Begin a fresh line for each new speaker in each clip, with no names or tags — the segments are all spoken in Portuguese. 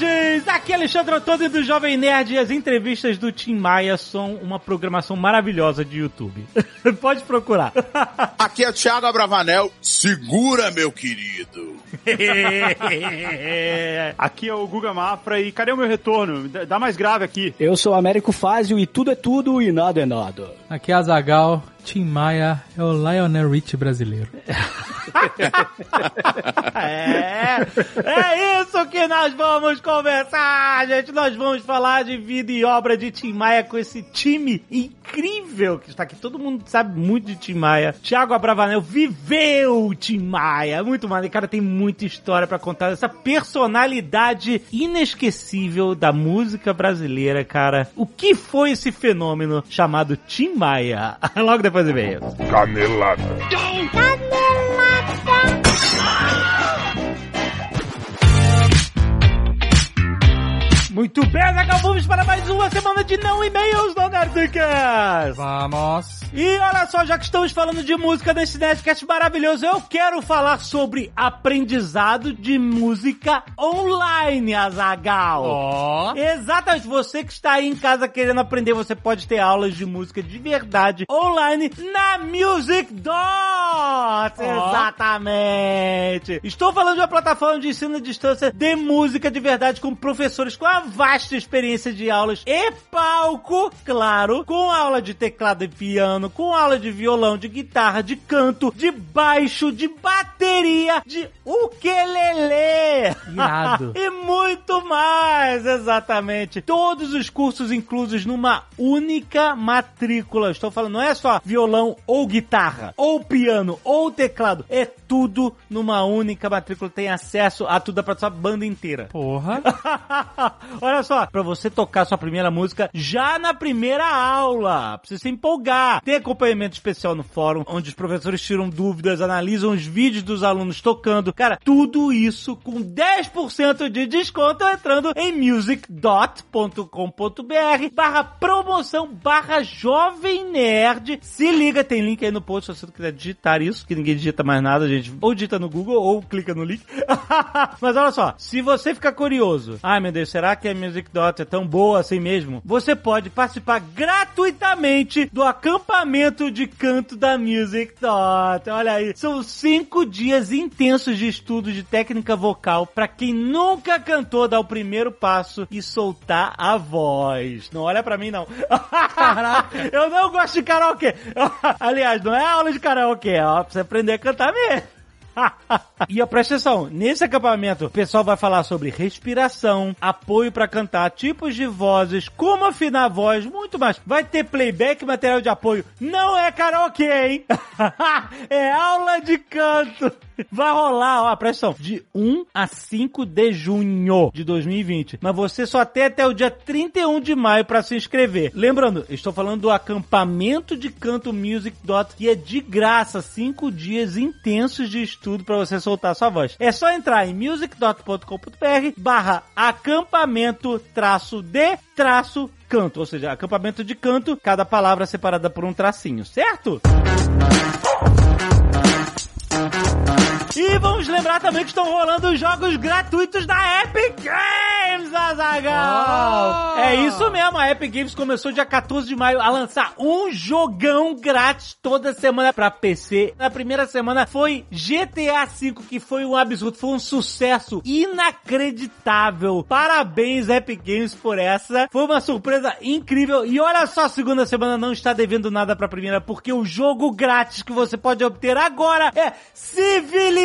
Nerds! Aqui é Alexandre Antônio do Jovem Nerd e as entrevistas do Tim Maia são uma programação maravilhosa de YouTube. Pode procurar.
Aqui é o Thiago Abravanel. Segura, meu querido.
Aqui é o Guga Mafra e cadê o meu retorno? Dá- mais grave aqui.
Eu sou Américo Fázio e tudo é tudo e nada é nada.
Aqui é a Zagal, Tim Maia é o Lionel Rich brasileiro.
É, é isso que nós vamos conversar, gente. Nós vamos falar de vida e obra de Tim Maia com esse time incrível que está aqui. Todo mundo sabe muito de Tim Maia. Thiago Abravanel viveu Tim Maia. Muito maneiro. Cara, tem muita história pra contar. Essa personalidade inesquecível da música brasileira, cara. O que foi esse fenômeno chamado Tim Maia? Logo depois do e-mail.
Canelada.
Muito bem, Zagal, vamos para mais uma semana de não e-mails do Nerdcast.
Vamos!
E olha só, já que estamos falando de música nesse Nerdcast maravilhoso, eu quero falar sobre aprendizado de música online, Azagal.
Ó!
Exatamente, você que está aí em casa querendo aprender, você pode ter aulas de música de verdade online na Music Dot. Exatamente. Estou falando de uma plataforma de ensino à distância de música de verdade com professores com uma vasta experiência de aulas e palco, claro, com aula de teclado e piano, com aula de violão, de guitarra, de canto, de baixo, de bateria, de ukulele.
Irado.
e muito mais, exatamente. Todos os cursos inclusos numa única matrícula. Estou falando, não é só violão ou guitarra, ou piano, ou teclado. É tudo numa única matrícula. Tem acesso a tudo para sua banda inteira.
Porra!
Olha só, pra você tocar sua primeira música já na primeira aula, pra você se empolgar. Tem acompanhamento especial no fórum, onde os professores tiram dúvidas, analisam os vídeos dos alunos tocando. Cara, tudo isso com 10% de desconto entrando em music.com.br barra promoção barra jovem nerd. Se liga, tem link aí no post se você quiser digitar isso, que ninguém digita mais nada, gente. Ou digita no Google ou clica no link. Mas olha só, se você ficar curioso, ai meu Deus, será que a Music Dot é tão boa assim mesmo? Você pode participar gratuitamente do acampamento de canto da Music Dot. Olha aí, são cinco dias intensos de estudo de técnica vocal para quem nunca cantou dar o primeiro passo e soltar a voz. Não olha pra mim não. Caraca, eu não gosto de karaokê. Aliás, não é aula de karaokê, é pra você aprender a cantar mesmo. e presta atenção, nesse acampamento o pessoal vai falar sobre respiração, apoio pra cantar, tipos de vozes, como afinar a voz, muito mais. Vai ter playback, material de apoio. Não é karaokê, hein? é aula de canto. Vai rolar, ó, presta atenção, de 1 a 5 de junho de 2020. Mas você só tem até o dia 31 de maio pra se inscrever. Lembrando, estou falando do acampamento de canto Music Dot, que é de graça, 5 dias intensos de estudo pra você soltar sua voz. É só entrar em music.com.br barra acampamento traço de traço canto, ou seja, acampamento de canto, cada palavra separada por um tracinho, certo? E vamos lembrar também que estão rolando os jogos gratuitos da Epic Games, Azagal!
Oh!
É isso mesmo, a Epic Games começou dia 14 de maio a lançar um jogão grátis toda semana pra PC. Na primeira semana foi GTA V, que foi um absurdo, foi um sucesso inacreditável. Parabéns, Epic Games, por essa. Foi uma surpresa incrível. E olha só, a segunda semana não está devendo nada pra primeira, porque o jogo grátis que você pode obter agora é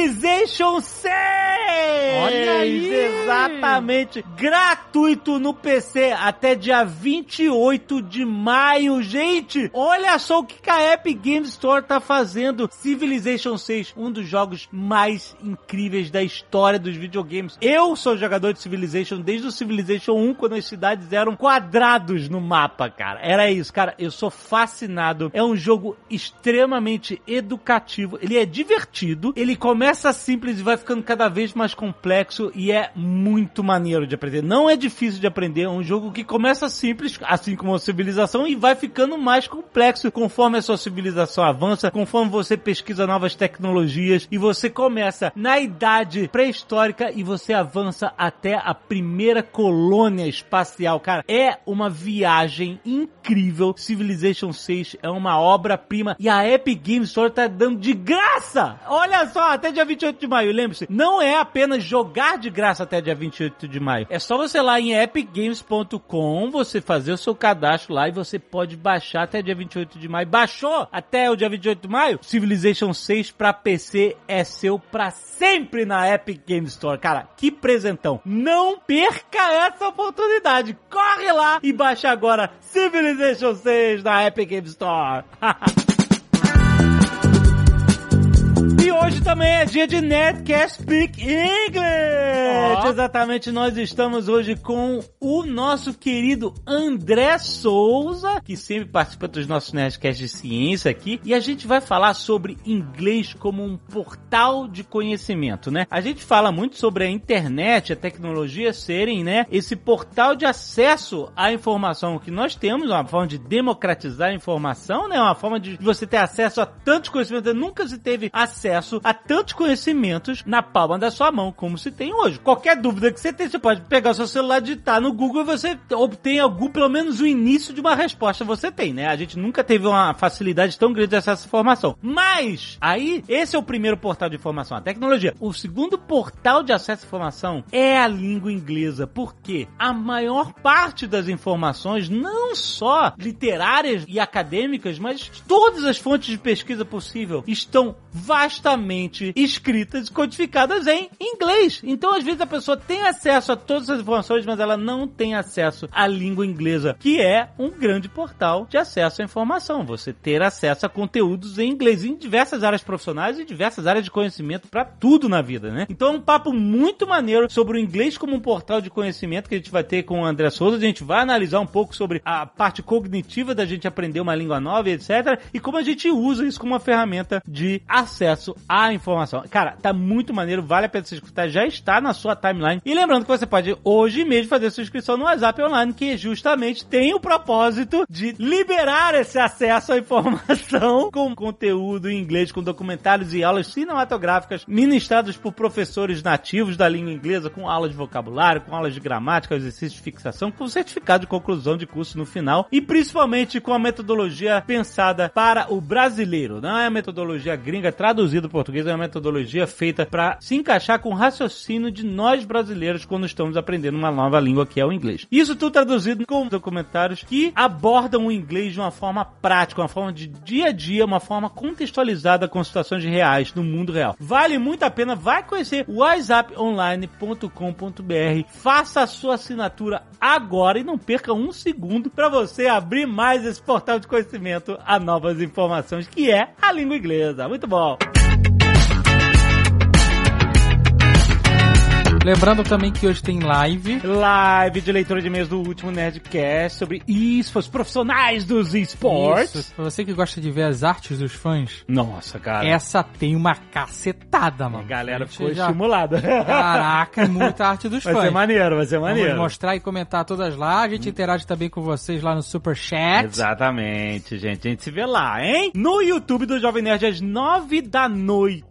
Civilization 6!
Olha aí!
Exatamente! Gratuito no PC até dia 28 de maio, gente! Olha só o que a Epic Games Store tá fazendo. Civilization 6, um dos jogos mais incríveis da história dos videogames. Eu sou jogador de Civilization desde o Civilization 1, quando as cidades eram quadrados no mapa, cara. Era isso, cara. Eu sou fascinado. É um jogo extremamente educativo. Ele é divertido. Ele começa simples e vai ficando cada vez mais complexo e é muito maneiro de aprender. não é difícil de aprender, é um jogo que começa simples, assim como a civilização, e vai ficando mais complexo conforme a sua civilização avança, conforme você pesquisa novas tecnologias e você começa na idade pré-histórica e você avança até a primeira colônia espacial. Cara, é uma viagem incrível. Civilization 6 é uma obra-prima e a Epic Games Store tá dando de graça! Olha só, até dia 28 de maio, lembre-se, não é apenas jogar de graça até dia 28 de maio. É só você lá em epicgames.com, você fazer o seu cadastro lá e você pode baixar até dia 28 de maio. Baixou até o dia 28 de maio? Civilization 6 pra PC é seu pra sempre na Epic Games Store. Cara, que presentão. Não perca essa oportunidade. Corre lá e baixa agora Civilization 6 na Epic Games Store. hoje também é dia de Nerdcast Speak English! Exatamente, nós estamos hoje com o nosso querido André Souza, que sempre participa dos nossos Nerdcasts de ciência aqui, e a gente vai falar sobre inglês como um portal de conhecimento, né? A gente fala muito sobre a internet, a tecnologia serem, né, esse portal de acesso à informação que nós temos, uma forma de democratizar a informação, né? Uma forma de você ter acesso a tantos conhecimentos, nunca se teve acesso a tantos conhecimentos na palma da sua mão como se tem hoje. Qualquer dúvida que você tem, você pode pegar o seu celular, digitar no Google e você obtém algum, pelo menos o início de uma resposta você tem, né? A gente nunca teve uma facilidade tão grande de acesso à informação. Mas, aí, esse é o primeiro portal de informação, a tecnologia. O segundo portal de acesso à informação é a língua inglesa, porque a maior parte das informações, não só literárias e acadêmicas, mas todas as fontes de pesquisa possível estão vastamente escritas e codificadas em inglês. Então, às vezes, a pessoa tem acesso a todas essas informações, mas ela não tem acesso à língua inglesa, que é um grande portal de acesso à informação. Você ter acesso a conteúdos em inglês em diversas áreas profissionais e diversas áreas de conhecimento para tudo na vida, né? Então, é um papo muito maneiro sobre o inglês como um portal de conhecimento que a gente vai ter com o André Souza. A gente vai analisar um pouco sobre a parte cognitiva da gente aprender uma língua nova, etc. E como a gente usa isso como uma ferramenta de acesso à informação. Cara, tá muito maneiro, vale a pena você escutar, já está na sua timeline. E lembrando que você pode hoje mesmo fazer sua inscrição no WhatsApp Online, que justamente tem o propósito de liberar esse acesso à informação com conteúdo em inglês, com documentários e aulas cinematográficas ministrados por professores nativos da língua inglesa, com aulas de vocabulário, com aulas de gramática, exercícios de fixação, com certificado de conclusão de curso no final e principalmente com a metodologia pensada para o brasileiro. Não é a metodologia gringa traduzida português, é uma metodologia feita para se encaixar com o raciocínio de nós brasileiros quando estamos aprendendo uma nova língua que é o inglês. Isso tudo traduzido com documentários que abordam o inglês de uma forma prática, uma forma de dia a dia, uma forma contextualizada com situações reais no mundo real. Vale muito a pena, vai conhecer whatsapponline.com.br, faça a sua assinatura agora e não perca um segundo para você abrir mais esse portal de conhecimento a novas informações que é a língua inglesa. Muito bom!
Lembrando também que hoje tem live.
Live de leitura de e-mails do último Nerdcast sobre os profissionais dos esportes.
Isso, pra você que gosta de ver as artes dos fãs,
Nossa, cara.
essa tem uma cacetada,
A
mano.
galera
A gente
ficou
já-
estimulada.
Caraca, é muita arte dos
Vai
fãs.
ser maneiro, vai ser
Vamos
maneiro.
mostrar e comentar todas lá. A gente interage também com vocês lá no Super Chat.
Exatamente, gente. A gente se vê lá, hein? No YouTube do Jovem Nerd às nove da noite.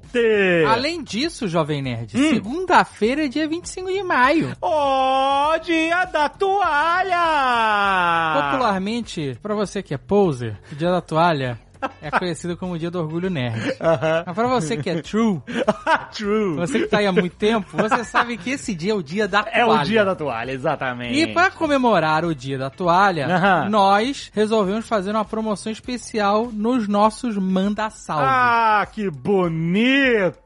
Além disso, Jovem Nerd,
Hum.
segunda-feira é dia 25 de maio.
Ó, dia da toalha!
Popularmente, pra você que é poser, o dia da toalha é conhecido como o dia do orgulho nerd.
Aham.
Mas pra você que é true,
True.
você que tá aí há muito tempo, você sabe que esse dia é o dia da
É
toalha.
o dia da toalha, exatamente.
E para comemorar o dia da toalha,
Aham.
nós resolvemos fazer uma promoção especial nos nossos Manda Salve.
Ah, que bonito!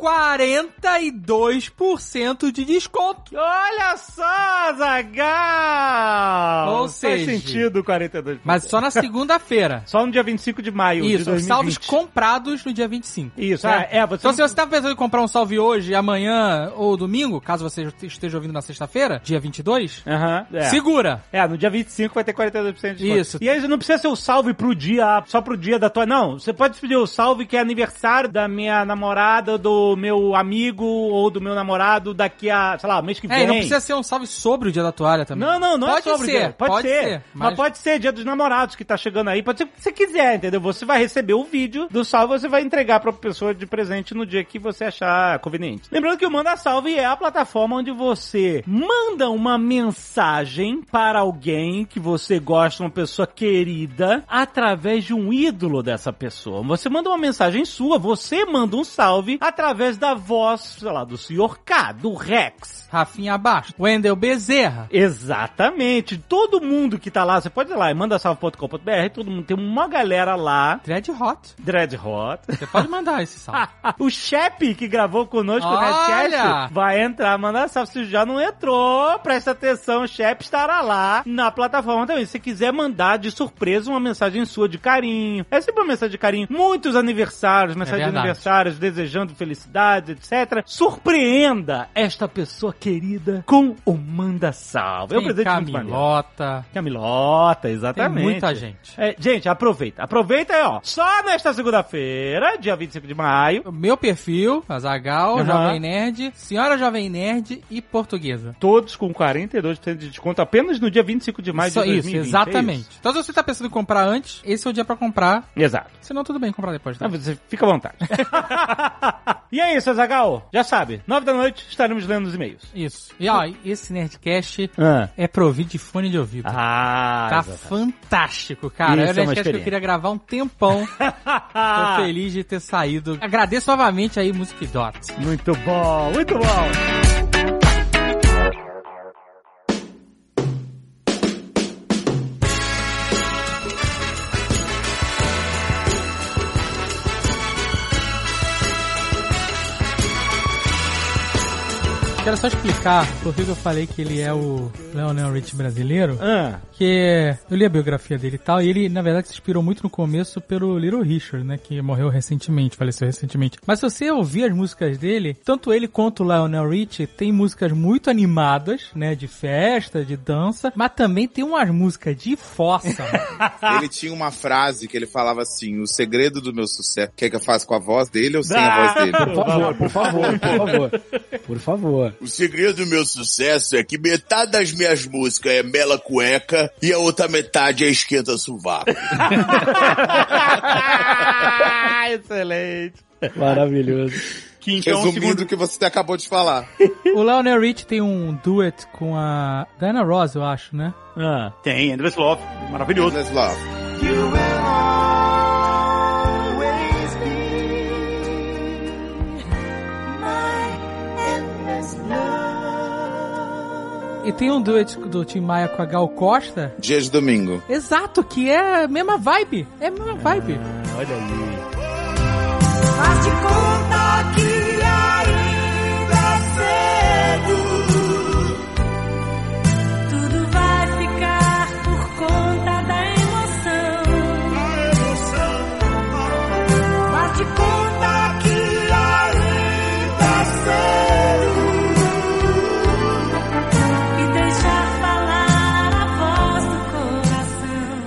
42% de desconto.
Olha só, Zagal!
Ou
Faz
seja-
sentido 42.
Mas só na segunda-feira.
Só no dia 25 de maio de
Isso,
2020.
salves comprados no dia 25.
Isso,
né?
é, é, você
Então, se você tá pensando em comprar um salve hoje, amanhã ou domingo, caso você esteja ouvindo na sexta-feira, dia 22,
Aham, é.
segura.
É, no dia 25 vai ter 42% de.
Isso.
E aí não precisa ser o salve pro dia, só pro dia da tua. Não, você pode pedir o salve que é aniversário da minha namorada, do meu amigo ou do meu namorado daqui a, sei lá, mês que vem.
É, não precisa ser um salve sobre o dia da toalha também.
Não, não, não
pode
é sobre
ser,
dia. Pode, ser. Mas...
mas...
pode ser dia dos namorados que tá chegando aí. Pode ser o que você quiser, entendeu? Você vai receber o vídeo do salve, você vai entregar pra pessoa de presente no dia que você achar conveniente. Lembrando que o Manda Salve é a plataforma onde você manda uma mensagem para alguém que você gosta, uma pessoa querida, através de um ídolo dessa pessoa. Você manda uma mensagem sua, você manda um salve através da voz, sei lá, do Sr. K, do Rex.
Rafinha abaixo. Wendel Bezerra.
Exatamente. Todo mundo que tá lá, você pode ir lá e manda salve.com.br, todo mundo tem uma galera lá.
Dread Hot.
Dread Hot.
Você pode mandar esse salve.
o Shep que gravou conosco no
Olha!
Redcast vai entrar, mandar salve. Se já não entrou, presta atenção, o Shep estará lá na plataforma também. Se quiser mandar de surpresa uma mensagem sua de carinho. É sempre uma mensagem de carinho. Muitos aniversários, mensagem de
verdade.
aniversários, desejando felicidades, etc. Surpreenda esta pessoa querida com o Manda Salve. É um
Tem
presente.
Camilota.
Camilota,
Tem
exatamente.
muita gente.
É, gente, aproveita. Aproveita aí, ó. Só nesta segunda-feira, dia 25 de maio.
O meu perfil, Azagal,
Aham.
Jovem Nerd, Senhora Jovem Nerd e Portuguesa.
Todos com 42% de desconto apenas no dia 25 de maio
Só
de
isso,
2020.
exatamente.
é isso?
Então, se você tá pensando em comprar antes, esse é o dia pra comprar.
Exato.
Senão, tudo bem comprar depois, tá?
Não, você fica à vontade. e é isso, Azagal. Já sabe, nove da noite estaremos lendo os e-mails.
Isso. E ó, esse Nerdcast
Ah,
é provido de fone de ouvido.
ah
Tá
exato.
fantástico, cara.
Isso
é
é
um
uma experiência.
Queria gravar um tempão. Tô feliz de ter saído. Agradeço novamente aí, Music Dot.
Muito bom, muito bom.
Quero só explicar por que que eu falei que ele é o Leonel Rich brasileiro.
Ah,
Que eu li a biografia dele e tal, e ele, na verdade, se inspirou muito no começo pelo Little Richard, né? Que morreu recentemente, faleceu recentemente. Mas se você ouvir as músicas dele, tanto ele quanto o Lionel Rich tem músicas muito animadas, né? De festa, de dança, mas também tem umas músicas de fossa.
Ele tinha uma frase que ele falava assim: o segredo do meu sucesso. Quer que eu faça com a voz dele ou sem a voz dele?
Por favor, por favor, por favor. Por favor.
O segredo do meu sucesso é que metade das minhas músicas é mela cueca e a outra metade é esquenta sovaco.
excelente.
Maravilhoso.
Que então,
Resumindo
segundo...
o que você acabou de falar.
o Lionel Rich tem um duet com a Diana Ross, eu acho, né?
Ah.
Tem, Endless Love. Maravilhoso.
Let's love.
E tem um duet do Tim Maia com a Gal Costa.
Dia de domingo.
Exato, que é a mesma vibe. É a mesma vibe.
Olha aí.
Faz de conta que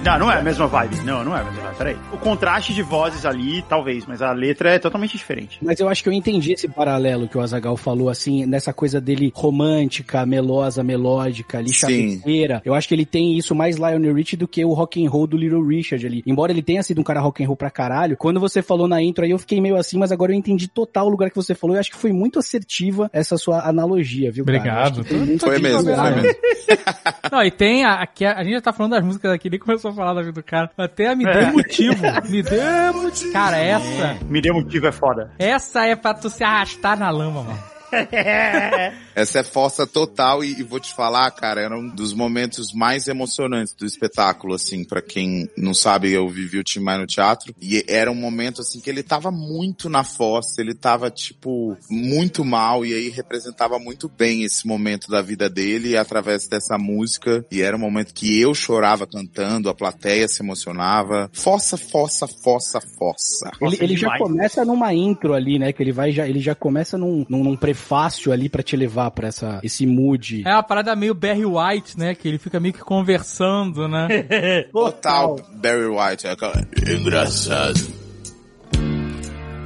Não, não é a mesma vibe. Não, não é a mesma vibe. Peraí. O contraste de vozes ali, talvez, mas a letra é totalmente diferente.
Mas eu acho que eu entendi esse paralelo que o Azagal falou, assim, nessa coisa dele romântica, melosa, melódica, ali, chaveira. Eu acho que ele tem isso mais Lionel Rich do que o rock and roll do Little Richard ali. Embora ele tenha sido um cara rock and roll pra caralho, quando você falou na intro aí eu fiquei meio assim, mas agora eu entendi total o lugar que você falou. Eu acho que foi muito assertiva essa sua analogia, viu, cara?
Obrigado.
Que tem muito
Foi mesmo, foi mesmo.
Não, e tem a, aqui, a, a gente já tá falando das músicas aqui, nem começou a falar da vida do cara. Até Me Dê Motivo. Me Dê Motivo. Cara, essa,
Me dê motivo é foda.
essa é pra tu se arrastar na lama, mano.
Essa é força total e, e vou te falar, cara, era um dos momentos mais emocionantes do espetáculo, assim, pra quem não sabe, eu vivi o Tim Maia no teatro e era um momento, assim, que ele tava muito na fossa, ele tava, tipo, muito mal e aí representava muito bem esse momento da vida dele através dessa música e era um momento que eu chorava cantando, a plateia se emocionava. Fossa, fossa, fossa, fossa.
Ele, ele já começa numa intro ali, né? Que ele vai já, ele já começa num, num, num prefácio ali pra te levar pra essa, esse mood.
É uma parada meio Barry White, né? Que ele fica meio que conversando, né?
Total Barry White. é aquela-
Engraçado.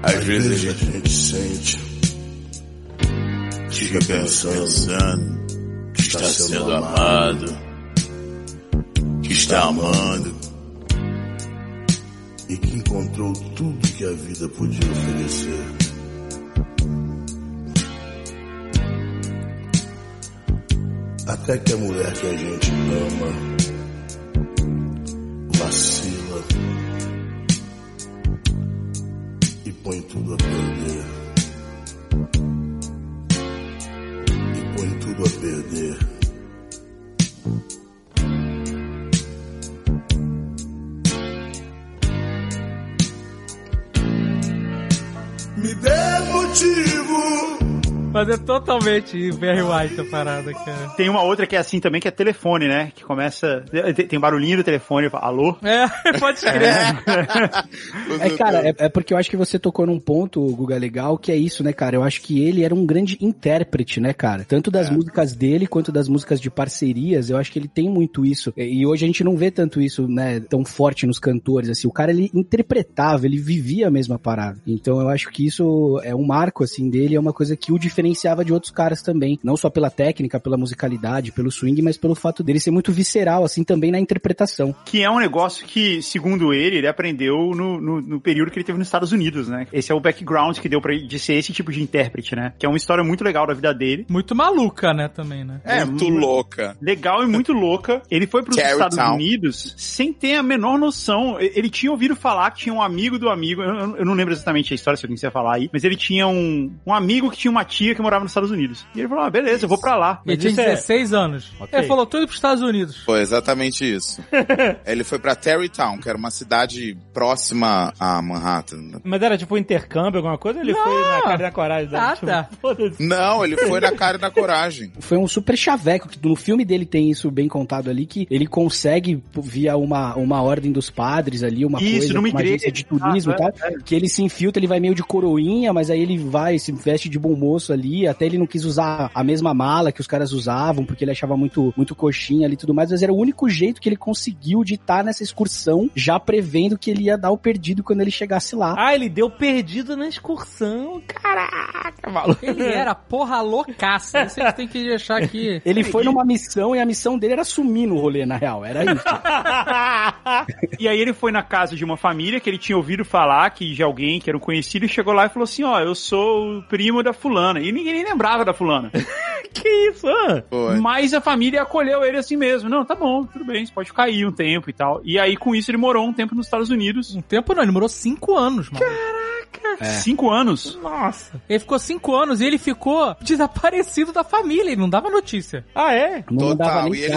Às vezes a gente sente, fica pensando que está sendo amado, que está amando e que encontrou tudo que a vida podia oferecer. Até que a mulher que a gente ama vacila e põe tudo a perder. E põe tudo a perder. Me dê motivo.
Mas é totalmente Barry White a parada, cara.
Tem uma outra que é assim também, que é telefone, né? Que começa. Tem, barulhinho do telefone, fala, alô?
É, pode crer.
É, cara, é, é porque eu acho que você tocou num ponto, Guga, legal, que é isso, né, cara? Eu acho que ele era um grande intérprete, né, cara? Tanto das músicas dele quanto das músicas de parcerias, eu acho que ele tem muito isso. E hoje a gente não vê tanto isso, né, tão forte nos cantores, assim. O cara, ele interpretava, ele vivia a mesma parada. Então eu acho que isso é um marco, assim, dele, é uma coisa que o diferenciava de outros caras também. Não só pela técnica, pela musicalidade, pelo swing, mas pelo fato dele ser muito visceral, assim, também na interpretação.
Que é um negócio que, segundo ele, ele aprendeu no, no, no período que ele teve nos Estados Unidos, né? Esse é o background que deu pra ele de ser esse tipo de intérprete, né? Que é uma história muito legal da vida dele.
Muito maluca, né, também, né?
É,
muito
mu-
louca.
Legal e muito louca. Ele foi para os
Tarrytown.
Estados Unidos sem ter a menor noção. Ele tinha ouvido falar que tinha um amigo do amigo. Eu, eu- eu não lembro exatamente a história, se alguém quiser falar aí. Mas ele tinha um, um amigo que tinha uma tia que morava nos Estados Unidos. E ele falou: ah, beleza, eu vou pra lá.
Ele tinha
isso é-
16 anos.
Ok.
Ele falou, tô indo pros Estados Unidos.
Foi exatamente isso. Ele foi pra Terrytown, que era uma cidade próxima a Manhattan.
Mas era tipo um intercâmbio, alguma coisa? Ou ele foi na cara e na coragem dele?
Ah,
tipo,
tá.
Não, ele foi na cara e na coragem.
foi um super chaveco, que no filme dele tem isso bem contado ali, que ele consegue, via uma, uma ordem dos padres ali, uma
Isso,
coisa,
numa
uma
igreja.
agência de turismo
Ah,
e tal, que ele se infiltra, ele vai meio de coroinha, mas aí ele vai, se veste de bom moço ali, até ele não quis usar a mesma mala que os caras usavam, porque ele achava muito, muito coxinha ali e tudo mais, mas era o único jeito que ele conseguiu de estar nessa excursão, já prevendo que ele ia dar o perdido quando ele chegasse lá.
Ah, ele deu perdido na excursão. Caraca, maluco.
Ele era porra loucaça. Isso a gente tem que deixar aqui.
Ele foi numa missão e a missão dele era sumir no rolê, na real, era isso.
E aí ele foi na casa de uma família que ele tinha ouvido falar que de alguém que era um conhecido e chegou lá e falou assim: Ó, eu sou o primo da fulana. E ninguém nem lembrava da fulana.
que isso? ah?
Mas a família acolheu ele assim mesmo. Não, tá bom, tudo bem, você pode ficar aí um tempo e tal. E aí com isso ele morou um tempo nos Estados Unidos.
Um tempo não, ele morou 5 anos, mano.
Cinco anos.
Nossa.
Ele ficou 5 anos e ele ficou desaparecido da família. Ele não dava notícia.
Ah, é?
Não
Total.
nem
E ele,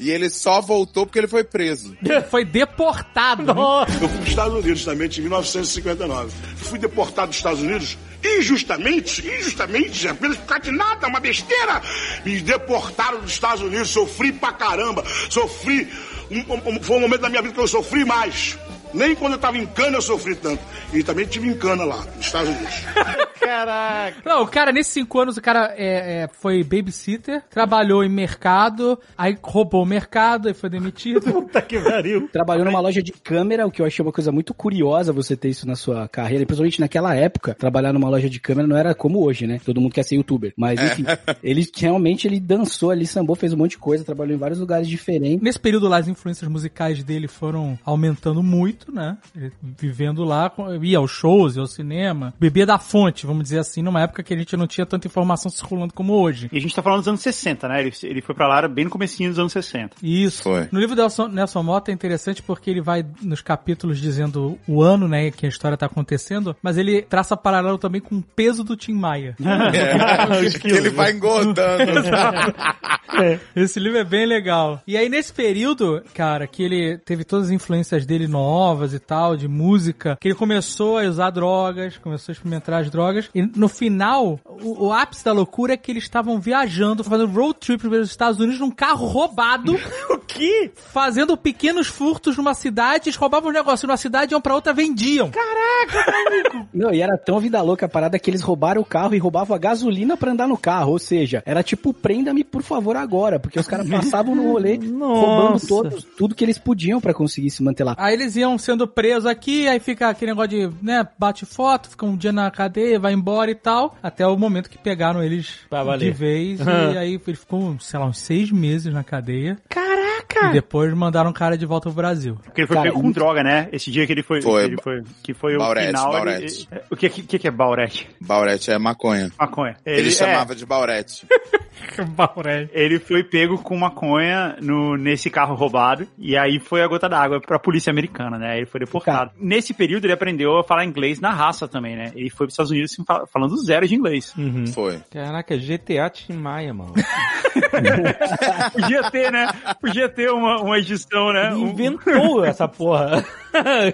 e ele só voltou porque ele foi preso.
Foi deportado.
Nossa.
Eu fui para os Estados Unidos também, em 1959. Fui deportado dos Estados Unidos injustamente, injustamente, apenas por causa de nada, uma besteira. Me deportaram dos Estados Unidos, sofri pra caramba, sofri. Um- um- foi um momento da minha vida que eu sofri mais. Nem quando eu estava em cana eu sofri tanto. E também tive em cana lá, nos Estados Unidos.
Caraca.
Não, o cara, nesses cinco anos, o cara é, é, foi babysitter, trabalhou em mercado, aí roubou o mercado e foi demitido.
Puta que pariu.
Trabalhou numa loja de câmera, o que eu achei uma coisa muito curiosa você ter isso na sua carreira, e principalmente naquela época, trabalhar numa loja de câmera não era como hoje, né? Todo mundo quer ser youtuber. Mas enfim, ele realmente ele dançou ali, sambou, fez um monte de coisa, trabalhou em vários lugares diferentes.
Nesse período lá, as influências musicais dele foram aumentando muito. Muito, né? Vivendo lá, com- ia aos shows, ia ao cinema, bebia da fonte, vamos dizer assim, numa época que a gente não tinha tanta informação circulando como hoje.
E a gente tá falando dos anos 60, né? Ele, ele foi pra lá bem no comecinho dos anos 60.
Isso.
Foi.
No livro do Nelson, Nelson Mota é interessante porque ele vai nos capítulos dizendo o ano, né, que a história tá acontecendo, mas ele traça paralelo também com o peso do Tim Maia.
É, que ele vai engordando.
Esse livro é bem legal. E aí, nesse período, cara, que ele teve todas as influências dele novas e tal, de música, que ele começou a usar drogas, começou a experimentar as drogas. E no final, o, o ápice da loucura é que eles estavam viajando, fazendo road trip pelos Estados Unidos num carro roubado. o quê? Fazendo pequenos furtos numa cidade, eles roubavam um negócio numa cidade, iam pra outra, vendiam.
Não, e era tão vida louca a parada que eles roubaram o carro e roubavam a gasolina pra andar no carro. Ou seja, era tipo, prenda-me por favor agora, porque os caras passavam no rolê roubando todos, tudo que eles podiam pra conseguir se manter lá.
Aí eles iam sendo presos aqui, aí fica aquele negócio de, né, bate foto, fica um dia na cadeia, vai embora e tal, até o momento que pegaram eles de vez, e aí ele ficou, sei lá, uns seis meses na cadeia. Caraca! E depois mandaram o cara de volta pro Brasil.
Porque ele foi
Cara,
pego com droga, né? Esse dia que ele foi.
Foi.
que ele foi que foi
Baurete,
o final. ele-
Baurete.
ele- o que, que, que é Baurete?
Baurete é maconha.
Maconha.
Ele,
é,
chamava de Baurete.
ele foi pego com maconha no, nesse carro roubado e aí foi a gota d'água pra polícia americana, né? Ele foi deportado. Nesse período ele aprendeu a falar inglês na raça também, né? Ele foi pros Estados Unidos assim, fal- falando zero de inglês.
Foi.
Caraca, GTA Tim Maia, mano.
Podia ter, né? Podia ter uma, uma edição, né?
Ele
Um-
inventou essa porra.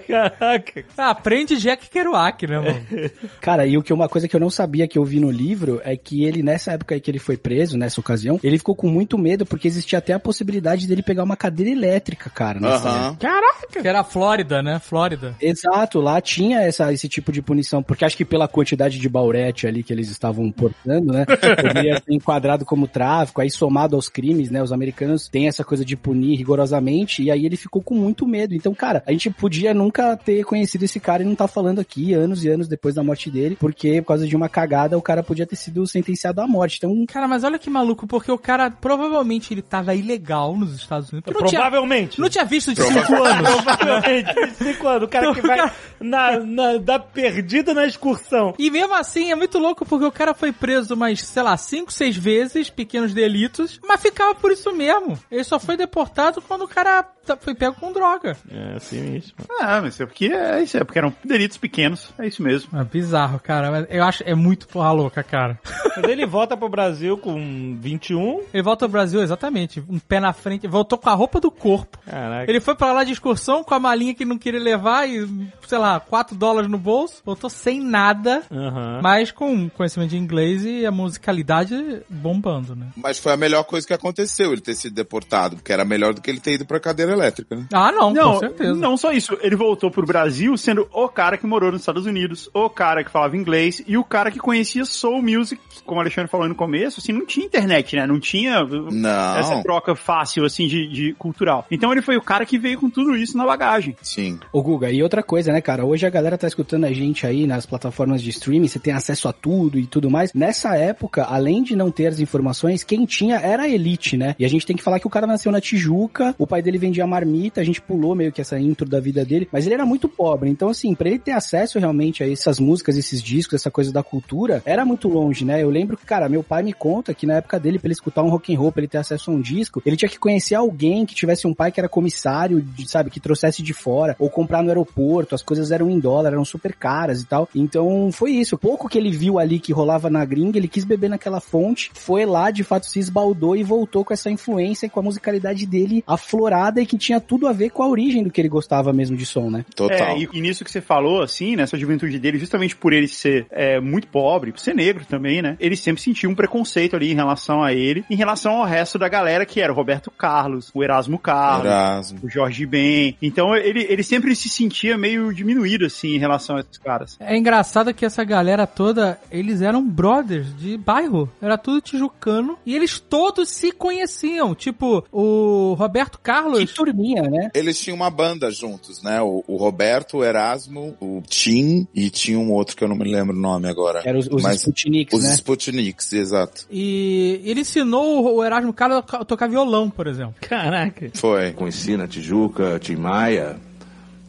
Caraca.
Ah, aprende Jack Kerouac, né, mano?
Cara, e o que uma coisa que eu não sabia que eu vi no livro é que ele, nessa época aí que ele foi preso, nessa ocasião, ele ficou com muito medo porque existia até a possibilidade dele pegar uma cadeira elétrica, cara, nessa época.
Aham.
Que era a Flórida, né? Flórida.
Exato, lá tinha essa, esse tipo de punição, porque acho que pela quantidade de baurete ali que eles estavam portando, né, poderia ser enquadrado como tráfico, aí somado aos crimes, né, os americanos têm essa coisa de punir rigorosamente, e aí ele ficou com muito medo. Então, cara, a gente podia nunca ter conhecido esse cara e não tá falando aqui anos e anos depois da morte dele, porque por causa de uma cagada o cara podia ter sido sentenciado à morte. Então,
Cara, mas olha que maluco, porque o cara provavelmente ele tava ilegal nos Estados Unidos. Não tinha,
Provavelmente.
não tinha visto de cinco anos.
Provavelmente. Cinco anos. O cara que vai na, na, dar perdido na excursão.
E mesmo assim, é muito louco porque o cara foi preso mais, sei lá, cinco, seis vezes, pequenos delitos, mas ficava por isso mesmo. Ele só foi deportado quando o cara tá- foi pego com droga.
É assim mesmo.
Ah, mas é porque é isso, é porque eram delitos pequenos. É isso mesmo.
É bizarro, cara. Eu acho é muito porra louca, cara.
Mas ele volta pro Brasil com 21.
Ele volta ao Brasil, exatamente. Um pé na frente. Voltou com a roupa do corpo.
Caraca.
Ele foi pra lá de excursão com a malinha que ele não queria levar e, sei lá, 4 dólares no bolso. Voltou sem nada,
Aham.
mas com conhecimento de inglês e a musicalidade bombando, né?
Mas foi a melhor coisa que aconteceu ele ter sido deportado, porque era melhor do que ele ter ido pra cadeira elétrica, né?
Ah, não,
Não,
com certeza.
não só isso. Ele voltou pro Brasil sendo o cara que morou nos Estados Unidos, o cara que falava inglês e o cara que conhecia soul music, como o Alexandre falou no começo, assim, não tinha internet, né? Não tinha
Não.
essa troca fácil, assim, de, de cultural. Então ele foi o cara que veio com tudo isso na bagagem.
Sim.
Ô Guga, e outra coisa, né, cara? Hoje a galera tá escutando a gente aí nas plataformas de streaming, você tem acesso a tudo e tudo mais. Nessa época, além de não ter as informações, quem tinha era a elite, né? E a gente tem que falar que o cara nasceu na Tijuca, o pai dele vendia marmita, a gente pulou meio que essa intro da vida dele, mas ele era muito pobre. Então, assim, pra ele ter acesso realmente a essas músicas, esses discos, essa coisa da cultura, era muito longe, né? Eu lembro que, cara, meu pai me conta que na época dele, pra ele escutar um rock and roll, pra ele ter acesso a um disco, ele tinha que conhecer alguém que tivesse um pai que era comissário, sabe, que trouxesse de fora, ou comprar no aeroporto, as coisas eram em dólar, eram super caras e tal. Então, foi isso. Pouco que ele viu ali que rolava na gringa, ele quis beber naquela fonte, foi lá, de fato, se esbaldou e voltou com essa influência e com a musicalidade dele aflorada e que tinha tudo a ver com a origem do que ele gostava mesmo de som, né?
Total.
É, e, e nisso que você falou, assim, nessa juventude dele, justamente por ele ser é, muito pobre, por ser negro também, né? Ele sempre sentiu um preconceito ali em relação a ele, em relação ao resto da galera que era o Roberto Carlos, o Erasmo Carlos,
Erasmo.
o Jorge Ben. Então ele, ele sempre se sentia meio diminuído, assim, em relação a esses caras.
É engraçado que essa galera toda, eles eram brothers de bairro. Era tudo tijucano. E eles todos se conheciam. Tipo, o Roberto
Que
Carlos.
turminha, né?
Eles tinham uma banda juntos, né? O, o Roberto, o Erasmo, o Tim e tinha um outro que eu não me lembro o nome agora.
Eram os, os
Mas
Sputniks,
os
né?
Sputniks, exato.
E ele ensinou o Erasmo Carlos a tocar violão, por exemplo.
Caraca.
Foi.
Conheci na Tijuca, Tim Maia,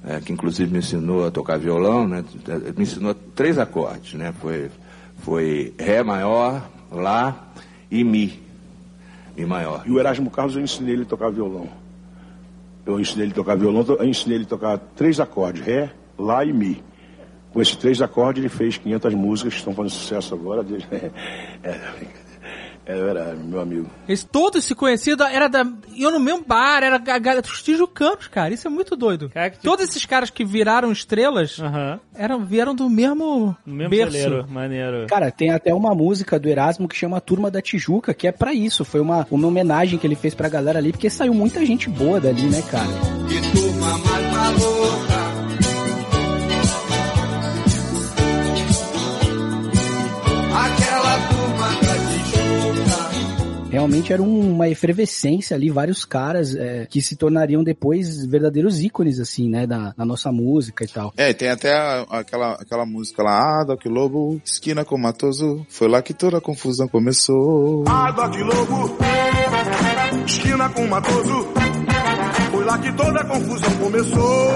é, que inclusive me ensinou a tocar violão, né? Me ensinou três acordes, né? Foi, foi Ré maior, Lá e Mi. Mi maior.
E o Erasmo Carlos eu ensinei ele a tocar violão. Eu ensinei ele a tocar violão, eu ensinei ele a tocar três acordes, Ré, Lá e Mi. Com esses três acordes ele fez 500 músicas que estão fazendo sucesso agora. É, é, era meu amigo.
Eles todos se conheciam, era da. Eu no mesmo bar, era a galera dos tijucanos, cara. Isso é muito doido.
Cara, que tipo-
Todos esses caras que viraram estrelas
Aham.
eram, vieram do mesmo,
mesmo
berço.
celeiro, maneiro.
Cara, tem até uma música do Erasmo que chama Turma da Tijuca, que é pra isso. Foi uma, uma homenagem que ele fez pra galera ali, porque saiu muita gente boa dali, né, cara?
Que turma mais maluca.
Realmente era um- uma efervescência ali, vários caras é, que se tornariam depois verdadeiros ícones, assim, né, da, da nossa música e tal.
É, e tem até a- aquela, aquela música lá, ah, Doc Lobo, esquina com Matoso, foi lá que toda a confusão começou.
Ah, Doc Lobo, esquina com Matoso. Foi lá que toda a confusão começou.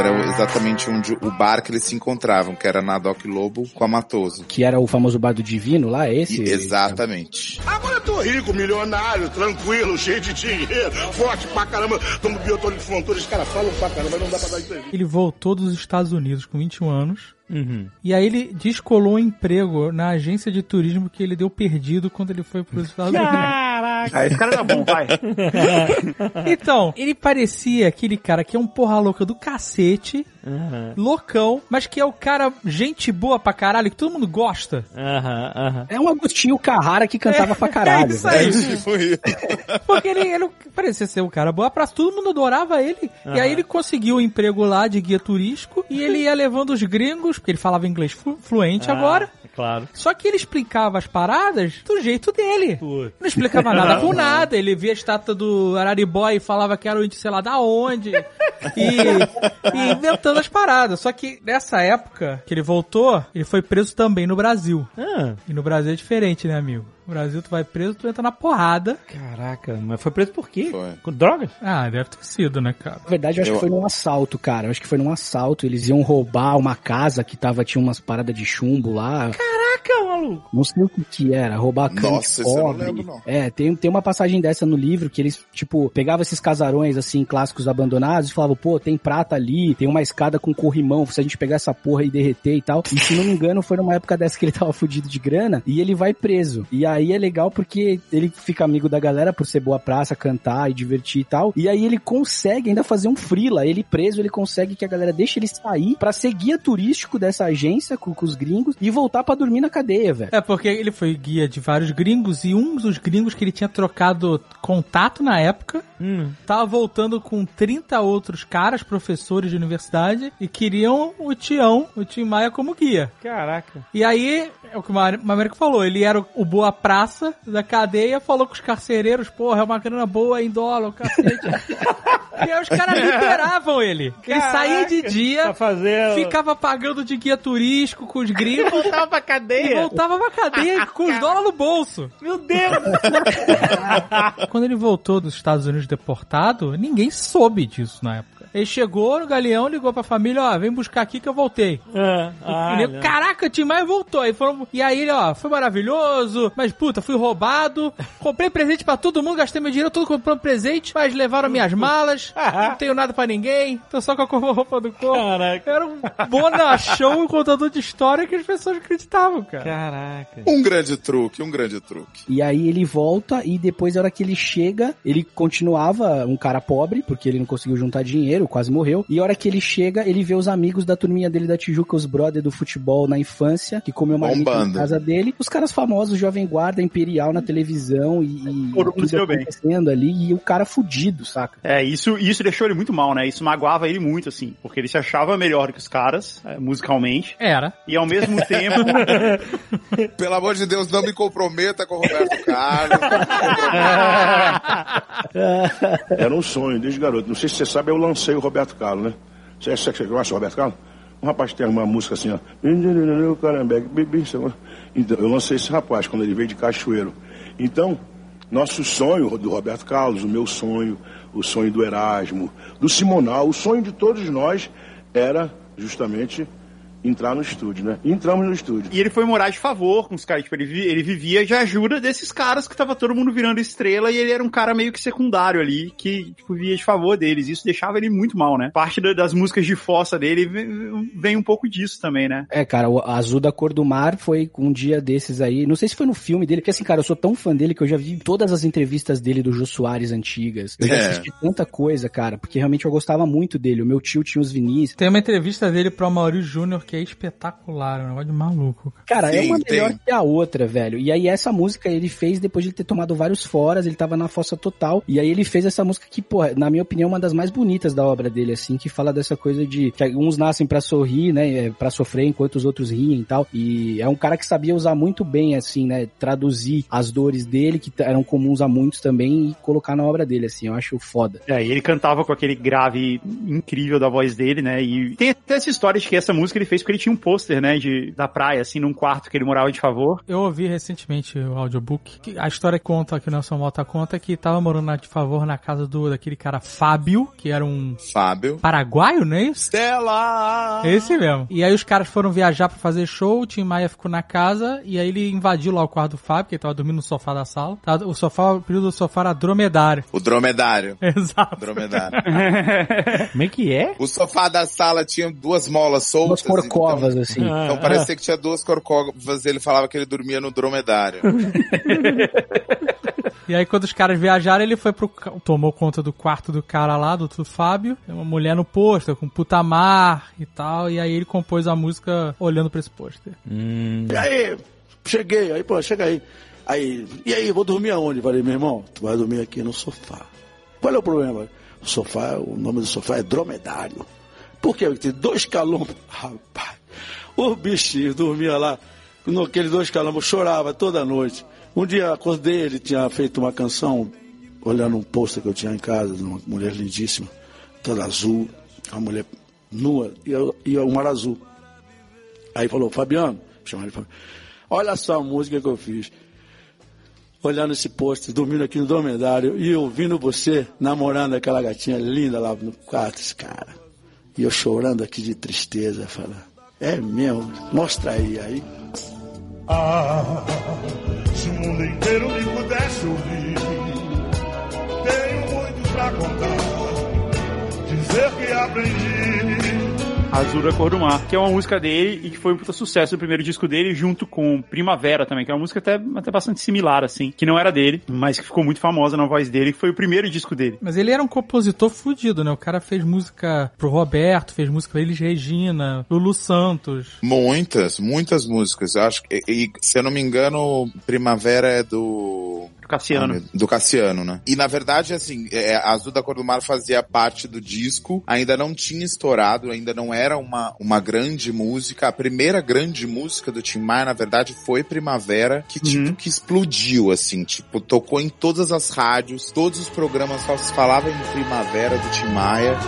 Era exatamente onde o bar que eles se encontravam, que era na Doc Lobo com a Matoso.
Que era o famoso bar do Divino lá, esse?
E- exatamente.
Agora eu tô rico, milionário, tranquilo, cheio de dinheiro, forte pra caramba. Tomo biotônico de fronteira, os caras falam pra caramba, não dá pra dar entrevista.
Ele voltou dos Estados Unidos com 21 anos.
Uhum.
E aí ele descolou um emprego na agência de turismo que ele deu perdido quando ele foi para os Estados Unidos.
Caraca!
Ah, esse cara tá bom, vai.
Então, ele parecia aquele cara que é um porra louca do cacete,
Aham,
loucão, mas que é o cara gente boa pra caralho, que todo mundo gosta.
aham, aham.
É um Agostinho Carrara que cantava pra caralho.
É isso aí. Porque ele, ele parecia ser um cara boa pra todo mundo adorava ele. E aí ele conseguiu um emprego lá de guia turístico e ele ia levando os gringos, porque ele falava inglês flu- fluente
Ah,
agora.
Claro.
Só que ele explicava as paradas do jeito dele.
Putz.
Não explicava nada com nada. Ele via a estátua do Araribói e falava que era o sei lá da onde. E, e inventando as paradas. Só que nessa época que ele voltou, ele foi preso também no Brasil.
Ah,
E no Brasil é diferente, né, amigo? No Brasil tu vai preso, tu entra na porrada.
caraca, mas foi preso por quê?
Foi.
Com drogas?
Ah, deve ter sido, né, cara?
Na verdade, eu acho
Eu-
que foi num assalto, cara. Eu acho que foi num assalto. Eles iam roubar uma casa que tava, tinha umas paradas de chumbo lá.
Caraca, maluco.
Não sei o que que era, roubar cana
Nossa,
de
eu não lembro, não.
É, tem, tem uma passagem dessa no livro que eles, tipo, pegavam esses casarões, assim, clássicos abandonados e falavam, pô, tem prata ali, tem uma escada com corrimão, se a gente pegar essa porra e derreter e tal. E se não me engano, foi numa época dessa que ele tava fudido de grana e ele vai preso. E aí é legal porque ele fica amigo da galera por ser boa praça, cantar e divertir e tal. E aí ele consegue ainda fazer um frila. Ele preso, ele consegue que a galera deixe ele sair pra ser guia turístico dessa agência com, com os gringos e voltar pra dormir na cadeia, velho.
É, porque ele foi guia de vários gringos e um dos gringos que ele tinha trocado contato na época
Hum.
tava voltando com 30 outros caras, professores de universidade, e queriam o Tião, o Tim Maia, como guia.
Caraca.
E aí, é o que o Américo falou, ele era o- boa praça da cadeia, falou com os carcereiros, porra, é uma grana boa em dólar, o cacete. e aí os caras liberavam ele. Ele saía de dia,
fazer...
ficava pagando de guia turístico com os gringos,
Voltava pra
e
cadeia.
voltava pra cadeia com os dólares no bolso.
Meu Deus.
Quando ele voltou dos Estados Unidos deportado, ninguém soube disso na época. Ele chegou no galeão, ligou pra família, ó, vem buscar aqui que eu voltei.
ah,
E
ah.
Caraca, o Tim Maia voltou. E, foram, e aí ele, ó, foi maravilhoso, mas puta, fui roubado. Comprei presente pra todo mundo, gastei meu dinheiro todo comprando presente, mas levaram minhas malas. não tenho nada pra ninguém, tô só com a roupa do corpo.
Caraca.
Era um bonachão, um contador de história que as pessoas acreditavam, cara.
Caraca.
Um grande truque, um grande truque.
E aí ele volta e depois, na hora que ele chega, ele continuava um cara pobre, porque ele não conseguiu juntar dinheiro, quase morreu. E a hora que ele chega, ele vê os amigos da turminha dele da Tijuca, os brother do futebol na infância, que comeu marmita na casa dele. Os caras famosos, Jovem Guarda, Imperial na televisão e, e
Todo
tudo
deu bem.
acontecendo ali. E o cara fudido, saca?
É, isso, isso deixou ele muito mal, né? Isso magoava ele muito, assim. Porque ele se achava melhor que os caras, é, musicalmente.
Era.
E ao mesmo tempo,
Pelo amor de Deus, não me comprometa com o Roberto Carlos.
Era um sonho desde garoto. Não sei se você sabe, eu lancei o Roberto Carlos, né? Você que você conhece o Roberto Carlos? Um rapaz tem uma música assim, ó. Então, eu lancei esse rapaz quando ele veio de Cachoeiro. Então, Nosso sonho do Roberto Carlos, o meu sonho, o sonho do Erasmo, do Simonal, o sonho de todos nós era justamente entrar no estúdio, né? E entramos no estúdio.
E ele foi morar de favor com os caras, tipo, ele, vi- ele vivia de ajuda desses caras que tava todo mundo virando estrela e ele era um cara meio que secundário ali, que, tipo, via de favor deles. Isso deixava ele muito mal, né? Parte da- das músicas de fossa dele vem, vem um pouco disso também, né?
É, cara, o Azul da Cor do Mar foi um dia desses aí. Não sei se foi no filme dele, porque assim, cara, eu sou tão fã dele que eu já vi todas as entrevistas dele do Jô Soares antigas. Eu já
É.
assisti tanta coisa, cara, porque realmente eu gostava muito dele. O meu tio tinha os vinis.
Tem uma entrevista dele pro Maurício Júnior que é espetacular, é um negócio de maluco. cara.
Cara, é
Sim,
uma
tem.
melhor que a outra, velho. E aí essa música ele fez depois de ele ter tomado vários foras, ele tava na fossa total. E aí ele fez essa música que, pô, na minha opinião, é uma das mais bonitas da obra dele, assim, que fala dessa coisa de que uns nascem pra sorrir, né, é, pra sofrer enquanto os outros riem e tal. E é um cara que sabia usar muito bem, assim, né, traduzir as dores dele, que eram comuns a muitos também, e colocar na obra dele, assim, eu acho foda.
É, e ele cantava com aquele grave incrível da voz dele, né? E tem até essa história de que essa música ele fez porque ele tinha um pôster, né? De, da praia, assim, num quarto que ele morava de favor.
Eu ouvi recentemente o audiobook. que A história que conta, que o Nelson Mota conta, que tava morando de favor na casa do daquele cara Fábio, que era um
Fábio.
paraguaio, não é isso?
Stella!
Esse mesmo. E aí os caras foram viajar pra fazer show, o Tim Maia ficou na casa, e aí ele invadiu lá o quarto do Fábio, que ele tava dormindo no sofá da sala. Tava- O sofá, o período do sofá era dromedário.
O dromedário.
Exato.
Dromedário.
Como é que é?
O sofá da sala tinha duas molas soltas.
Umas corcovas, assim.
Então, então parecia que tinha duas corcovas e ele falava que ele dormia no dromedário.
E aí quando os caras viajaram, ele foi pro... tomou conta do quarto do cara lá, do, do Fábio. Tem uma mulher no pôster, com puta mar e tal. E aí ele compôs a música olhando pra esse pôster.
E aí, cheguei, aí, pô, chega aí. Aí, e aí, vou dormir aonde? Falei, meu irmão, tu vai dormir aqui no sofá. Qual é o problema? O sofá, o nome do sofá é dromedário. Porque tem dois calombos. Rapaz, o bichinho dormia lá, naqueles dois calombos, chorava toda noite. Um dia acordei, ele tinha feito uma canção, olhando um pôster que eu tinha em casa, de uma mulher lindíssima, toda azul, uma mulher nua e, e o mar azul. Aí falou, Fabiano, chama ele Fabiano, olha só a música que eu fiz. Olhando esse posto, dormindo aqui no dormitório e ouvindo você namorando aquela gatinha linda lá no quarto, esse cara. E eu chorando aqui de tristeza, falando, é mesmo, mostra aí, aí.
Ah, se o mundo inteiro me pudesse ouvir, tenho muito pra contar, dizer que aprendi.
Azul da Cor do Mar, que é uma música dele e que foi um puta sucesso do primeiro disco dele, junto com Primavera também, que é uma música até, até bastante similar, assim, que não era dele, mas que ficou muito famosa na voz dele, que foi o primeiro disco dele.
Mas ele era um compositor fudido, né? O cara fez música pro Roberto, fez música pra Elis Regina, Lulu Santos.
Muitas, muitas músicas. Eu acho que, e, se eu não me engano, Primavera é do.
Cassiano.
Ah, do Cassiano, né? E na verdade, assim, é, Azul da Cor do Mar fazia parte do disco, ainda não tinha estourado, ainda não era uma, uma grande música. A primeira grande música do Tim Maia, na verdade, foi Primavera, que tipo, que explodiu, assim, tipo, tocou em todas as rádios, todos os programas só se falava em Primavera do Tim Maia.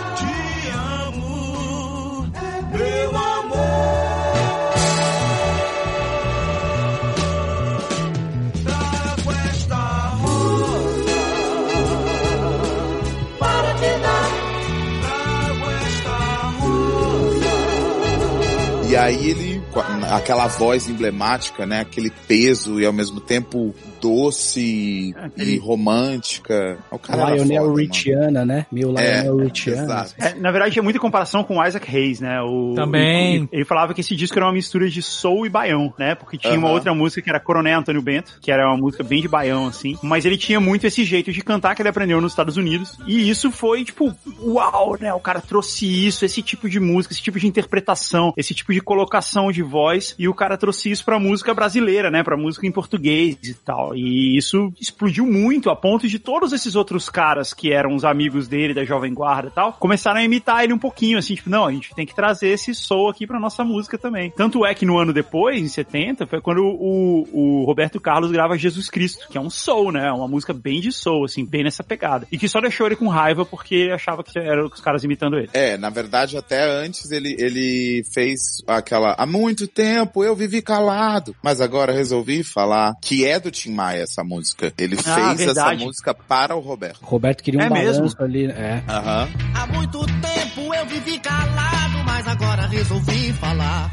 E aí ele, aquela voz emblemática, né? Aquele peso e ao mesmo tempo doce e romântica. O cara
Lionel
foda, mano.
Richiana, né? Meu Lionel Richiana.
exato.
É, na verdade, tinha muita comparação com o Isaac Hayes, né? O,
Também.
Ele, ele falava que esse disco era uma mistura de soul e baião, né? Porque tinha uma
Aham.
outra música que era Coronel Antônio Bento, que era uma música bem de baião, assim. Mas ele tinha muito esse jeito de cantar que ele aprendeu nos Estados Unidos. E isso foi, tipo, uau, né? O cara trouxe isso, esse tipo de música, esse tipo de interpretação, esse tipo de colocação de voz. E o cara trouxe isso pra música brasileira, né? Pra música em português e tal. E isso explodiu muito a ponto de todos esses outros caras que eram os amigos dele, da Jovem Guarda e tal, começaram a imitar ele um pouquinho, assim, tipo, não, a gente tem que trazer esse soul aqui pra nossa música também. Tanto é que no ano depois, em 70, foi quando o, o Roberto Carlos grava Jesus Cristo, que é um soul, né? Uma música bem de soul, assim, bem nessa pegada. E que só deixou ele com raiva porque achava que eram os caras imitando ele.
É, na verdade, até antes ele, ele fez aquela. Há muito muito tempo eu vivi calado, mas agora resolvi falar que é do Tim Maia essa música. Ele
Ah,
fez essa
verdade.
música para o Roberto.
Roberto queria um
É mesmo?
ali, é.
Aham.
Há muito tempo eu vivi calado, mas agora resolvi falar.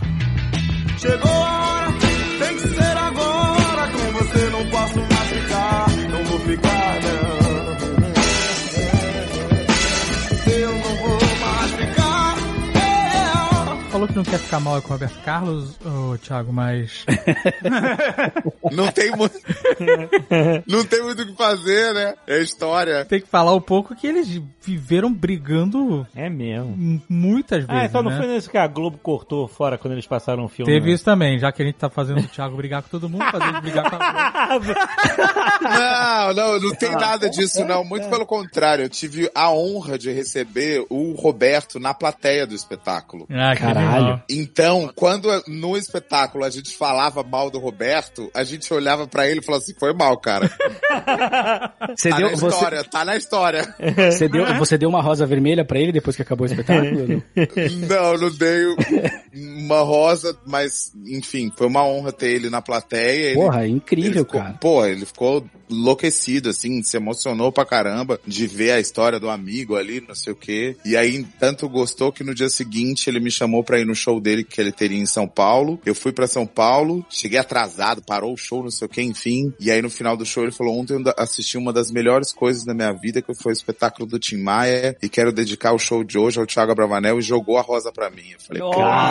Chegou a hora, tem que ser agora. Com você não posso mais ficar, não vou ficar, não
quer ficar mal com o Roberto Carlos, ô Thiago, mas.
Não tem muito. não tem muito o que fazer, né? É história.
Tem que falar um pouco que eles viveram brigando
É mesmo.
muitas vezes.
Ah, então não
né?
foi nesse que a Globo cortou fora quando eles passaram o filme.
Teve
né?
isso também, já que a gente tá fazendo o Thiago brigar com todo mundo, fazer ele brigar com a Globo.
Não, não, não tem nada disso, não. Muito pelo contrário, eu tive a honra de receber o Roberto na plateia do espetáculo.
Ah,
Caralho.
Legal.
Então, quando no espetáculo a gente falava mal do Roberto, a gente olhava pra ele e falava assim, foi mal, cara.
Você
Tá
deu,
na
você,
história, tá na história.
você, deu, você deu uma rosa vermelha pra ele depois que acabou o espetáculo? Não?
Não, não dei uma rosa, mas, enfim, foi uma honra ter ele na plateia. Ele-
Porra, é incrível,
ele ficou,
cara.
Pô, ele ficou enlouquecido, assim, se emocionou pra caramba de ver a história do amigo ali, não sei o quê. E aí, tanto gostou que no dia seguinte ele me chamou pra ir no show dele que ele teria em São Paulo. Eu fui pra São Paulo, cheguei atrasado, parou o show, não sei o quê, enfim. E aí no final do show ele falou, ontem eu assisti uma das melhores coisas da minha vida, que foi o espetáculo do Tim Maia, e quero dedicar o show de hoje ao Thiago Abravanel, e jogou a rosa pra mim. Eu falei,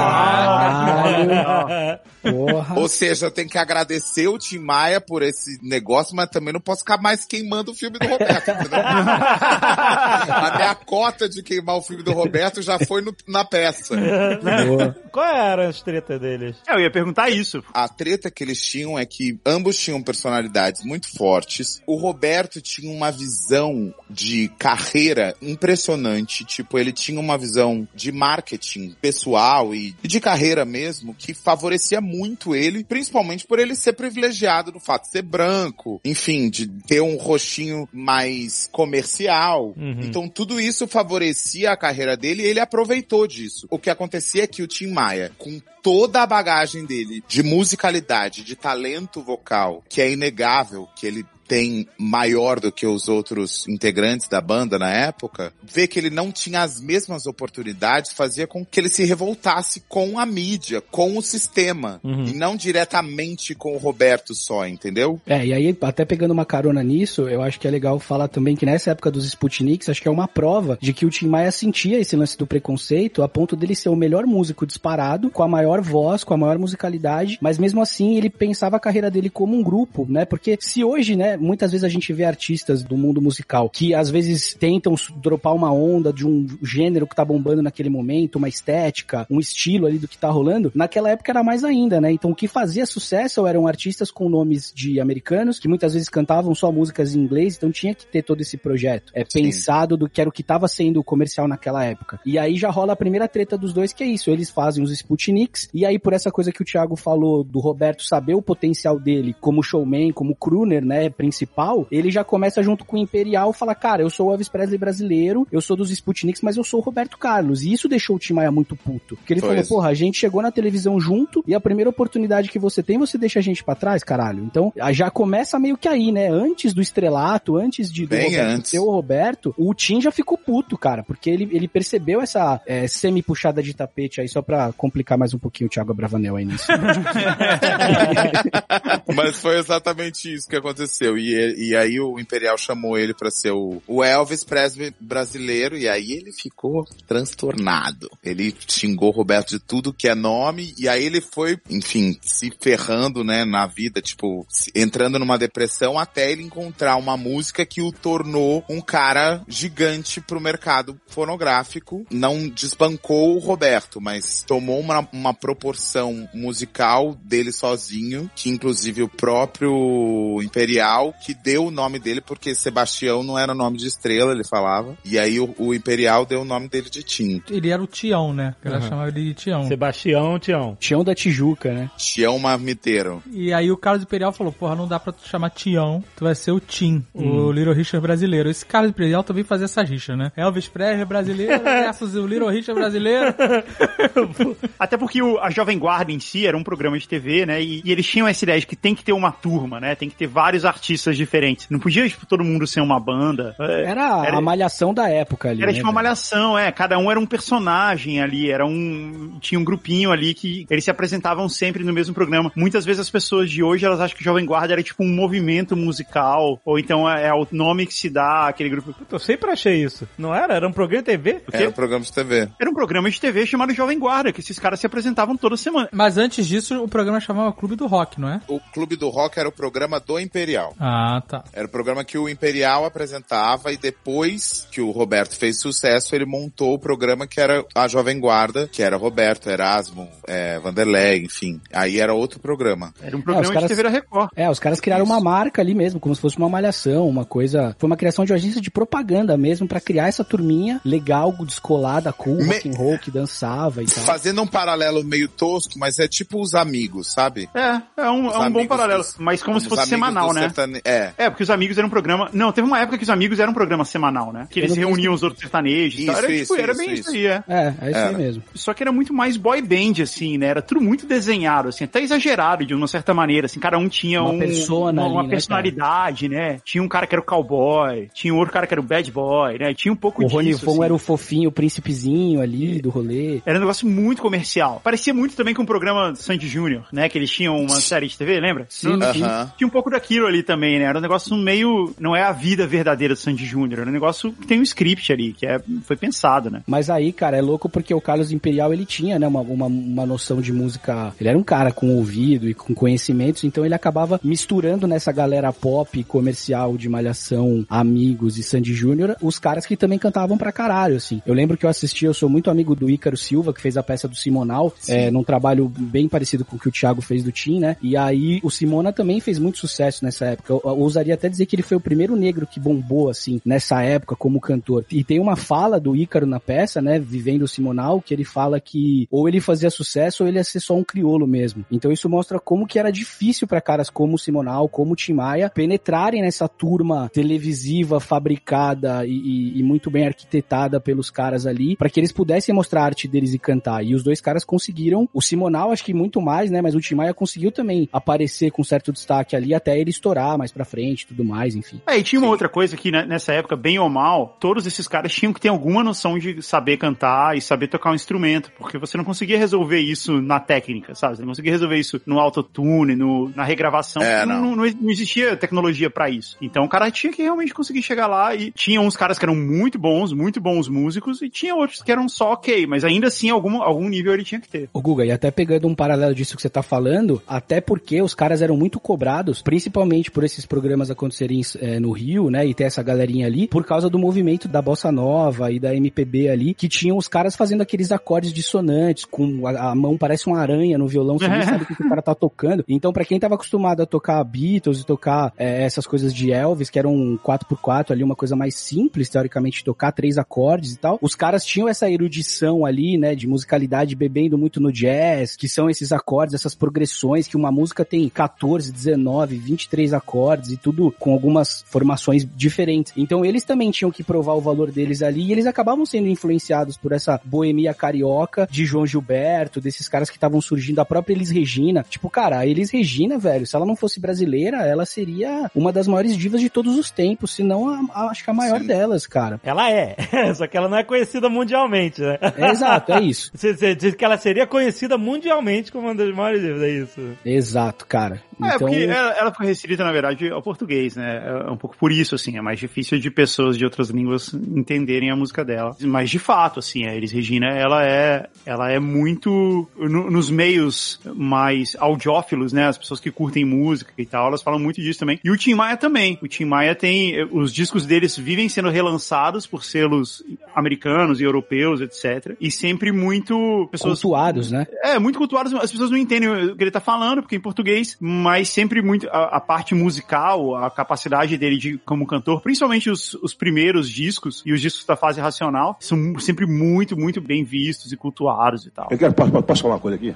Caralho. Porra.
ou seja, eu tenho que agradecer o Tim Maia por esse negócio, mas também não posso ficar mais queimando o filme do Roberto, entendeu? A minha cota de queimar o filme do Roberto já foi no- na peça.
Boa.
Qual era as tretas deles?
É, Eu ia perguntar isso.
A treta que eles tinham é que ambos tinham personalidades muito fortes. O Roberto tinha uma visão de carreira impressionante. Tipo, ele tinha uma visão de marketing pessoal e de carreira mesmo que favorecia muito ele, principalmente por ele ser privilegiado no fato de ser branco, enfim, de ter um rostinho mais comercial.
Uhum.
Então tudo isso favorecia a carreira dele e ele aproveitou disso. O que acontecia é que o Tim Maia, com toda a bagagem dele de musicalidade, de talento vocal, que é inegável que ele tem maior do que os outros integrantes da banda na época, ver que ele não tinha as mesmas oportunidades fazia com que ele se revoltasse com a mídia, com o sistema,
Uhum.
e não diretamente com o Roberto só, entendeu?
É, e aí, até pegando uma carona nisso, eu acho que é legal falar também que nessa época dos Sputniks, acho que é uma prova de que o Tim Maia sentia esse lance do preconceito a ponto dele ser o melhor músico disparado, com a maior voz, com a maior musicalidade, mas mesmo assim ele pensava a carreira dele como um grupo, né? Porque se hoje, né, muitas vezes a gente vê artistas do mundo musical que às vezes tentam dropar uma onda de um gênero que tá bombando naquele momento, uma estética, um estilo ali do que tá rolando, naquela época era mais ainda, né? Então o que fazia sucesso eram artistas com nomes de americanos, que muitas vezes cantavam só músicas em inglês, então tinha que ter todo esse projeto. É
Sim.
pensado do que era o que tava sendo comercial naquela época. E aí já rola a primeira treta dos dois, que é isso. Eles fazem os Sputniks, e aí por essa coisa que o Thiago falou do Roberto saber o potencial dele como showman, como crooner, né, principal, ele já começa junto com o Imperial falar, cara, eu sou o Elvis Presley brasileiro, eu sou dos Sputniks, mas eu sou o Roberto Carlos. E isso deixou o Tim Maia muito puto. Porque ele
Foi
falou,
isso.
porra, a gente chegou na televisão junto e a primeira oportunidade que você tem, você deixa a gente pra trás, caralho. Então, já começa meio que aí, né? Antes do estrelato, antes de
Bem
Roberto
antes.
ser o Roberto, o Tim já ficou puto, cara, porque ele, ele percebeu essa é, semi-puxada de tapete aí, só pra complicar mais um pouquinho o Thiago Bravanel aí nisso.
Mas foi exatamente isso que aconteceu. E, e aí o Imperial chamou ele pra ser o, o Elvis Presley brasileiro, e aí ele ficou transtornado. Ele xingou Roberto de tudo que é nome, e aí ele foi, enfim, se ferrando, né, na vida, tipo, entrando numa depressão até ele encontrar uma música que o tornou um cara gigante pro mercado fonográfico. Não desbancou o Roberto, mas tomou uma, uma proporção musical dele sozinho, que inclusive o próprio Imperial Imperial que deu o nome dele porque Sebastião não era nome de estrela, ele falava. E aí o, o Imperial deu o nome dele de Tim.
Ele era o Tião, né? Ela
Uhum.
chamava ele de Tião.
Sebastião, Tião.
Tião da Tijuca, né?
Tião Marmiteiro.
E aí o Carlos Imperial falou, porra, não dá pra tu chamar Tião, tu vai ser o Tim,
Hum.
o Little Richard brasileiro. Esse Carlos Imperial também fazia essa rixa, né? Elvis Presley brasileiro versus o Little Richard brasileiro.
Até porque o- a Jovem Guarda em si era um programa de TV, né? E, e eles tinham essa ideia de que tem que ter uma turma, né? Tem que ter vários artistas diferentes. Não podia, tipo, todo mundo ser uma banda. É,
Era, a malhação da época ali.
Era
né,
tipo uma malhação, é. Cada um era um personagem ali, era um. Tinha um grupinho ali que eles se apresentavam sempre no mesmo programa. Muitas vezes as pessoas de hoje elas acham que Jovem Guarda era tipo um movimento musical, ou então é, é o nome que se dá àquele grupo.
Puta, eu sempre achei isso. Não era? Era um programa de TV?
Era um programa de TV.
Era um programa de TV chamado Jovem Guarda, que esses caras se apresentavam toda semana.
Mas antes disso, o programa chamava Clube do Rock, não é?
O Clube do Rock era o programa do Imperial.
Ah, tá.
Era o programa que o Imperial apresentava e depois que o Roberto fez sucesso, ele montou o programa que era a Jovem Guarda, que era Roberto, Erasmo, é, Vanderlei, enfim. Aí era outro programa.
Era um
É,
programa
os caras-
de TV Record.
É, os caras criaram uma marca ali mesmo, como se fosse uma malhação, uma coisa. Foi uma criação de agência de propaganda mesmo, pra criar essa turminha legal, descolada, cool,
Me-
rock and roll, que dançava e tal.
Fazendo um paralelo meio tosco, mas é tipo os amigos, sabe?
É, é um, é um bom paralelo.
dos-
mas como se fosse semanal, né?
sertane- É.
É, porque os amigos eram um programa. Não, teve uma época que os amigos eram um programa semanal, né? Que eles reuniam os outros sertanejos e tal.
Isso,
Era,
isso,
tipo, era
isso,
bem
isso.
isso aí, é.
É, é isso aí
Era.
mesmo.
Só que era muito mais boy band, assim, né? Era tudo muito desenhado, assim, até exagerado de uma certa maneira, assim. Cada um tinha
Uma
um,
persona
uma,
ali,
uma
né,
personalidade, né? Tinha um cara que era o cowboy, tinha outro cara que era o bad boy, né? Tinha um pouco
O
disso,
Rony Von
assim.
era o fofinho, o príncipezinho ali do rolê.
Era um negócio muito comercial. Parecia muito também com o programa Sandy Júnior, né? Que eles tinham uma série de TV, lembra?
Sim, sim.
Aham.
Tinha um pouco daquilo ali também, né? Era um negócio meio. Não é a vida verdadeira do Sandy Júnior, era um negócio que tem um script ali, que é, foi pensado, né?
Mas aí, cara, é louco porque o Carlos Imperial, ele tinha, né, uma, uma, uma noção de música. Ele era um cara com ouvido e com conhecimentos, então ele acabava misturando nessa galera pop comercial de Malhação, Amigos e Sandy Júnior, os caras que também cantavam pra caralho, assim. Eu lembro que eu assisti, eu sou muito amigo do Ícaro Silva, que fez a peça do Simonal, é, num trabalho bem parecido com o que o Thiago fez do Tim, né? E aí o Simona também fez muito sucesso nessa época. Eu, eu ousaria até dizer que ele foi o primeiro negro que bombou, assim, nessa época como cantor. E tem uma fala do Ícaro na peça, né? Vivendo o Simonal, que ele fala que ou ele fazia sucesso ou ele ia ser só um criolo mesmo. Então isso mostra como que era difícil pra caras como o Simonal, como o Tim Maia, penetrarem nessa turma televisiva, fabricada e, e- e muito bem arquitetada pelos caras ali, pra que eles pudessem mostrar a arte deles e cantar. E os dois caras conseguiram, o Simonal acho que muito mais, né? Mas o Tim Maia conseguiu também aparecer com certo destaque ali até ele estourar mais pra frente e tudo mais, enfim.
É, e tinha uma outra coisa que né, nessa época, bem ou mal, todos esses caras tinham que ter alguma noção de saber cantar e saber tocar um instrumento, porque você não conseguia resolver isso na técnica, sabe? Você não conseguia resolver isso no autotune, no, na regravação.
É,
não,
não.
não, não existia tecnologia pra isso. Então o cara tinha que realmente conseguir chegar lá e tinha uns caras que eram muito bons, muito bons músicos, e tinha outros que eram só ok, mas ainda assim algum, algum nível ele tinha que ter.
Ô Guga, e até pegando um paralelo disso que você tá falando, até porque os caras eram muito cobrados, principalmente por esses programas acontecerem eh, no Rio, né, e ter essa galerinha ali, por causa do movimento da Bossa Nova e da MPB ali, que tinham os caras fazendo aqueles acordes dissonantes, com a, a mão parece uma aranha no violão, você nem sabe o que, o cara tá tocando. Então, pra quem tava acostumado a tocar Beatles e tocar eh, essas coisas de Elvis, que eram um 4x4 ali, uma coisa mais simples, teoricamente, tocar três acordes e tal, os caras tinham essa erudição ali, né, de musicalidade bebendo muito no jazz, que são esses acordes, essas progressões, que uma música tem 14, 19, 23 acordes e tudo com algumas formações diferentes. Então eles também tinham que provar o valor deles ali e eles acabavam sendo influenciados por essa boemia carioca de João Gilberto, desses caras que estavam surgindo, a própria Elis Regina. Tipo, cara, a Elis Regina, velho, se ela não fosse brasileira, ela seria uma das maiores divas de todos os tempos, se não a, a- acho que a maior
Sim.
delas, cara.
Ela é, só que ela não é conhecida mundialmente, né?
É exato, é isso.
Você, você diz que ela seria conhecida mundialmente como uma das maiores divas, é isso?
Exato, cara.
É,
Então,
porque ela, ela foi restrita, na verdade, ao português, né? É um pouco por isso, assim, é mais difícil de pessoas de outras línguas entenderem a música dela. Mas, de fato, assim, a Elis Regina, ela é, ela é muito, no- nos meios mais audiófilos, né? As pessoas que curtem música e tal, elas falam muito disso também. E o Tim Maia também. O Tim Maia tem, os discos deles vivem sendo relançados por selos americanos e europeus, etc. E sempre muito pessoas
cultuados, né?
é, muito cultuados, as pessoas não entendem o que ele tá falando, porque é em português, mas sempre muito, a, a parte musical, a capacidade dele de, como cantor, principalmente os, os primeiros discos e os discos da fase racional, são sempre muito, muito bem vistos e cultuados e tal.
Eu quero, posso, posso falar uma coisa aqui?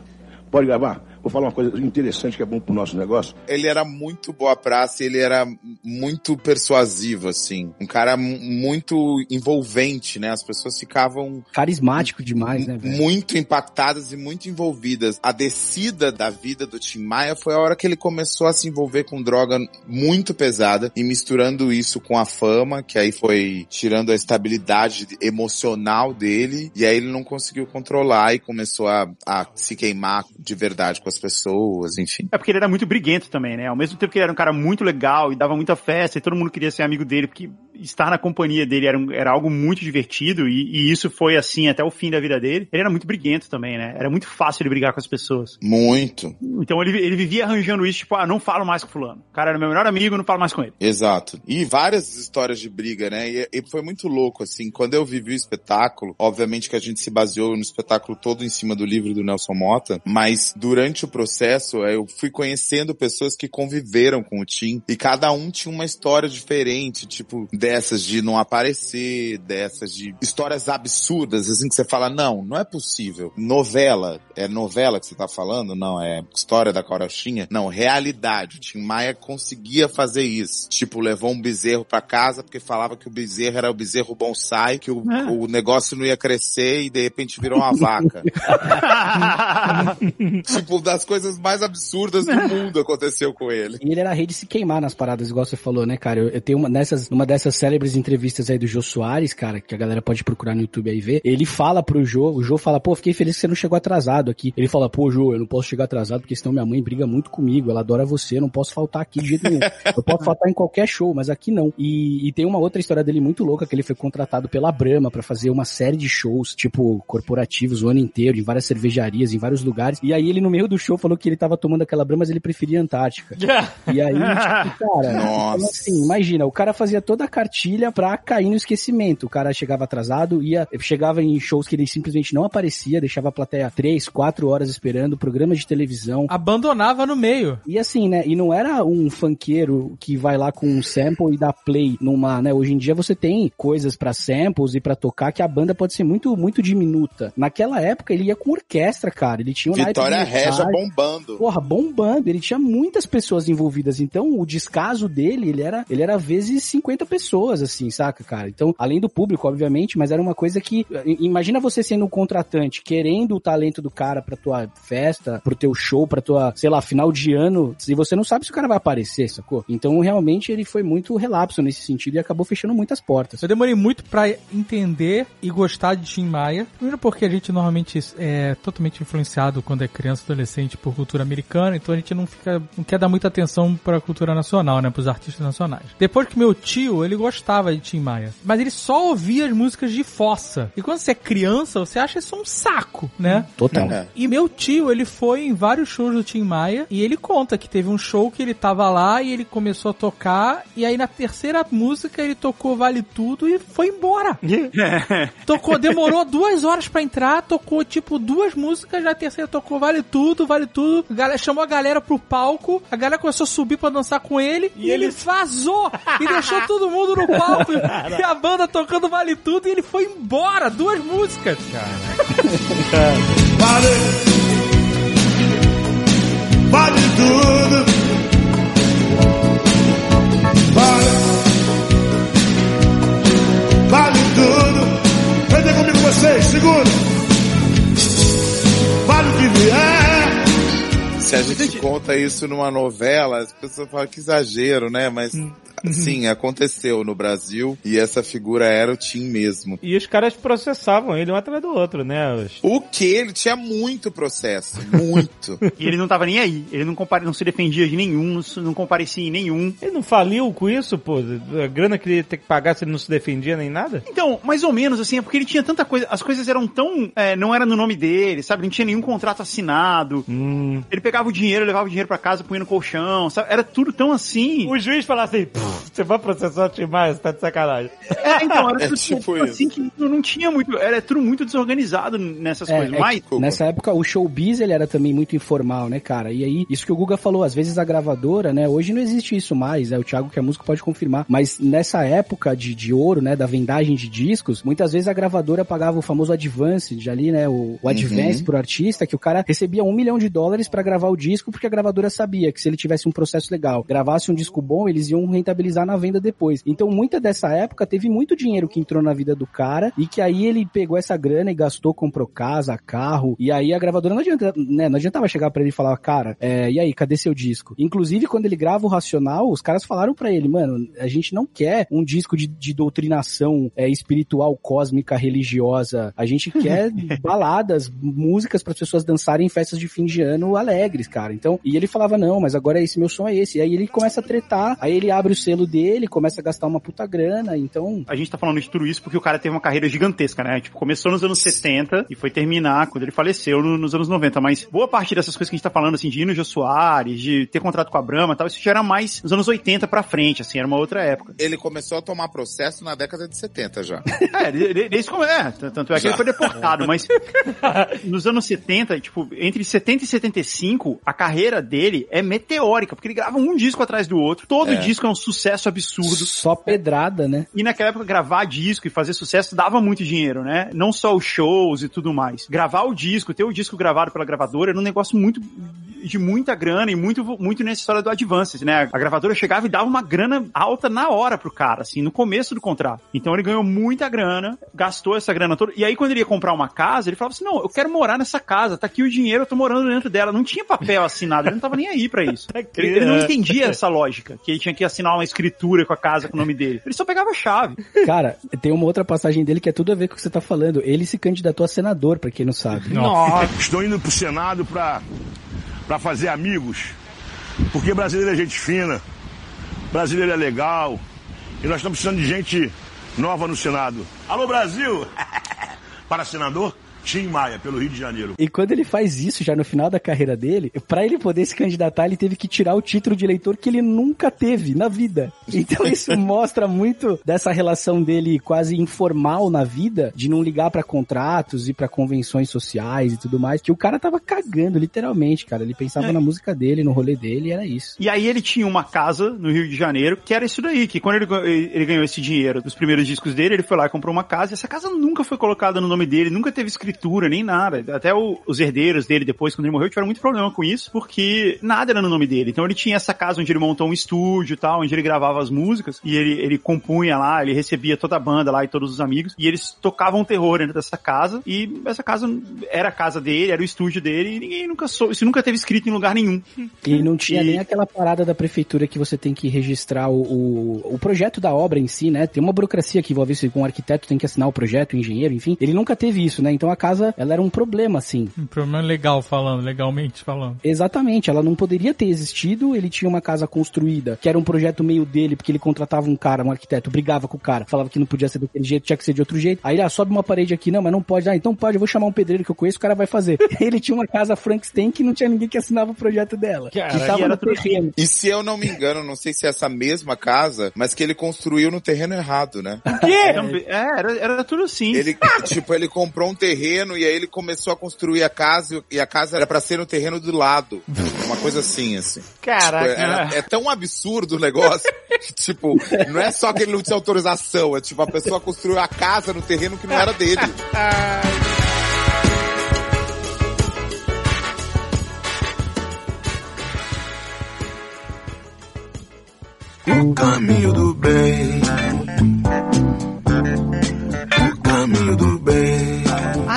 Pode gravar? Vou falar uma coisa interessante que é bom pro nosso negócio.
Ele era muito boa praça, ele era muito persuasivo, assim. Um cara mu- muito envolvente, né? As pessoas ficavam
Carismático demais, né, velho?
muito impactadas e muito envolvidas. A descida da vida do Tim Maia foi a hora que ele começou a se envolver com droga muito pesada e misturando isso com a fama, que aí foi tirando a estabilidade emocional dele, e aí ele não conseguiu controlar e começou a, a se queimar de verdade com as pessoas, enfim.
É porque ele era muito briguento também, né? Ao mesmo tempo que ele era um cara muito legal e dava muita festa e todo mundo queria ser amigo dele, porque estar na companhia dele era, um- era algo muito divertido e, e isso foi assim até o fim da vida dele. Ele era muito briguento também, né? Era muito fácil ele brigar com as pessoas.
Muito.
Então ele, ele vivia arranjando isso, tipo, ah, não falo mais com fulano. O cara era meu melhor amigo, não falo mais com ele.
Exato. E várias histórias de briga, né? E, e foi muito louco, assim. Quando eu vivi o espetáculo, obviamente que a gente se baseou no espetáculo todo em cima do livro do Nelson Mota, mas durante o processo eu fui conhecendo pessoas que conviveram com o Tim e cada um tinha uma história diferente, tipo, dessas de não aparecer, dessas de histórias absurdas, assim, que você fala, não, não é possível. Novela, é novela que você tá falando? Não, é história da Corochinha? Não, realidade. O Tim Maia conseguia fazer isso. Tipo, levou um bezerro pra casa porque falava que o bezerro era o bezerro bonsai, que o, o negócio não ia crescer e de repente virou uma vaca. tipo, das coisas mais absurdas do mundo aconteceu com ele.
E ele era rei de se queimar nas paradas, igual você falou, né, cara? Eu, eu tenho uma nessas, uma dessas célebres entrevistas aí do Jô Soares, cara, que a galera pode procurar no YouTube aí ver. Ele fala pro Jô, o Jô fala, pô, fiquei feliz que você não chegou atrasado aqui. Ele fala, pô, Jô, eu não posso chegar atrasado porque senão minha mãe briga muito comigo, ela adora você, eu não posso faltar aqui de jeito nenhum. Eu posso faltar em qualquer show, mas aqui não. E, e tem uma outra história dele muito louca, que ele foi contratado pela Brahma pra fazer uma série de shows, tipo, corporativos o ano inteiro, em várias cervejarias, em vários lugares. E aí ele, no meio do show, falou que ele tava tomando aquela Brahma, mas ele preferia a Antártica. E aí, tipo, cara,
Nossa.
então, assim, imagina, o cara fazia toda a cartilha pra cair no esquecimento. O cara chegava atrasado, ia, chegava em shows que ele simplesmente não aparecia, deixava a plateia três, quatro horas esperando, programas de televisão.
Abandonava no meio.
E assim, né? E não era um funkeiro que vai lá com um sample e dá play numa, né? Hoje em dia você tem coisas pra samples e pra tocar que a banda pode ser muito, muito diminuta. Naquela época ele ia com orquestra, cara. Ele tinha um naipe
Vitória
ensaio.
bombando.
Porra, bombando. Ele tinha muitas pessoas envolvidas. Então, o descaso dele, ele era, ele era vezes 50 pessoas, assim, saca, cara? Então, além do público, obviamente, mas era uma coisa que. Imagina você sendo um contratante, querendo o talento do cara pra tua festa, pro teu show, pra tua, sei lá, final de ano, se você não sabe se o cara vai aparecer, sacou? Então, realmente, ele foi muito relapso nesse sentido e acabou fechando muitas portas.
Eu demorei muito pra entender e gostar de Tim Maia. Primeiro porque a gente normalmente é totalmente influenciado quando é criança, adolescente por cultura americana, então a gente não fica, não quer dar muita atenção pra cultura nacional, né, pros artistas nacionais. Depois que meu tio, ele gostava de Tim Maia, mas ele só ouvia as músicas de fossa. E quando você é criança, você acha isso um saco, né?
Total.
É.
E meu tio, ele foi em vários shows do Tim Maia e ele conta que teve um show que ele tava lá e ele começou a tocar e aí na terceira música ele tocou Vale Tudo e foi embora. tocou, demorou duas horas pra entrar, tocou tipo duas músicas, na terceira tocou Vale Tudo, Vale Tudo. Galera, chamou a galera pro palco, a galera começou a subir pra dançar com ele e, ele vazou e deixou todo mundo no palco e a banda tocando Vale Tudo e ele foi embora, duas músicas.
Vale, vale tudo. Vale, vale tudo. Vem comigo vocês, segura. Vale o que vier.
Se a gente conta isso numa novela, as pessoas falam que exagero, né? Mas, sim, aconteceu no Brasil e essa figura era o Tim mesmo.
E os caras processavam ele um atrás do outro, né? Os-
O que? Ele tinha muito processo. Muito.
E ele não tava nem aí. Ele não, compare, não se defendia de nenhum, não, comparecia em nenhum.
Ele não faliu com isso, pô? A grana que ele ia ter que pagar se ele não se defendia nem nada?
Então, mais ou menos, assim, é porque ele tinha tanta coisa, as coisas eram tão, é, não era no nome dele, sabe? Não tinha nenhum contrato assinado. Ele pegava o dinheiro, levava o dinheiro pra casa, punha no colchão, sabe? Era tudo tão assim.
O juiz falava assim, "Pff, Você vai processar o Tim Maia, você tá de sacanagem.
É, então, era
É
tudo
tipo
assim que não não tinha muito. Era tudo muito desorganizado nessas
É,
coisas.
é
Mas.
nessa época o showbiz ele era também muito informal, né, cara? E aí, isso que o Guga falou, às vezes a gravadora, né, hoje não existe isso mais, é o Thiago que é músico pode confirmar, mas nessa época de, de ouro, né, da vendagem de discos, muitas vezes a gravadora pagava o famoso advance, de ali, né, o, o advance
Uhum.
pro artista, que o cara recebia um milhão de dólares pra gravar o disco, porque a gravadora sabia que se ele tivesse um processo legal, gravasse um disco bom, eles iam rentabilizar na venda depois. Então, muita dessa época teve muito dinheiro que entrou na vida do cara e que aí ele pegou essa grana e gastou, comprou casa, carro, e aí a gravadora não adianta, né, não adiantava chegar pra ele e falar, cara, é, e aí, cadê seu disco? Inclusive, quando ele grava o Racional, os caras falaram pra ele, mano, a gente não quer um disco de, de doutrinação é, espiritual, cósmica, religiosa, a gente quer baladas, músicas para as pessoas dançarem em festas de fim de ano alegres, cara. Então, e ele falava, não, mas agora esse meu som é esse. E aí ele começa a tretar, aí ele abre o selo dele, começa a gastar uma puta grana, então...
A gente tá falando de tudo isso porque o cara teve uma carreira gigantesca, né? Tipo, começou nos anos 70 e foi terminar quando ele faleceu no- nos anos 90. Mas boa parte dessas coisas que a gente tá falando, assim, de ir no Jô Soares, de ter contrato com a Brahma e tal, isso já era mais nos anos 80 pra frente, assim, era uma outra época.
Ele começou a tomar processo na década de 70 já.
É, de- de- desde como é, tanto é que ele foi deportado, mas nos anos 70, tipo, entre 70 e 75, a carreira dele é meteórica, porque ele grava um disco atrás do outro, todo
É.
disco é um sucesso absurdo.
Só pedrada, né?
E naquela época, gravar disco e fazer sucesso dava muito dinheiro, né? Não só os shows e tudo mais. Gravar o disco, ter o disco gravado pela gravadora era um negócio muito de muita grana e muito, muito nessa história do Advances, né? A gravadora chegava e dava uma grana alta na hora pro cara, assim, no começo do contrato. Então ele ganhou muita grana, gastou essa grana toda. E aí quando ele ia comprar uma casa, ele falava assim, não, eu quero morar nessa casa, tá aqui o dinheiro, eu tô morando dentro dela. Não tinha papel assinado, ele não tava nem aí pra isso. Ele, ele não entendia essa lógica, que ele tinha que assinar uma escritura com a casa com o nome dele. Ele só pegava a chave.
Cara, tem uma outra passagem dele que é tudo a ver com o que você tá falando. Ele se candidatou a senador, pra quem não sabe.
Estou indo pro Senado pra, pra fazer amigos. Porque brasileiro é gente fina, brasileiro é legal. E nós estamos precisando de gente nova no Senado. Alô, Brasil! Para senador, Tim Maia, pelo Rio de Janeiro.
E quando ele faz isso já no final da carreira dele, pra ele poder se candidatar, ele teve que tirar o título de eleitor que ele nunca teve na vida. Então isso mostra muito dessa relação dele quase informal na vida, de não ligar pra contratos e pra convenções sociais e tudo mais, que o cara tava cagando, literalmente, cara. Ele pensava
É.
na música dele, no rolê dele, e era isso.
E aí ele tinha uma casa no Rio de Janeiro, que era isso daí, que quando ele, ele ganhou esse dinheiro dos primeiros discos dele, ele foi lá e comprou uma casa, e essa casa nunca foi colocada no nome dele, nunca teve escritura, nem nada. Até o- os herdeiros dele, depois, quando ele morreu, tiveram muito problema com isso, porque nada era no nome dele. Então ele tinha essa casa onde ele montou um estúdio e tal, onde ele gravava as músicas, e ele, ele compunha lá, ele recebia toda a banda lá e todos os amigos, e eles tocavam terror dentro dessa casa, e essa casa era a casa dele, era o estúdio dele, e ninguém nunca soube, isso nunca teve escrito em lugar nenhum.
E não tinha nem aquela parada da prefeitura que você tem que registrar o, o, o projeto da obra em si, né? Tem uma burocracia que envolve isso, um arquiteto tem que assinar o projeto, o engenheiro, enfim. Ele nunca teve isso, né? Então a casa, ela era um problema, assim.
Um problema legal falando, legalmente falando.
Exatamente, ela não poderia ter existido, ele tinha uma casa construída, que era um projeto meio dele, porque ele contratava um cara, um arquiteto, brigava com o cara, falava que não podia ser daquele jeito, tinha que ser de outro jeito. Aí ele, ah, sobe uma parede aqui, não, mas não pode, ah, então pode, eu vou chamar um pedreiro que eu conheço, o cara vai fazer. ele tinha uma casa Frankenstein que não tinha ninguém que assinava o projeto dela. que tava no terreno.
E se eu não me engano, não sei se é essa mesma casa, mas que ele construiu no terreno errado, né?
quê? É, era, era tudo assim.
Ele, tipo, ele comprou um terreno e aí ele começou a construir a casa e a casa era pra ser no terreno do lado. Uma coisa assim, assim.
Caraca.
Tipo, era- é tão absurdo o negócio que, tipo, não é só que ele não tinha autorização, é tipo, a pessoa construiu a casa no terreno que não era dele.
O caminho do bem. O caminho do bem.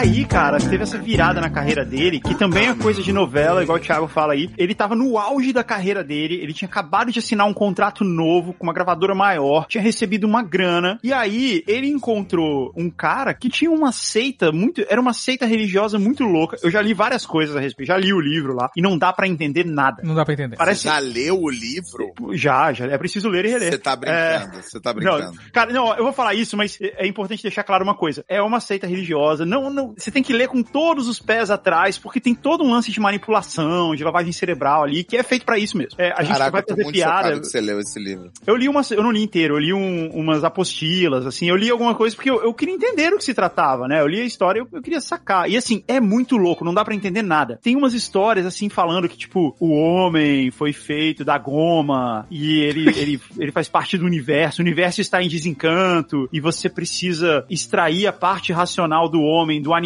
Aí, cara, teve essa virada na carreira dele, que também é coisa de novela, igual o Thiago fala aí. Ele tava no auge da carreira dele, ele tinha acabado de assinar um contrato novo com uma gravadora maior, tinha recebido uma grana, e aí ele encontrou um cara que tinha uma seita muito, era uma seita religiosa muito louca. Eu já li várias coisas a respeito, já li o livro lá, e não dá pra entender nada.
Não dá pra entender.
Parece-
Já leu o livro?
Já, já, é preciso ler e reler.
Você tá brincando, você tá brincando.
Não, cara, não, eu vou falar isso, mas é importante deixar claro uma coisa. É uma seita religiosa, não, não, você tem que ler com todos os pés atrás, porque tem todo um lance de manipulação, de lavagem cerebral ali, que é feito pra isso mesmo. É, a gente
Caraca,
vai fazer
muito
piada.
que você leu esse livro.
Eu li umas, eu não li inteiro, eu li um- umas apostilas, assim, eu li alguma coisa porque eu, eu queria entender o que se tratava, né? Eu li a história, eu, eu queria sacar. E assim, é muito louco, não dá pra entender nada. Tem umas histórias, assim, falando que, tipo, o homem foi feito da goma e ele, ele, ele faz parte do universo, o universo está em desencanto e você precisa extrair a parte racional do homem, do animal,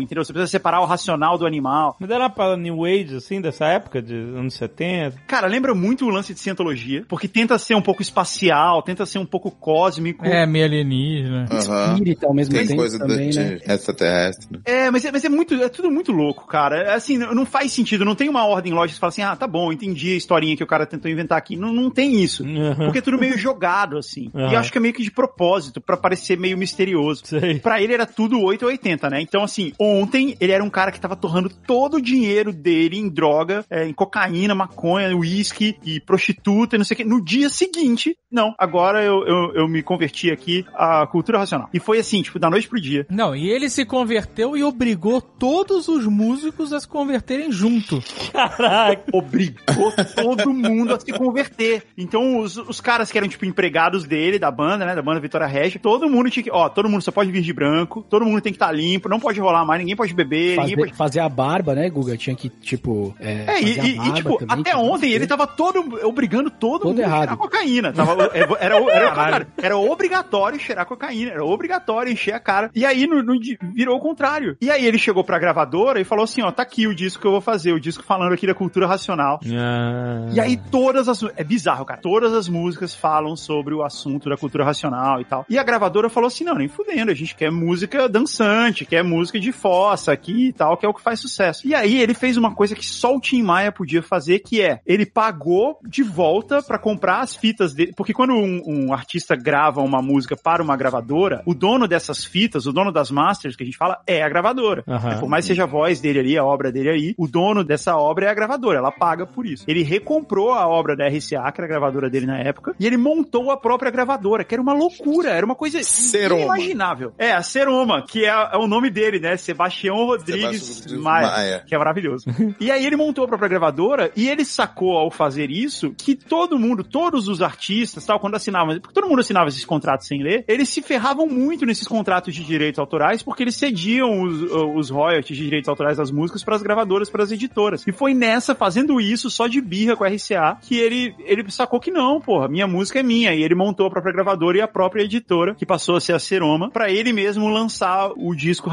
entendeu? Você precisa separar o racional do animal.
Mas era pra New Age, assim, dessa época, de anos 70?
Cara, lembra muito o lance de cientologia, porque tenta ser um pouco espacial, tenta ser um pouco cósmico.
É, meio alienígena.
Espírita ao mesmo
Tem
tempo
coisa
também,
de,
né?
de extraterrestre. né?
É, mas é, mas é muito, é tudo muito louco, cara. É Assim, não faz sentido, não tem uma ordem lógica que fala assim, ah, tá bom, entendi a historinha que o cara tentou inventar aqui. Não, não tem isso. Porque é tudo meio jogado, assim. E
Aham.
eu acho que é meio que de propósito, pra parecer meio misterioso.
Sei.
Pra ele era tudo 8 ou 80, né? Então, assim, ontem ele era um cara que tava torrando todo o dinheiro dele em droga, é, em cocaína, maconha, uísque e prostituta e não sei o quê. No dia seguinte, não, agora eu, eu, eu me converti aqui à cultura racional. E foi assim, tipo, da noite pro dia.
Não, e ele se converteu e obrigou todos os músicos a se converterem junto.
Caraca.
obrigou todo mundo a se converter. Então, os, os caras que eram, tipo, empregados dele, da banda, né, da banda Vitória Regia, todo mundo tinha que, ó, todo mundo só pode vir de branco, todo mundo tem que estar limpo, não pode rolar mais, ninguém pode beber, ninguém
Fazer,
pode...
fazer a barba, né, Guga? Tinha que, tipo. É,
É, e,
a
e- e, tipo,
também,
até ontem ele tava todo obrigando todo,
Todo
mundo a
errado.
cheirar cocaína. Tava, é, era, era, era, era obrigatório cheirar cocaína, era obrigatório encher a cara. E aí no, no virou o contrário. E aí ele chegou pra gravadora e falou assim: ó, tá aqui o disco que eu vou fazer, o disco falando aqui da cultura racional.
Ah.
E aí todas as. É bizarro, cara. Todas as músicas falam sobre o assunto da cultura racional e tal. E a gravadora falou assim: não, nem fudendo, a gente quer música dançante, quer música de fossa aqui e tal, que é o que faz sucesso. E aí ele fez uma coisa que só o Tim Maia podia fazer, que é ele pagou de volta pra comprar as fitas dele. Porque quando um, um artista grava uma música para uma gravadora, o dono dessas fitas, o dono das masters que a gente fala, é a gravadora.
Aham.
Por mais que seja a voz dele ali, a obra dele aí, o dono dessa obra é a gravadora, ela paga por isso. Ele recomprou a obra da RCA, que era a gravadora dele na época, e ele montou a própria gravadora, que era uma loucura, era uma coisa
Seroma.
inimaginável. É, a Seroma, que é, é o nome dele, né? Sebastião Rodrigues
Sebastião
Maia,
Maia.
que é maravilhoso. e aí ele montou a própria gravadora e ele sacou ao fazer isso que todo mundo, todos os artistas, tal, quando assinavam, porque todo mundo assinava esses contratos sem ler, eles se ferravam muito nesses contratos de direitos autorais porque eles cediam os, os royalties de direitos autorais das músicas para as gravadoras, para as editoras. E foi nessa, fazendo isso, só de birra com a RCA, que ele, ele sacou que não, porra, minha música é minha. E ele montou a própria gravadora e a própria editora, que passou a ser a Seroma, para ele mesmo lançar o disco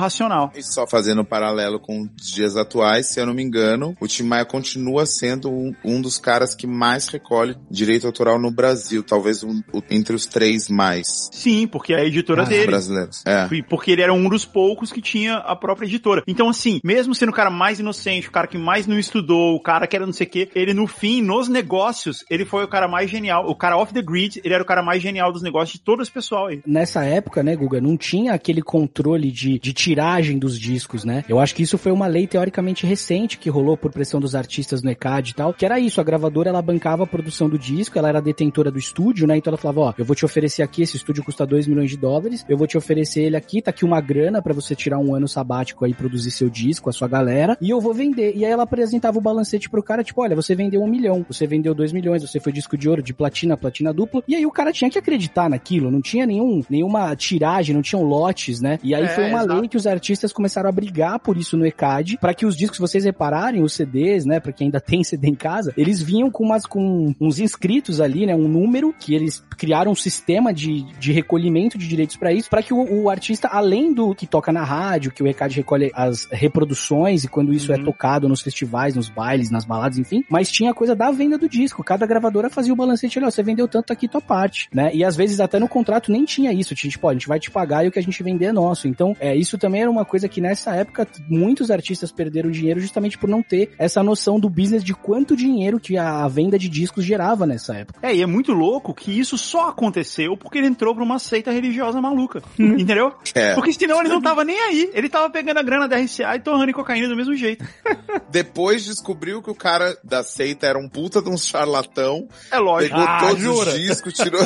E só fazendo um paralelo com os dias atuais, se eu não me engano, o Tim Maia continua sendo um, um dos caras que mais recolhe direito autoral no Brasil, talvez um- o- entre os três mais
Sim, porque é a editora
Ah,
dele.
brasileiros. É.
E Porque ele era um dos poucos que tinha a própria editora. Então, assim, mesmo sendo o cara mais inocente, o cara que mais não estudou, o cara que era não sei o quê, ele no fim, nos negócios, ele foi o cara mais genial. O cara off the grid, ele era o cara mais genial dos negócios de todo esse pessoal aí.
Nessa época, né, Guga, não tinha aquele controle de, de tiragem dos discos, né? Eu acho que isso foi uma lei teoricamente recente que rolou por pressão dos artistas no ECAD e tal, que era isso, a gravadora ela bancava a produção do disco, ela era detentora do estúdio, né? Então ela falava, ó, eu vou te oferecer aqui, esse estúdio custa 2 milhões de dólares, eu vou te oferecer ele aqui, tá aqui uma grana pra você tirar um ano sabático aí, produzir seu disco, a sua galera, e eu vou vender. E aí ela apresentava o balancete pro cara, tipo, olha, você vendeu um milhão, você vendeu dois milhões, você foi disco de ouro, de platina, platina dupla, e aí o cara tinha que acreditar naquilo, não tinha nenhum, nenhuma tiragem, não tinham lotes, né? E aí
É,
foi uma
exato.
lei que os artistas começaram a brigar por isso no ECAD, pra que os discos, vocês repararem, os CDs, né, pra quem ainda tem CD em casa, eles vinham com umas com uns inscritos ali, né, um número que eles criaram um sistema de, de recolhimento de direitos pra isso, pra que o, o artista, além do que toca na rádio, que o ECAD recolhe as reproduções e quando isso é tocado nos festivais, nos bailes, nas baladas, enfim, mas tinha a coisa da venda do disco. Cada gravadora fazia o balancete, olha, ó, você vendeu tanto aqui tua parte, né? E às vezes até no contrato nem tinha isso, tinha tipo, ó, a gente vai te pagar e o que a gente vender é nosso. Então, é, isso também era uma coisa que nessa época muitos artistas perderam dinheiro justamente por não ter essa noção do business de quanto dinheiro que a venda de discos gerava nessa época.
É, e é muito louco que isso só aconteceu porque ele entrou pra uma seita religiosa maluca. Entendeu?
É.
Porque senão ele não tava nem aí. Ele tava pegando a grana da RCA e torrando em cocaína do mesmo jeito.
Depois descobriu que o cara da seita era um puta de um charlatão.
É lógico.
Pegou
Ah,
todos
jura?
os discos, tirou,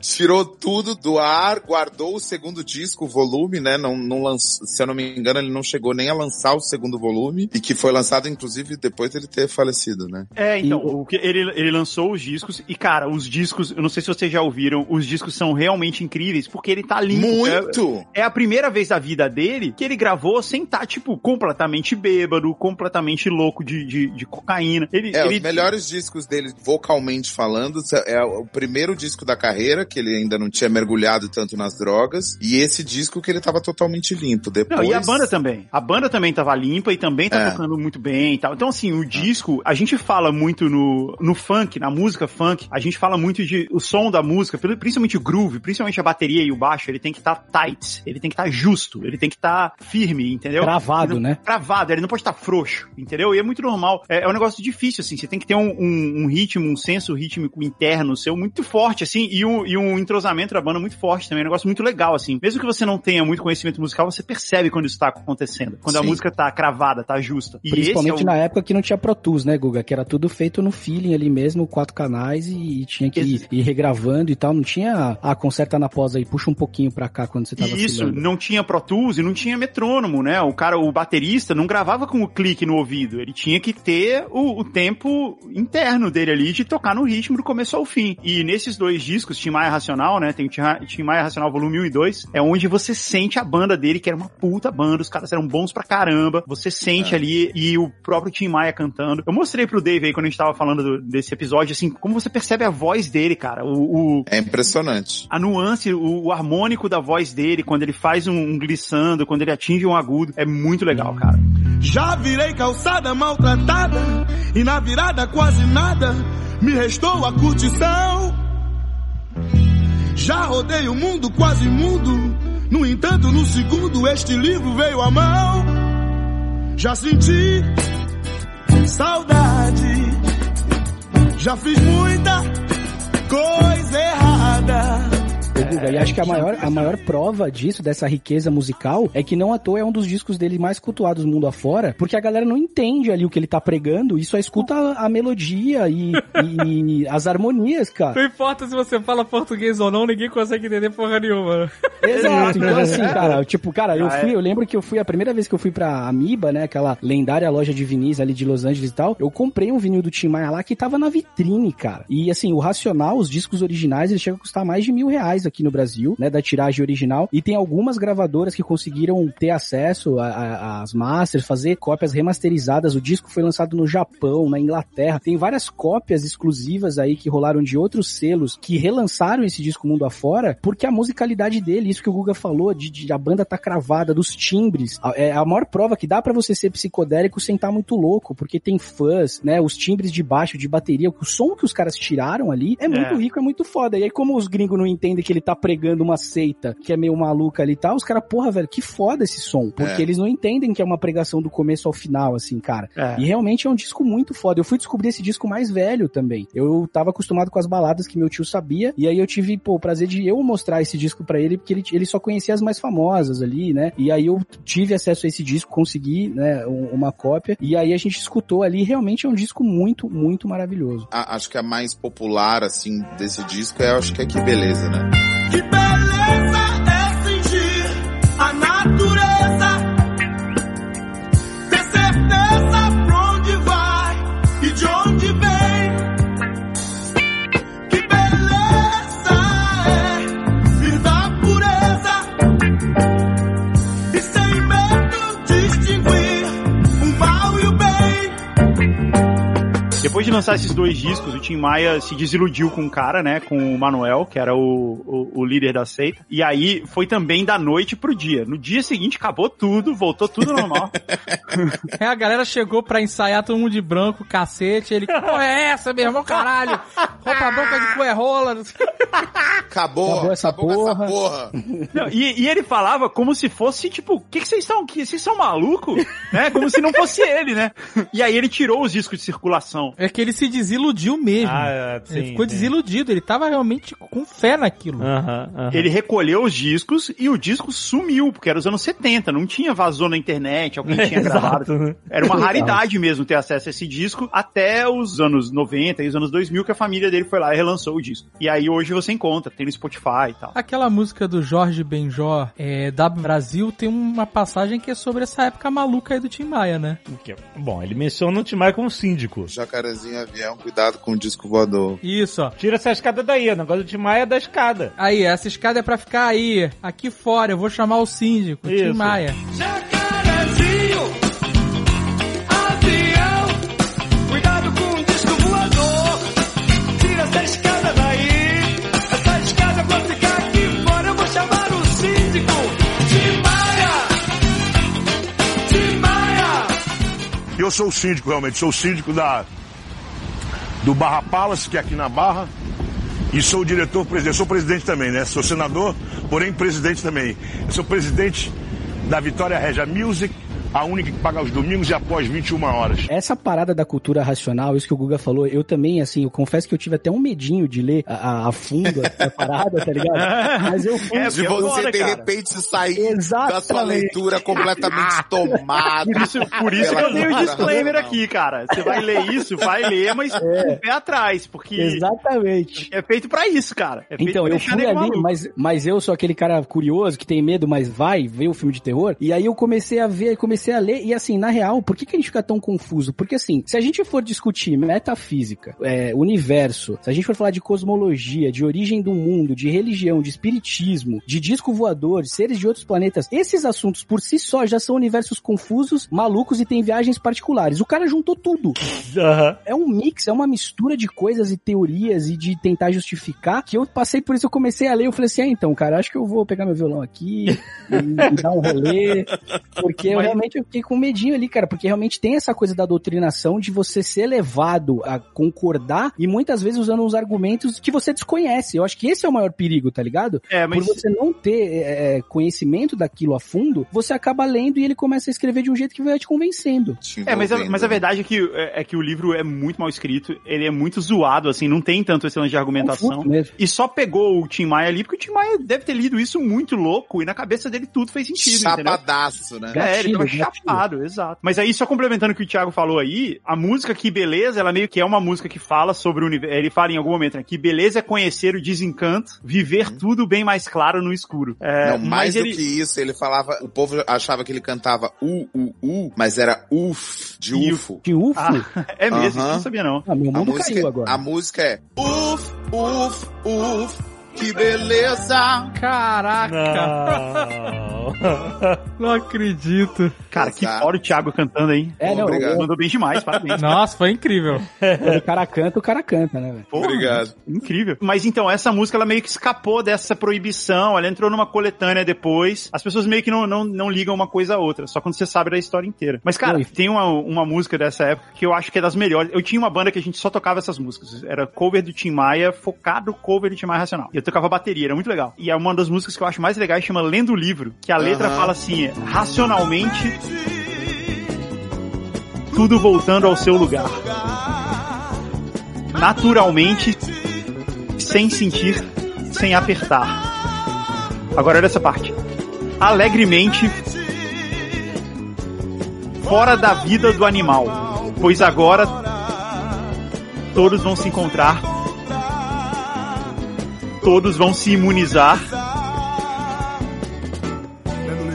tirou tudo do ar, guardou o segundo disco, o volume, né? Não, não lançou lançou, se eu não me engano, ele não chegou nem a lançar o segundo volume e que foi lançado inclusive depois dele ter falecido, né?
É, então, o que ele, ele lançou os discos e, cara, os discos, eu não sei se vocês já ouviram, os discos são realmente incríveis porque ele tá limpo.
Muito!
É, é a primeira vez da vida dele que ele gravou sem estar, tipo, completamente bêbado, completamente louco de, de, de cocaína. Ele,
É,
ele
os melhores discos dele, vocalmente falando, é o primeiro disco da carreira, que ele ainda não tinha mergulhado tanto nas drogas, e esse disco que ele tava totalmente limpo. Depois...
Não, e a banda também. A banda também tava limpa e também tá
É.
tocando muito bem e tal. Então, assim, o disco, a gente fala muito no, no funk, na música funk, a gente fala muito de o som da música, principalmente o groove, principalmente a bateria e o baixo, ele tem que estar tight, ele tem que estar justo, ele tem que estar firme, entendeu?
Cravado,
Ele não-
né?
Cravado, ele não pode estar frouxo, entendeu? E é muito normal. É, é um negócio difícil, assim, você tem que ter um, um, um ritmo, um senso rítmico interno seu muito forte, assim, e um, e um entrosamento da banda muito forte também, é um negócio muito legal, assim. Mesmo que você não tenha muito conhecimento musical, você percebe quando isso tá acontecendo. Quando a
Sim.
música tá cravada, tá justa. E
Principalmente
esse é o...
na época que não tinha Pro Tools, né, Guga? Que era tudo feito no feeling ali mesmo, quatro canais e, e tinha que ir, ir regravando e tal. Não tinha, ah, conserta na pós aí, puxa um pouquinho pra cá quando você tava
Isso,
filmando.
não tinha Pro Tools e não tinha metrônomo, né? O cara, o baterista, não gravava com o clique no ouvido. Ele tinha que ter o, o tempo interno dele ali de tocar no ritmo do começo ao fim. E nesses dois discos, Tim Maia Racional, né? Tem o Tim Maia Racional volume 1 e 2, é onde você sente a banda dele, que era uma puta banda, os caras eram bons pra caramba. Você sente ali e o próprio Tim Maia cantando. Eu mostrei pro Dave aí quando a gente tava falando do- desse episódio, assim, como você percebe a voz dele, cara. O, o-
É impressionante.
a nuance, o, o harmônico da voz dele, quando ele faz um, um glissando, quando ele atinge um agudo, é muito legal, cara.
Já virei calçada maltratada e na virada quase nada me restou a curtição. Já rodei o mundo quase mudo, no entanto no segundo este livro veio à mão. Já senti saudade, já fiz muita coisa errada.
Guga, e acho que a maior, a maior prova disso, dessa riqueza musical, é que não à toa é um dos discos dele mais cultuados do mundo afora, porque a galera não entende ali o que ele tá pregando e só escuta a, a melodia e, e as harmonias, cara.
Não importa se você fala português ou não, ninguém consegue entender porra nenhuma.
Exato, então assim, cara, tipo, cara, eu
Ah, é.
fui, eu lembro que eu fui, a primeira vez que eu fui pra Amiba, né, aquela lendária loja de vinis ali de Los Angeles e tal, eu comprei um vinil do Tim Maia lá que tava na vitrine, cara. E assim, o Racional, os discos originais, eles chegam a custar mais de mil reais aqui no Brasil, né, da tiragem original, e tem algumas gravadoras que conseguiram ter acesso às masters, fazer cópias remasterizadas, o disco foi lançado no Japão, na Inglaterra, tem várias cópias exclusivas aí que rolaram de outros selos que relançaram esse disco mundo afora, porque a musicalidade dele, isso que o Guga falou, de, de a banda tá cravada, dos timbres, a- é a maior prova que dá pra você ser psicodélico sem estar muito louco, porque tem fãs, né, os timbres de baixo, de bateria, o som que os caras tiraram ali é muito
É.
rico, é muito foda. E aí como os gringos não entendem que ele tá pregando uma seita que é meio maluca ali e tal, os caras, porra, velho, que foda esse som, porque
É.
eles não entendem que é uma pregação do começo ao final, assim, cara.
É.
E realmente é um disco muito foda. Eu fui descobrir esse disco mais velho também. Eu tava acostumado com as baladas que meu tio sabia, e aí eu tive, pô, o prazer de eu mostrar esse disco pra ele, porque ele, ele só conhecia as mais famosas ali, né? E aí eu tive acesso a esse disco, consegui, né, um- uma cópia, e aí a gente escutou ali, realmente é um disco muito, muito maravilhoso.
A- acho que a mais popular, assim, desse disco é, acho que é Que Beleza, né?
Depois de lançar esses dois discos, o Tim Maia se desiludiu com o cara, né? Com o Manuel, que era o, o, o líder da seita. E aí foi também da noite pro dia. No dia seguinte acabou tudo, voltou tudo normal.
É, a galera chegou pra ensaiar todo mundo de branco, cacete, ele, que porra é essa, meu irmão, caralho? Roupa branca de cuerrola.
Acabou,
Acabou essa
acabou com essa
porra.
porra.
Não, e, e ele falava como se fosse, tipo, o que que vocês estão aqui? Vocês são malucos? Né? Como se não fosse ele, né? E aí ele tirou os discos de circulação.
É que ele se desiludiu mesmo.
Ah, sim,
ele ficou
sim.
desiludido, ele tava realmente com fé naquilo.
Ele recolheu os discos e o disco sumiu, porque era os anos 70, não tinha vazou na internet, alguém tinha gravado.
né?
Era uma raridade mesmo ter acesso a esse disco até os anos 90 e os anos 2000 que a família dele foi lá e relançou o disco. E aí hoje você encontra, tem no Spotify e tal.
Aquela música do Jorge Benjó, é, da Brasil, tem uma passagem que é sobre essa época maluca aí do Tim Maia, né?
Bom, ele menciona o Tim Maia como síndico.
Jacarezinho avião, cuidado com o disco voador.
Isso, ó.
Tira essa escada daí, o negócio Tim Maia é da escada.
Aí, essa escada é pra ficar aí, aqui fora, eu vou chamar o síndico, Tim
Isso.
Maia.
Jacarezinho, avião, cuidado com o disco voador. Tira essa escada daí, essa escada pra ficar aqui fora. Eu vou chamar o síndico. Tim Maia, Tim Maia.
E eu sou o síndico, realmente. Sou o síndico da, do Barra Palace, que é aqui na Barra. E sou diretor-presidente. Sou presidente também, né? Sou senador, porém presidente também. Eu sou presidente da Vitória Regia Music, a única que paga os domingos e após 21 horas.
Essa parada da cultura racional, isso que o Guga falou, eu também, assim, eu confesso que eu tive até um medinho de ler a, a- fundo a parada, tá ligado? Mas eu fui...
de você, de repente, sair da sua
Exatamente.
leitura completamente tomada.
Por isso, por isso que eu dei o disclaimer
racional.
aqui, cara. Você vai ler isso, vai ler, mas com o pé atrás, porque
Exatamente.
é feito pra isso, cara. É feito
Então,
pra
eu fui ali,
maluco.
mas, mas eu sou aquele cara curioso, que tem medo, mas vai ver o filme de terror. E aí eu comecei a ver, comecei a ler, e assim, na real, por que, que a gente fica tão confuso? Porque assim, se a gente for discutir metafísica, é, universo, se a gente for falar de cosmologia, de origem do mundo, de religião, de espiritismo, de disco voador, de seres de outros planetas, esses assuntos por si só já são universos confusos, malucos e tem viagens particulares. O cara juntou tudo. É um mix, é uma mistura de coisas e teorias e de tentar justificar que eu passei por isso, eu comecei a ler, eu falei assim, ah, então, cara, acho que eu vou pegar meu violão aqui e, e dar um rolê, porque eu
Mas-
realmente eu fiquei com medinho ali, cara, porque realmente tem essa coisa da doutrinação de você ser levado a concordar e muitas vezes usando uns argumentos que você desconhece. Eu acho que esse é o maior perigo, tá ligado?
É, mas
Por você não ter é, conhecimento daquilo a fundo, você acaba lendo e ele começa a escrever de um jeito que vai te convencendo.
É, mas a, mas a verdade é que, é, é que o livro é muito mal escrito, ele é muito zoado, assim, não tem tanto esse lance de argumentação. E só pegou o Tim Maia ali, porque o Tim Maia deve ter lido isso muito louco, e na cabeça dele tudo fez sentido, entendeu?
Chapadaço, né?
É, ele tava. Chapado, exato. Mas aí, só complementando o que o Thiago falou aí, a música Que Beleza, ela meio que é uma música que fala sobre o universo. Ele fala em algum momento, né? Que beleza é conhecer o desencanto, viver tudo bem mais claro no escuro. É,
Não, mais
mas
do
ele...
que isso, ele falava, o povo achava que ele cantava u, u, u, mas era uf, de ufo.
De UFO?
Ah, é mesmo, isso eu não sabia não.
Ah, meu
A
mundo
música,
caiu agora.
a música é uf, uf, uf, que beleza.
Caraca,
Não.
não acredito.
Cara, que fora o Thiago cantando aí.
É, não,
Obrigado.
Mandou bem demais, parabéns.
Nossa, foi incrível.
quando o cara canta, o cara canta, né, velho?
Obrigado.
Incrível. Mas então, essa música, ela meio que escapou dessa proibição, ela entrou numa coletânea depois. As pessoas meio que não, não, não ligam uma coisa a outra, só quando você sabe da história inteira. Mas, cara,
Oi.
tem uma, uma música dessa época que eu acho que é das melhores. Eu tinha uma banda que a gente só tocava essas músicas. Era cover do Tim Maia, focado cover do Tim Maia Racional. Eu tocava bateria, era muito legal. E é uma das músicas que eu acho mais legais, chama Lendo o Livro, que a letra fala assim, racionalmente, tudo voltando ao seu lugar. Naturalmente, sem sentir, sem apertar. Agora olha essa parte. Alegremente, fora da vida do animal, pois agora todos vão se encontrar, todos vão se imunizar,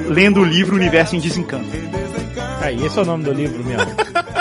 lendo o livro Universo em Desencanto.
Aí, esse é o nome do livro mesmo.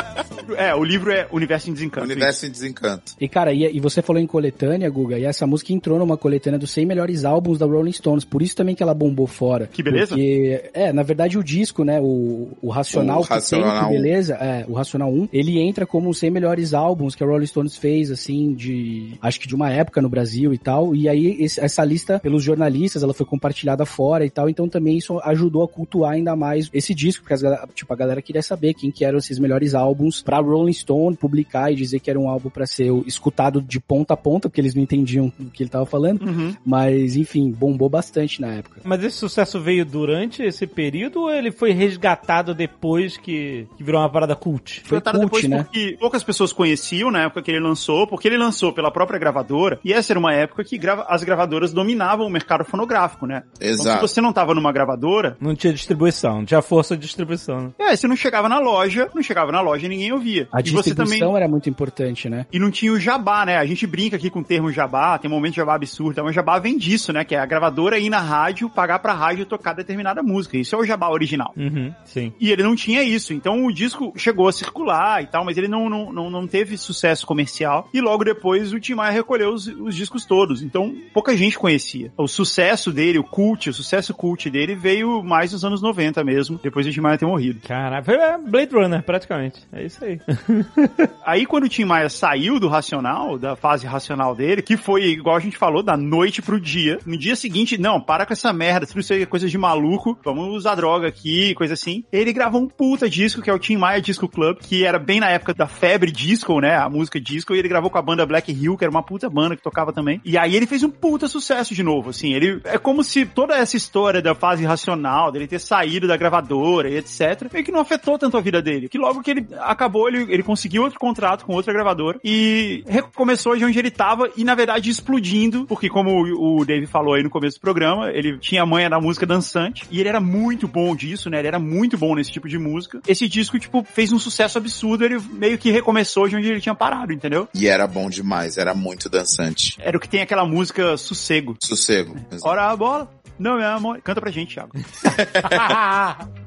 É, o livro é Universo em Desencanto.
Universo em desencanto.
E cara, e, e você falou em coletânea, Guga, e essa música entrou numa coletânea dos 100 melhores álbuns da Rolling Stones, por isso também que ela bombou fora.
Que beleza.
Porque, é, na verdade o disco, né, o, o Racional
O
que tem,
Racional
que
1.
beleza, é, o Racional 1, ele entra como os 100 melhores álbuns que a Rolling Stones fez, assim, de, acho que de uma época no Brasil e tal, e aí esse- essa lista, pelos jornalistas, ela foi compartilhada fora e tal, então também isso ajudou a cultuar ainda mais esse disco, porque as, tipo, a galera queria saber quem que eram esses melhores álbuns pra Rolling Stone publicar e dizer que era um álbum pra ser escutado de ponta a ponta, porque eles não entendiam o que ele tava falando,
Uhum.
mas enfim, bombou bastante na época.
Mas esse sucesso veio durante esse período ou ele foi resgatado depois que, que virou uma parada cult?
Foi cult,
depois
né?
porque poucas pessoas conheciam na época que ele lançou, porque ele lançou pela própria gravadora, e essa era uma época que grava- as gravadoras dominavam o mercado fonográfico, né? Então,
Exato.
se você não tava numa gravadora,
Não tinha distribuição, não tinha força de distribuição. né?
é, você não chegava na loja, não chegava na loja e ninguém ouvia.
A
e você
distribuição
também
era muito importante, né?
e não tinha o jabá, né? A gente brinca aqui com o termo jabá, tem um momento de jabá absurdo, mas jabá vem disso, né? Que é a gravadora ir na rádio, pagar pra rádio tocar determinada música. Isso é o jabá original.
Uhum, sim.
E ele não tinha isso. Então o disco chegou a circular e tal, mas ele não, não, não, não teve sucesso comercial. E logo depois o Tim Maia recolheu os, os discos todos. Então pouca gente conhecia. O sucesso dele, o cult, o sucesso cult dele veio mais nos anos 90 mesmo, depois do Tim Maia ter morrido.
Caralho, foi é, Blade Runner, praticamente. É isso aí.
Aí quando o Tim Maia saiu do racional, da fase racional dele, que foi, igual a gente falou, da noite pro dia, no dia seguinte, não, para com essa merda, tudo isso aí é coisa de maluco, vamos usar droga aqui, coisa assim. Ele gravou um puta disco, que é o Tim Maia Disco Club, que era bem na época da febre disco, né, a música disco, e ele gravou com a banda Black Hill, que era uma puta banda que tocava também. E aí ele fez um puta sucesso de novo, assim, ele, é como se toda essa história da fase racional, dele ter saído da gravadora e etc, meio que não afetou tanto a vida dele, que logo que ele acabou, ele, ele conseguiu outro contrato com outra gravadora e recomeçou de onde ele tava e na verdade explodindo, porque como o Dave falou aí no começo do programa, ele tinha a manha da música dançante e ele era muito bom disso, né? Ele era muito bom nesse tipo de música. Esse disco, tipo, fez um sucesso absurdo, ele meio que recomeçou de onde ele tinha parado, entendeu?
E era bom demais, era muito dançante.
Era o que tem aquela música Sossego.
Sossego.
Ora a bola, não é amor. Canta pra gente, Thiago.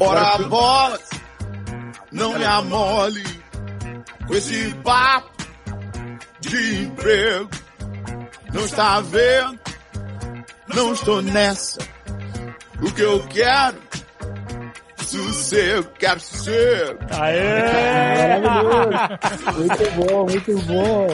Ora a bola, não me amole com esse papo de emprego. Não está vendo? Não estou nessa. O que eu quero? Sossego, quero sossego.
Maravilhoso. Muito bom, muito bom.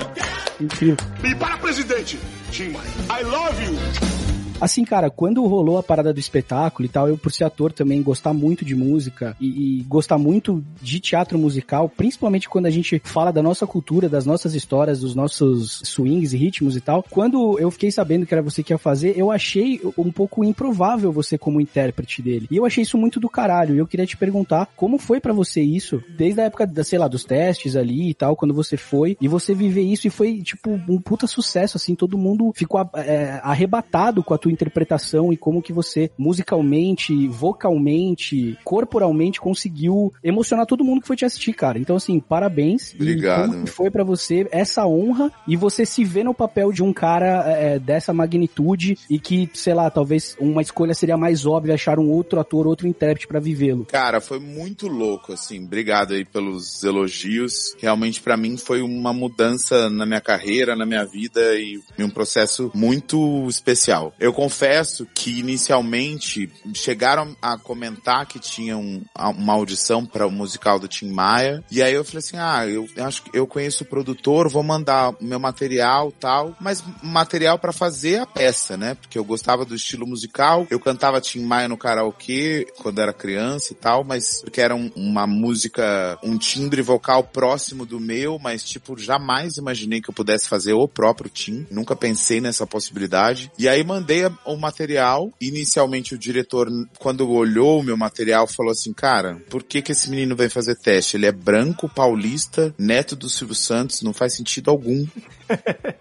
Incrível.
E para presidente, Tim I love you.
Assim, cara, quando rolou a parada do espetáculo e tal, eu, por ser ator também, gostar muito de música e, e gostar muito de teatro musical, principalmente quando a gente fala da nossa cultura, das nossas histórias, dos nossos swings e ritmos e tal. Quando eu fiquei sabendo que era você que ia fazer, eu achei um pouco improvável você como intérprete dele. E eu achei isso muito do caralho. E eu queria te perguntar como foi pra você isso, desde a época, da, sei lá, dos testes ali e tal, quando você foi, e você viver isso e foi, tipo, um puta sucesso, assim, todo mundo ficou é, arrebatado com a tua interpretação e como que você musicalmente, vocalmente, corporalmente conseguiu emocionar todo mundo que foi te assistir, cara. Então assim, parabéns.
Obrigado.
E como que foi pra você essa honra e você se vê no papel de um cara é, dessa magnitude e que, sei lá, talvez uma escolha seria mais óbvia achar um outro ator, outro intérprete pra vivê-lo.
Cara, foi muito louco, assim. Obrigado aí pelos elogios. Realmente pra mim foi uma mudança na minha carreira, na minha vida e um processo muito especial. Eu confesso que inicialmente chegaram a comentar que tinham uma audição para o musical do Tim Maia. E aí eu falei assim: "Ah, eu acho que eu conheço o produtor, vou mandar meu material, tal, mas material para fazer a peça, né? Porque eu gostava do estilo musical, eu cantava Tim Maia no karaokê quando era criança e tal, mas porque era um- uma música, um timbre vocal próximo do meu, mas tipo, jamais imaginei que eu pudesse fazer o próprio Tim. Nunca pensei nessa possibilidade. E aí mandei o material. Inicialmente o diretor, quando olhou o meu material, falou assim, cara, por que que esse menino vem fazer teste? Ele é branco, paulista, neto do Silvio Santos, não faz sentido algum.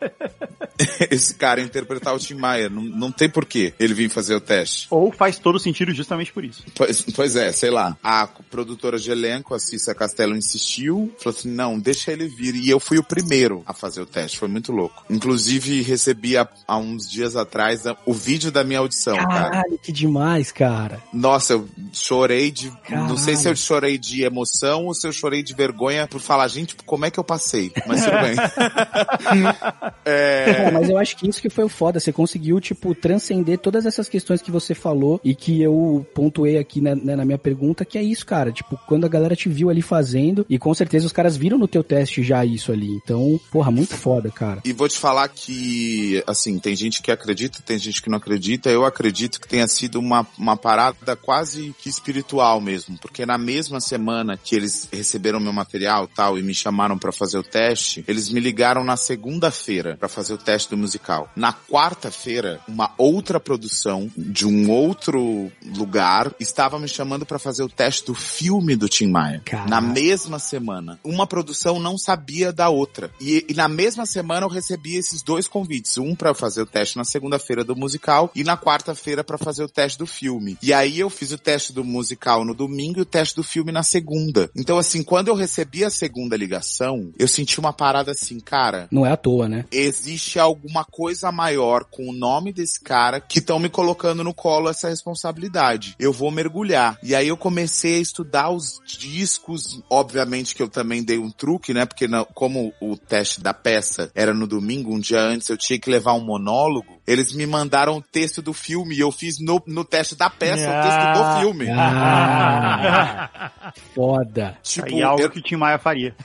esse cara interpretar o Tim Maia. Não, não tem porquê ele vir fazer o teste.
Ou faz todo sentido justamente por isso.
Pois, pois é, sei lá. A produtora de elenco, a Cissa Castelo, insistiu, falou assim, não, deixa ele vir. E eu fui o primeiro a fazer o teste, foi muito louco. Inclusive, recebi há, há uns dias atrás a- o vídeo da minha audição, cara.
Caralho, que demais, cara.
Nossa, eu chorei de. Não sei se eu
Caralho.
chorei de emoção ou se eu chorei de vergonha por falar, gente, como é que eu passei? Mas tudo bem.
Cara, mas eu acho que isso que foi o foda. Você conseguiu, tipo, transcender todas essas questões que você falou e que eu pontuei aqui né, né, na minha pergunta, que é isso, cara. Tipo, quando a galera te viu ali fazendo, e com certeza os caras viram no teu teste já isso ali. Então, porra, muito foda, cara.
E vou te falar que, assim, tem gente que acredita, tem gente que não acredita. Eu acredito que tenha sido uma, uma parada quase que espiritual mesmo. Porque na mesma semana que eles receberam meu material tal e me chamaram pra fazer o teste, eles me ligaram na segunda-feira pra fazer o teste do musical. Na quarta-feira, uma outra produção de um outro lugar estava me chamando pra fazer o teste do filme do Tim Maia. Na mesma semana. Uma produção não sabia da outra. E, e na mesma semana eu recebi esses dois convites. Um pra fazer o teste na segunda-feira do musical e na quarta-feira pra fazer o teste do filme. E aí eu fiz o teste teste do musical no domingo e o teste do filme na segunda. Então, assim, quando eu recebi a segunda ligação, eu senti uma parada assim, cara,
Não é à toa, né?
existe alguma coisa maior com o nome desse cara que estão me colocando no colo essa responsabilidade. Eu vou mergulhar. E aí eu comecei a estudar os discos, obviamente que eu também dei um truque, né? Porque como o teste da peça era no domingo, um dia antes eu tinha que levar um monólogo, eles me mandaram o texto do filme e eu fiz no, no teste da peça o texto do filme.
Ah, foda.
Tipo,
Aí algo
eu-
que o Tim Maia faria.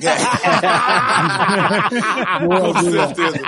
Boa,
Com
boa.
certeza.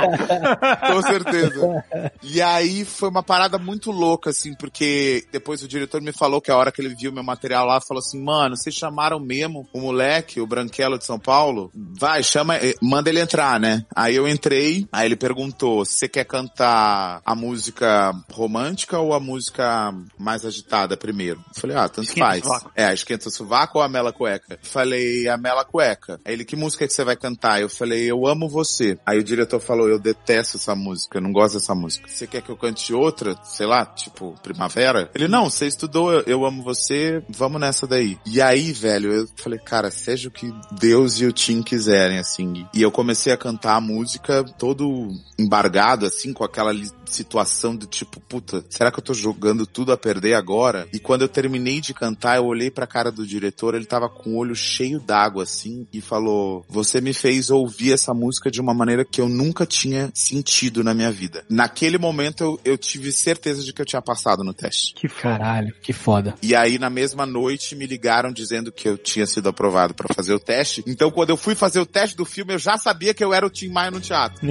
Com certeza. E aí foi uma parada muito louca, assim, porque depois o diretor me falou que a hora que ele viu meu material lá, falou assim, mano, vocês chamaram mesmo o moleque, o Branquelo de São Paulo? Vai, chama, eh, manda ele entrar, né? Aí eu entrei, aí ele perguntou, você quer cantar a música romântica ou a música mais agitada primeiro? Eu falei, ah, tanto
Esquenta
faz.
sovaco.
É, a esquenta o sovaco ou a mela cueca? Falei, a mela cueca. Aí ele, que música que você vai cantar? Eu falei, eu amo você. Aí o diretor falou, eu detesto essa música, eu não gosto dessa música. Você quer que eu cante outra? Sei lá, tipo, Primavera? Ele, não, você estudou, eu, eu amo você, vamos nessa daí. E aí, velho, eu falei, cara, seja o que Deus e o Tim quiserem, assim. E eu comecei a cantar a música todo embargado, assim, com aquela situação do tipo, puta, será que eu tô jogando tudo a perder agora? E quando eu terminei de cantar, eu olhei pra cara do diretor, ele tava com o olho cheio d'água, assim, e falou, você me fez ouvir essa música de uma maneira que eu nunca tinha sentido na minha vida. Naquele momento, eu, eu tive certeza de que eu tinha passado no teste.
Que caralho, que foda.
E aí, na mesma noite, me ligaram dizendo que eu tinha sido aprovado pra fazer o teste. Então, quando eu fui fazer o teste do filme, eu já sabia que eu era o Tim Maia no teatro.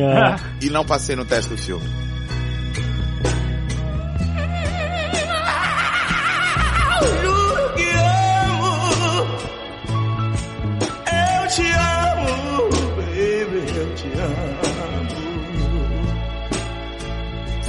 E não passei no teste do filme.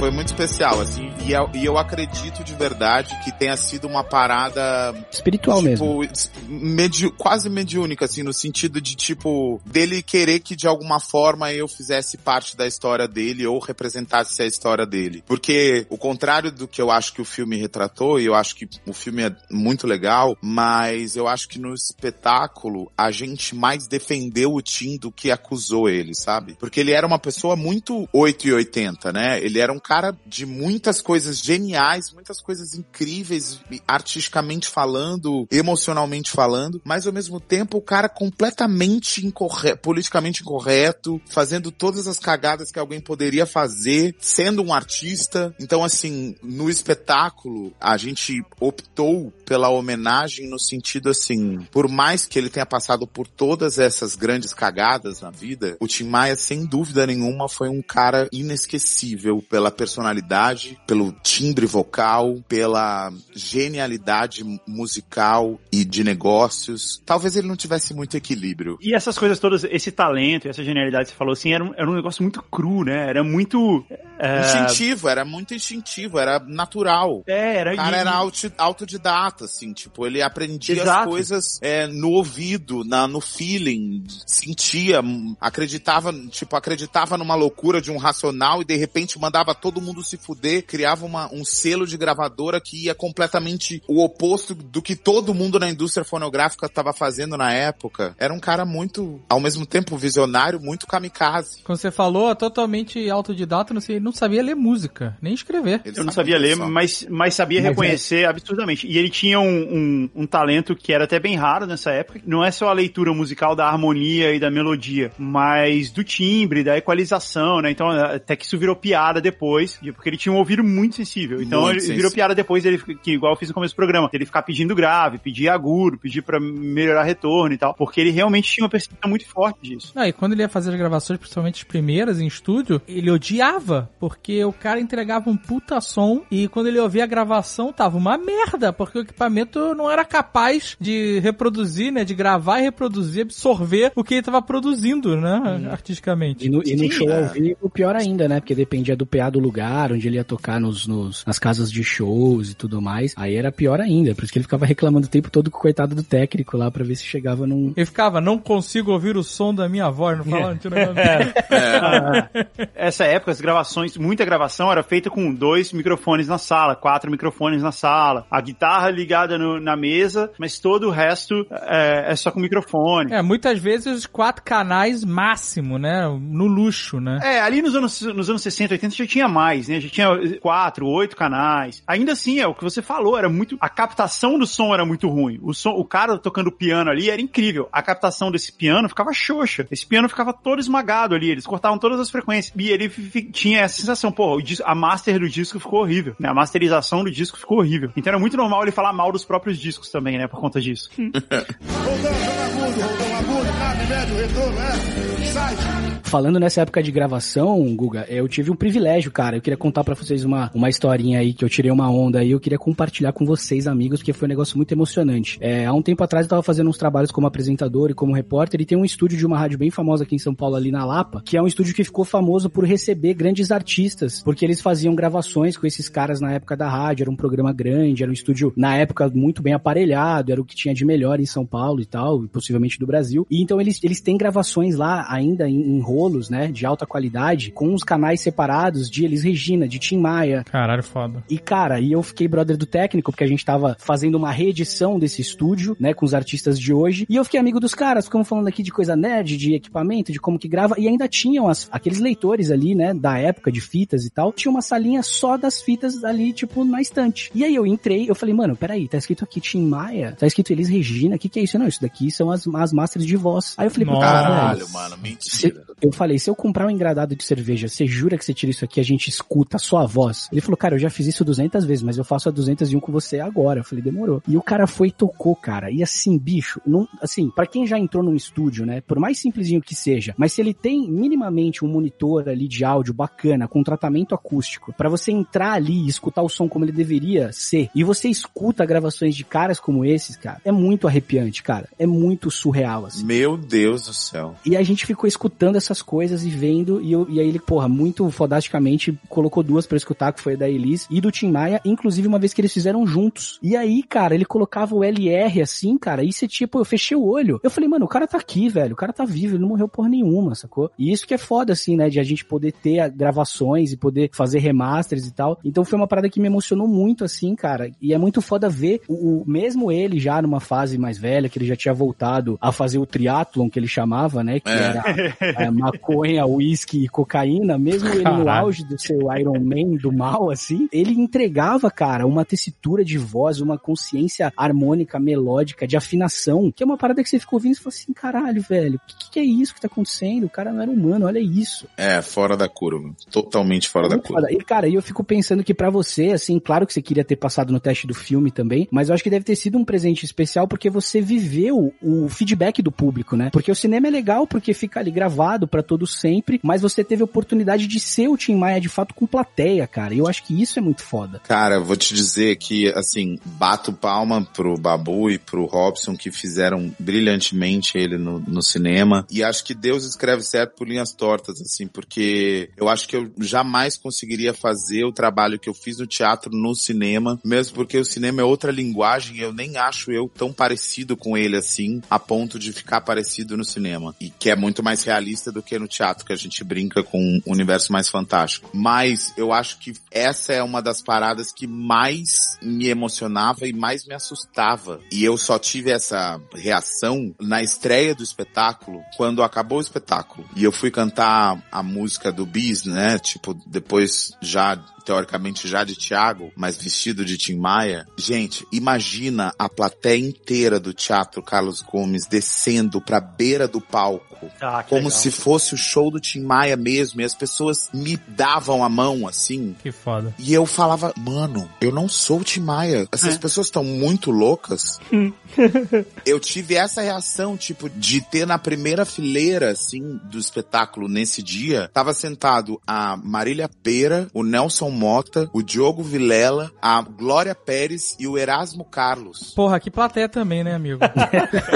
Foi muito especial, assim, e eu, e eu acredito de verdade que tenha sido uma parada
Espiritual mesmo.
tipo, medi quase mediúnica, assim, no sentido de, tipo, dele querer que de alguma forma eu fizesse parte da história dele ou representasse a história dele. Porque, o contrário do que eu acho que o filme retratou, e eu acho que o filme é muito legal, mas eu acho que no espetáculo a gente mais defendeu o Tim do que acusou ele, sabe? Porque ele era uma pessoa muito 8 e 80, né? Ele era um cara de muitas coisas geniais, muitas coisas incríveis, artisticamente falando, emocionalmente falando, mas ao mesmo tempo o cara completamente incorreto, politicamente incorreto, fazendo todas as cagadas que alguém poderia fazer, sendo um artista. Então, assim, no espetáculo, a gente optou pela homenagem no sentido assim, por mais que ele tenha passado por todas essas grandes cagadas na vida, o Tim Maia, sem dúvida nenhuma, foi um cara inesquecível pela personalidade, pelo timbre vocal, pela genialidade musical e de negócios. Talvez ele não tivesse muito equilíbrio.
E essas coisas todas, esse talento, essa genialidade que você falou assim, era um, era um negócio muito cru, né? Era muito. é,
Instintivo, era muito instintivo, era natural.
É, era
O cara era autodidata, assim, tipo, ele aprendia as
Exato.
coisas é, no ouvido, na, no feeling, sentia, acreditava, tipo, acreditava numa loucura de um racional e de repente mandava todo mundo se fuder, criava uma, um selo de gravadora que ia completamente o oposto do que todo mundo na indústria fonográfica estava fazendo na época. Era um cara muito, ao mesmo tempo visionário, muito kamikaze.
Quando você falou, totalmente autodidata, não, sei, não sabia ler música, nem escrever.
Ele
Eu não sabia ler,
só.
mas, mas sabia
Mas
reconhecer absurdamente. E ele tinha um, um, um talento que era até bem raro nessa época. Não é só a leitura musical da harmonia e da melodia, mas do timbre, da equalização, né? Então, até que isso virou piada depois, porque ele tinha um ouvido muito sensível. Então,
Muito
ele
sensível.
virou piada depois dele, que igual eu fiz no começo do programa, ele ficar pedindo grave, pedir agudo, pedir pra melhorar retorno e tal, porque ele realmente tinha uma percepção muito forte disso.
Não, e quando ele ia fazer as gravações, principalmente as primeiras em estúdio, ele odiava, porque o cara entregava um puta som e quando ele ouvia a gravação tava uma merda, porque o equipamento não era capaz de reproduzir, né, de gravar e reproduzir, absorver o que ele tava produzindo, né, artisticamente.
E no, e no
Sim,
show
é.
ao vivo, pior ainda, né? Porque dependia do PA do lugar, onde ele ia tocar nos, nos- nas casas de shows e tudo mais. Aí era pior ainda. Por isso que ele ficava reclamando o tempo todo com o coitado do técnico lá pra ver se chegava num.
Ele ficava, não consigo ouvir o som da minha voz, não falava, não tinha negócio.
É.
Essa época, as gravações gravações, muita gravação era feita com dois microfones na sala, quatro microfones na sala, a guitarra ligada no- na mesa, mas todo o resto é, é só com microfone.
É, muitas vezes quatro canais máximo, né? No luxo, né?
É, ali nos anos, nos anos 60, 80 já tinha mais, né? Já tinha quatro, oito canais. Ainda assim, é o que você falou, era muito. A captação do som era muito ruim. O, som, o cara tocando piano ali era incrível. A captação desse piano ficava xoxa. Esse piano ficava todo esmagado ali. Eles cortavam todas as frequências. E ele tinha essa sensação, pô, a master do disco ficou horrível, né? A masterização do disco ficou horrível. Então era muito normal ele falar mal dos próprios discos também, né? Por conta disso.
Falando nessa época de gravação, Guga, eu tive um privilégio, cara. Eu queria contar pra vocês uma, uma historinha aí, que eu tirei uma onda aí. Eu queria compartilhar com vocês, amigos, porque foi um negócio muito emocionante. É, há um tempo atrás eu tava fazendo uns trabalhos como apresentador e como repórter, e tem um estúdio de uma rádio bem famosa aqui em São Paulo, ali na Lapa, que é um estúdio que ficou famoso por receber grandes artistas, porque eles faziam gravações com esses caras na época da rádio, era um programa grande, era um estúdio, na época, muito bem aparelhado, era o que tinha de melhor em São Paulo e tal, e possivelmente do Brasil. E então eles, eles têm gravações lá ainda em, em rolos, né, de alta qualidade, com os canais separados de Elis Regina, de Tim Maia,
Caralho, foda.
e cara, e eu fiquei brother do técnico, porque a gente tava fazendo uma reedição desse estúdio, né, com os artistas de hoje, e eu fiquei amigo dos caras, ficamos falando aqui de coisa nerd, de equipamento, de como que grava, e ainda tinham as- aqueles leitores ali, né, da época de fitas e tal, tinha uma salinha só das fitas ali, tipo, na estante. E aí eu entrei, eu falei, mano, peraí, tá escrito aqui Tim Maia, tá escrito Elis Regina, o que que é isso? Não, isso daqui são as, as masters de voz. Aí eu falei, pô,
Caralho, mano,
se-
mentira.
eu falei, se eu comprar um engradado de cerveja, você jura que você tira isso aqui a gente escuta a voz? Ele falou, cara, eu já fiz isso 200 vezes, mas eu faço a 201 com você agora. Eu falei, demorou. E o cara foi e tocou, cara. E assim, bicho, não, assim, para quem já entrou num estúdio, né, por mais simplesinho que seja, mas se ele tem minimamente um monitor ali de áudio bacana, com tratamento acústico, pra você entrar ali e escutar o som como ele deveria ser, e você escuta gravações de caras como esses, cara, é muito arrepiante, cara. É muito surreal, assim.
Meu Deus do céu.
E a gente ficou escutando essas coisas e vendo, e, eu, e aí ele, porra, muito fodasticamente colocou duas pra eu escutar, que foi a da Elis e do Tim Maia, inclusive uma vez que eles fizeram juntos. E aí, cara, ele colocava o LR assim, cara, e você tipo, eu fechei o olho. Eu falei, mano, o cara tá aqui, velho, o cara tá vivo, ele não morreu porra nenhuma, sacou? E isso que é foda, assim, né, de a gente poder ter a- gravações e poder fazer remasters e tal. Então foi uma parada que me emocionou muito, assim, cara, e é muito foda ver o, o- mesmo ele já numa fase mais velha, que ele já tinha voltado a fazer o triatlon que ele chamava, né, que
É.
era é, maconha, uísque e cocaína, mesmo ele no auge do seu Iron Man do mal, assim, ele entregava, cara, uma tessitura de voz, uma consciência harmônica, melódica, de afinação, que é uma parada que você ficou ouvindo e falou assim, caralho, velho, o que, que é isso que tá acontecendo? O cara não era humano, olha isso.
É, fora da curva. Totalmente fora da
Muito
curva.
foda. E, cara, eu fico pensando que pra você, assim, claro que você queria ter passado no teste do filme também, mas eu acho que deve ter sido um presente especial porque você viveu o feedback do público, né? Porque o cinema é legal porque fica ali gravado pra todo sempre, mas você teve a oportunidade de ser o Tim Maia de fato com plateia, cara. E eu acho que isso é muito foda.
Cara, vou te dizer que, assim, bato palma pro Babu e pro Robson que fizeram brilhantemente ele no, no cinema. E acho que Deus escreve certo por linhas tortas, assim, porque eu acho que eu jamais conseguiria fazer o trabalho que eu fiz no teatro no cinema, mesmo porque o cinema é outra linguagem eu nem acho eu tão parecido com ele assim, a ponto de ficar parecido no cinema. E que é muito mais realista do que no teatro, que a gente brinca com um universo mais fantástico. Mas eu acho que essa é uma das paradas que mais me emocionava e mais me assustava. E eu só tive essa reação na estreia do espetáculo, quando acabou o espetáculo. E eu fui cantar a música do Bis, né? Tipo, depois já teoricamente já de Thiago, mas vestido de Tim Maia. Gente, imagina a plateia inteira do Teatro Carlos Gomes descendo pra beira do palco,
Ah, que
como
legal.
se fosse o show do Tim Maia mesmo, e as pessoas me davam a mão assim.
Que foda.
E eu falava, mano, eu não sou o Tim Maia. Essas pessoas estão muito loucas. eu tive essa reação, tipo, de ter na primeira fileira, assim, do espetáculo nesse dia, tava sentado a Marília Pera, o Nelson Mota, o Diogo Vilela, a Glória Pérez e o Erasmo Carlos.
Porra, que plateia também, né, amigo?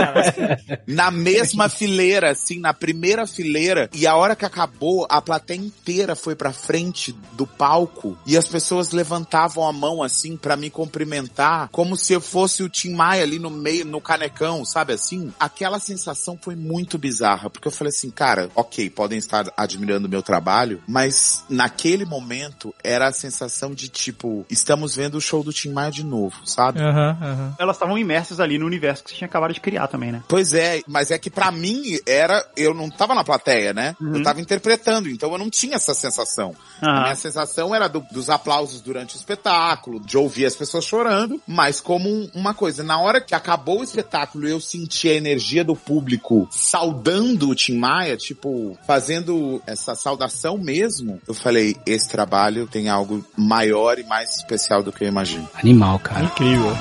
Na mesma fileira, assim, na primeira fileira. E a hora que acabou, a plateia inteira foi pra frente do palco e as pessoas levantavam a mão, assim, pra me cumprimentar, como se eu fosse o Tim Maia ali no meio, no canecão, sabe assim? Aquela sensação foi muito bizarra, porque eu falei assim, cara, ok, podem estar admirando o meu trabalho, mas naquele momento era a sensação de tipo, estamos vendo o show do Tim Maia de novo, sabe?
Aham, aham.
Elas estavam imersas ali no universo que você tinha acabado de criar também, né?
Pois é, mas é que pra mim era, eu não tava na plateia, né? Eu tava interpretando, então eu não tinha essa sensação. A
Aham.
minha sensação era do- dos aplausos durante o espetáculo, de ouvir as pessoas chorando, mas como um- uma coisa. Na hora que acabou o espetáculo e eu senti a energia do público saudando o Tim Maia, tipo, fazendo essa saudação mesmo, eu falei, esse trabalho tem algo maior e mais especial do que eu imagino.
Animal, cara.
Incrível.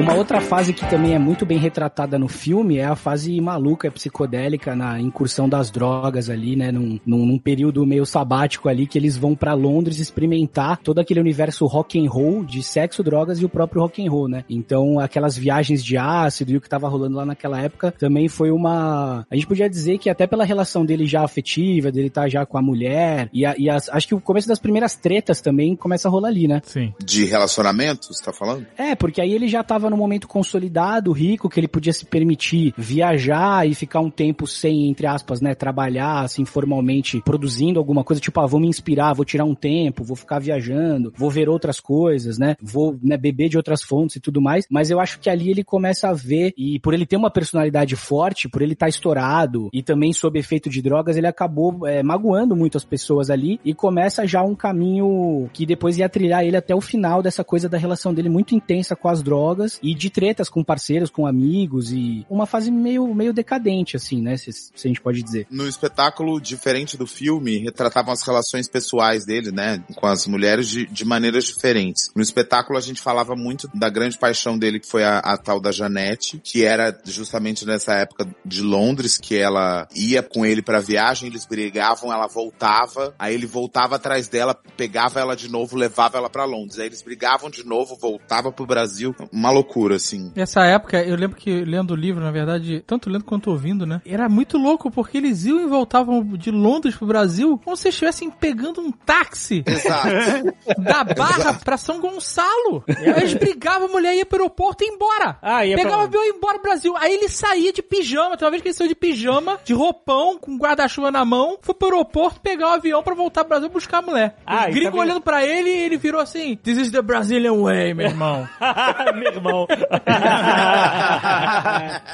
Uma outra fase que também é muito bem retratada no filme é a fase maluca, psicodélica, na incursão das drogas ali, né? Num, num, num período meio sabático ali que eles vão pra Londres experimentar todo aquele universo rock and roll de sexo, drogas e o próprio rock and roll, né? Então aquelas viagens de ácido e o que tava rolando lá naquela época também foi uma. A gente podia dizer que até pela relação dele já afetiva, dele estar já com a mulher e, a- e as- acho que o começo das primeiras tretas também começa a rolar ali, né?
Sim.
De relacionamento, você tá falando?
É, porque aí ele já tava num momento consolidado, rico, que ele podia se permitir viajar e ficar um tempo sem, entre aspas, né, trabalhar, assim, formalmente, produzindo alguma coisa, tipo, ah, vou me inspirar, vou tirar um tempo, vou ficar viajando, vou ver outras coisas, né, vou, né, beber de outras fontes e tudo mais, mas eu acho que ali ele começa a ver, e por ele ter uma personalidade forte, por ele estar estourado, e também sob efeito de drogas, ele acabou é, magoando muito as pessoas ali, e começa já um caminho que depois ia trilhar ele até o final dessa coisa da relação dele muito intensa com as drogas, e de tretas com parceiros, com amigos, e uma fase meio, meio decadente, assim, né, se, se a gente pode dizer.
No espetáculo, diferente do filme, retratavam as relações pessoais dele, né, com as mulheres de, de maneiras diferentes. No espetáculo, a gente falava muito da grande paixão dele, que foi a, a tal da Janete, que era justamente nessa época de Londres, que ela ia com ele pra viagem, eles brigavam, ela voltava, aí ele voltava atrás dela, pegava ela de novo, levava ela pra Londres. Aí eles brigavam de novo, voltava pro Brasil. Uma loucura, assim.
Nessa época, eu lembro que lendo o livro, na verdade, tanto lendo quanto ouvindo, né? Era muito louco, porque eles iam e voltavam de Londres pro Brasil como se estivessem pegando um táxi
Exato.
da Barra pra São Gonçalo. Aí eles brigavam, a mulher ia pro aeroporto e ia embora.
Ah, ia pra
Pegava o avião e ia embora pro Brasil. Aí ele saía de pijama. Tem uma vez que ele saiu de pijama, de roupão, com guarda-chuva na mão, foi pro aeroporto pegar o avião pra voltar pro Brasil buscar a mulher.
Ah,
o
e
gringo
também-
olhando pra ele e ele virou assim: This is the Brazilian way, meu irmão.
Meu irmão.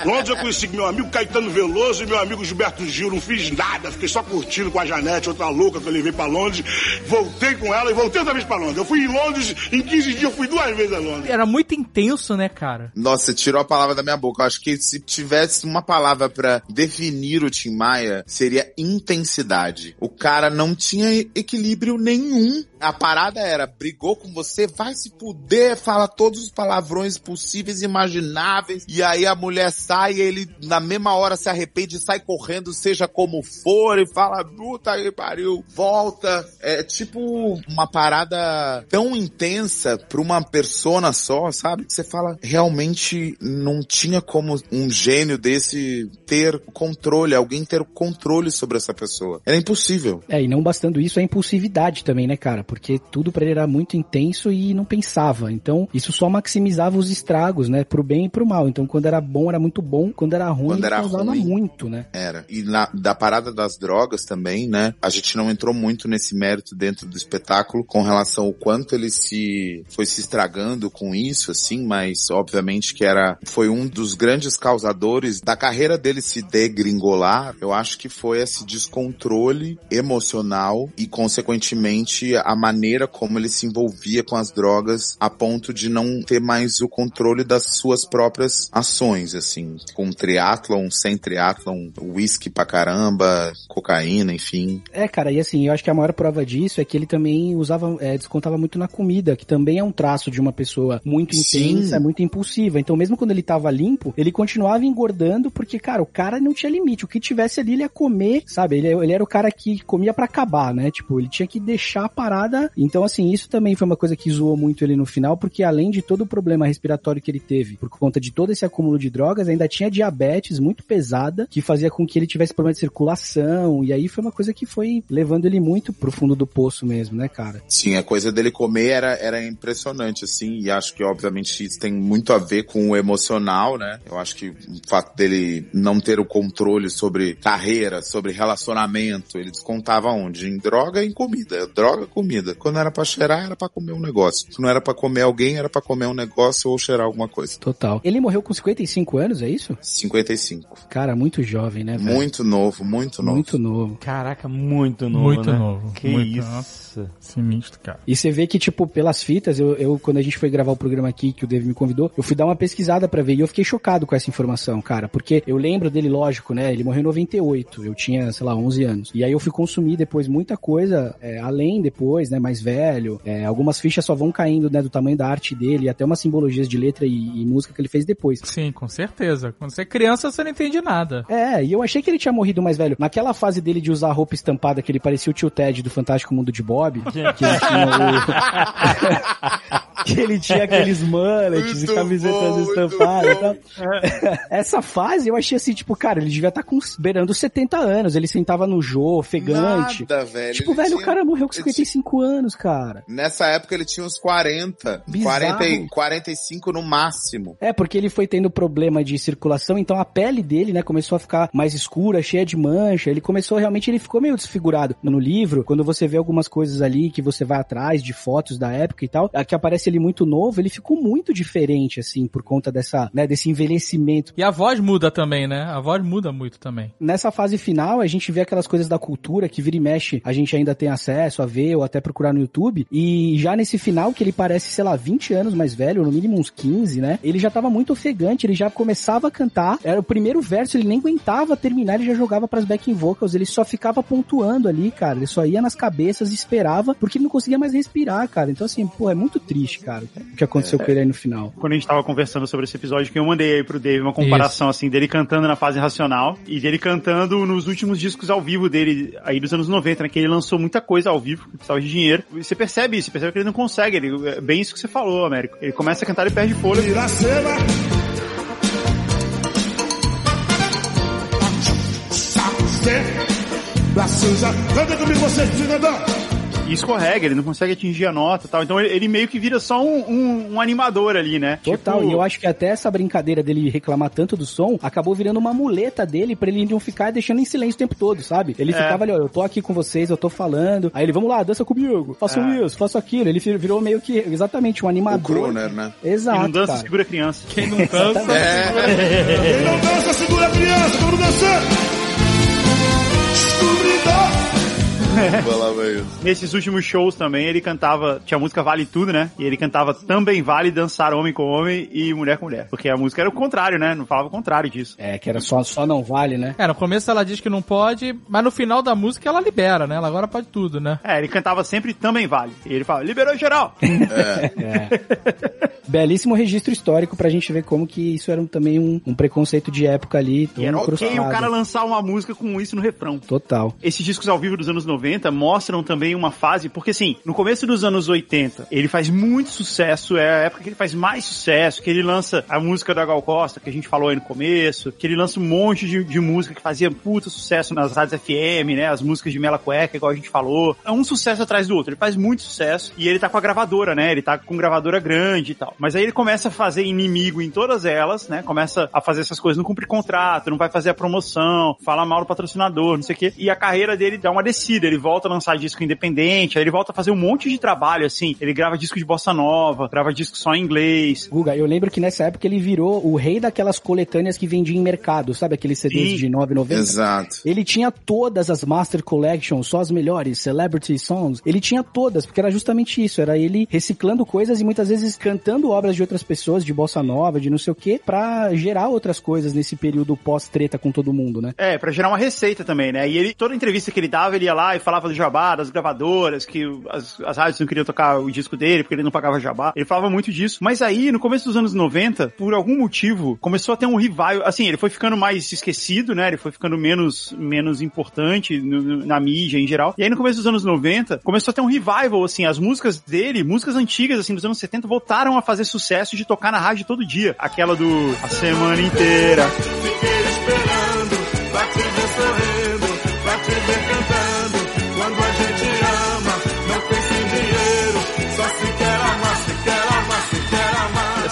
Londres eu conheci meu amigo Caetano Veloso e meu amigo Gilberto Gil. Não fiz nada, fiquei só curtindo com a Janete, outra louca que eu levei pra Londres. Voltei com ela e voltei outra vez pra Londres. Eu fui em Londres, em 15 dias eu fui duas vezes a Londres.
Era muito intenso, né, cara?
Nossa, você tirou a palavra da minha boca. Eu acho que se tivesse uma palavra pra definir o Tim Maia, seria intensidade. O cara não tinha equilíbrio nenhum. A parada era, brigou com você, vai se puder, fala todos os palavrões possíveis e imagináveis. E aí a mulher sai e ele na mesma hora se arrepende e sai correndo, seja como for, e fala, puta que pariu, volta. É tipo uma parada tão intensa pra uma persona só, sabe? Que você fala, realmente não tinha como um gênio desse ter controle, alguém ter controle sobre essa pessoa. Era impossível.
É, e não bastando isso, a impulsividade também, né, cara? Porque tudo pra ele era muito intenso e não pensava. Então, isso só maximizava os estragos, né? Pro bem e pro mal. Então, quando era bom, era muito bom. Quando era ruim,
Quando era
causava
ruim.
muito, né?
Era. E na, da parada das drogas também, né? A gente não entrou muito nesse mérito dentro do espetáculo com relação ao quanto ele se foi se estragando com isso, assim, mas obviamente que era foi um dos grandes causadores da carreira dele se degringolar. Eu acho que foi esse descontrole emocional e consequentemente a maneira como ele se envolvia com as drogas a ponto de não ter mais o controle das suas próprias ações, assim, com triatlon, sem triatlon, whisky pra caramba, cocaína, enfim.
É, cara, e assim, eu acho que a maior prova disso é que ele também usava, é, descontava muito na comida, que também é um traço de uma pessoa muito
Sim.
intensa, muito impulsiva. Então, mesmo quando ele tava limpo, ele continuava engordando, porque, cara, o cara não tinha limite. O que tivesse ali, ele ia comer, sabe? Ele, ele era o cara que comia pra acabar, né? Tipo, ele tinha que deixar a parada. Então, assim, isso também foi uma coisa que zoou muito ele no final, porque além de todo o problema respiratório que ele teve, por conta de todo esse acúmulo de drogas, ainda tinha diabetes muito pesada, que fazia com que ele tivesse problema de circulação. E aí foi uma coisa que foi levando ele muito pro fundo do poço mesmo, né, cara?
Sim, a coisa dele comer era, era impressionante, assim, e acho que obviamente isso tem muito a ver com o emocional, né? Eu acho que o fato dele não ter o controle sobre carreira, sobre relacionamento, ele descontava onde? Em droga e em comida. Droga, comida. Quando era pra cheirar, era pra comer um negócio. Se não era pra comer alguém, era pra comer um negócio ou cheirar alguma coisa.
Total. Ele morreu com 55 anos, é isso?
55.
Cara, muito jovem, né, velho?
Muito novo, muito novo.
Muito novo.
Caraca, muito novo,
Muito
né?
novo.
Que
Muito,
isso.
nossa, Sinistro, cara.
E você vê que, tipo, pelas fitas, eu, eu, quando a gente foi gravar o programa aqui, que o Dave me convidou, eu fui dar uma pesquisada pra ver e eu fiquei chocado com essa informação, cara. Porque eu lembro dele, lógico, né? Ele morreu em 98, eu tinha, sei lá, 11 anos. E aí eu fui consumir depois muita coisa, é, além depois, né? Mais velho. É, algumas fichas só vão caindo, né? Do tamanho da arte dele, e até umas simbologias de letra e, e música que ele fez depois.
Sim, com certeza. Quando você é criança, você não entende nada.
É, e eu achei que ele tinha morrido mais velho. Naquela fase dele de usar a roupa estampada, que ele parecia o tio Ted do Fantástico Mundo de Bob, que ele tinha o... que ele tinha aqueles mullets
Muito
e camisetas
bom,
estampadas e tal. Essa fase eu achei assim, tipo, cara, ele devia estar com beirando os 70 anos. Ele sentava no Jô, ofegante.
Nada, velho.
Tipo,
Ele
velho, o
tinha-
cara morreu com
ele
55 anos, cara.
Nessa época ele tinha uns 40.
Bizarro.
40 e 45 no máximo.
É, porque ele foi tendo problema de circulação, então a pele dele, né, começou a ficar mais escura, cheia de mancha. Ele começou realmente, ele ficou meio desfigurado. No livro, quando você vê algumas coisas ali que você vai atrás de fotos da época e tal, a que aparece ele muito novo, ele ficou muito diferente, assim, por conta dessa, né, desse envelhecimento.
E a voz muda também, né? A voz muda muito também.
Nessa fase final, a gente vê aquelas coisas da cultura que vira e mexe, a gente ainda tem acesso a ver ou até procurar no YouTube. E já nesse final, que ele parece, sei lá, 20 anos mais velho, no mínimo uns 15, né? Ele já tava muito ofegante, ele já começava a cantar. Era o primeiro verso, ele nem aguentava terminar, ele já jogava pras backing vocals, ele só ficava pontuando ali, cara. Ele só ia nas cabeças e esperava, porque ele não conseguia mais respirar, cara. Então, assim, pô, é muito triste, cara, o que aconteceu com ele aí no final.
Quando a gente tava conversando sobre esse episódio, que eu mandei aí pro Dave uma comparação, assim, dele cantando na fase racional e dele cantando nos últimos discos ao vivo dele, aí dos anos 90, né? Que ele lançou muita coisa ao vivo, precisava de dinheiro. E você percebe isso, você percebe que ele não consegue, ele, é bem isso que você falou, Américo. Ele começa a cantar e perde fôlego.
Canta comigo você, cidadão.
E escorrega, ele não consegue atingir a nota e tal. Então ele, ele meio que vira só um, um- um animador ali, né?
Total,
Tipo,
e eu acho que até essa brincadeira dele reclamar tanto do som acabou virando uma muleta dele pra ele não ficar deixando em silêncio o tempo todo, sabe? Ele
É.
ficava ali, ó, eu tô aqui com vocês, eu tô falando. Aí ele, vamos lá, dança comigo, façam
É.
isso, façam aquilo. Ele vir- virou meio que exatamente um
O
animador.
Croner, né?
Exato.
Quem não dança,
cara.
segura a criança.
Quem não dança,
Quem não dança, segura a criança. Vamos dançar. Descobridor.
Falava isso.
Nesses últimos shows também, ele cantava, tinha a música Vale Tudo, né? E ele cantava Também Vale Dançar Homem com Homem e Mulher com Mulher. Porque a música era o contrário, né? Não falava o contrário disso.
É, que era só, só não vale, né?
É, no começo ela diz que não pode, mas no final da música ela libera, né? Ela agora pode tudo, né?
É, ele cantava sempre Também Vale. E ele fala, liberou geral.
Belíssimo registro histórico pra gente ver como que isso era também um, um preconceito de época ali.
E era ok o
incrustado.
cara lançar uma música com isso no refrão.
Total.
Esses discos ao vivo dos anos 90 mostram também uma fase, porque assim, no começo dos anos 80, ele faz muito sucesso, é a época que ele faz mais sucesso, que ele lança a música da Gal Costa, que a gente falou aí no começo, que ele lança um monte de, de música que fazia puta sucesso nas rádios FM, né, as músicas de Mela Cueca, igual a gente falou. É um sucesso atrás do outro, ele faz muito sucesso, e ele tá com a gravadora, né, ele tá com gravadora grande e tal. tal. Mas aí ele começa a fazer inimigo em todas elas, né? Começa a fazer essas coisas, não cumpre contrato, não vai fazer a promoção, fala mal do patrocinador, não sei o quê. E a carreira dele dá uma descida, ele volta a lançar disco independente, aí ele volta a fazer um monte de trabalho, assim. Ele grava disco de bossa nova, grava disco só em inglês.
Guga, eu lembro que nessa época ele virou o rei daquelas coletâneas que vendia em mercado, sabe aqueles CDs
Sim.
de 9,90?
Exato.
Ele tinha todas as Master Collections, só as melhores, Celebrity Songs. Ele tinha todas, porque era justamente isso. Era ele reciclando coisas e muitas vezes cantando obras de outras pessoas, de bossa nova, de não sei o quê, pra gerar outras coisas nesse período pós-treta com todo mundo, né?
É, pra gerar uma receita também, né? E ele, toda entrevista que ele dava, ele ia lá e falava do jabá, das gravadoras, que as, as rádios não queriam tocar o disco dele porque ele não pagava jabá. Ele falava muito disso. Mas aí, no começo dos anos 90, por algum motivo, começou a ter um revival. Assim, ele foi ficando mais esquecido, né? Ele foi ficando menos, menos importante no- na mídia em geral. E aí, no começo dos anos 90, começou a ter um revival, assim, as músicas dele, músicas antigas, assim, dos anos 70, voltaram a fazer sucesso de tocar na rádio todo dia. Aquela do A Semana Inteira.
Fiquei esperando pra te ver sorrindo, pra te ver cantando.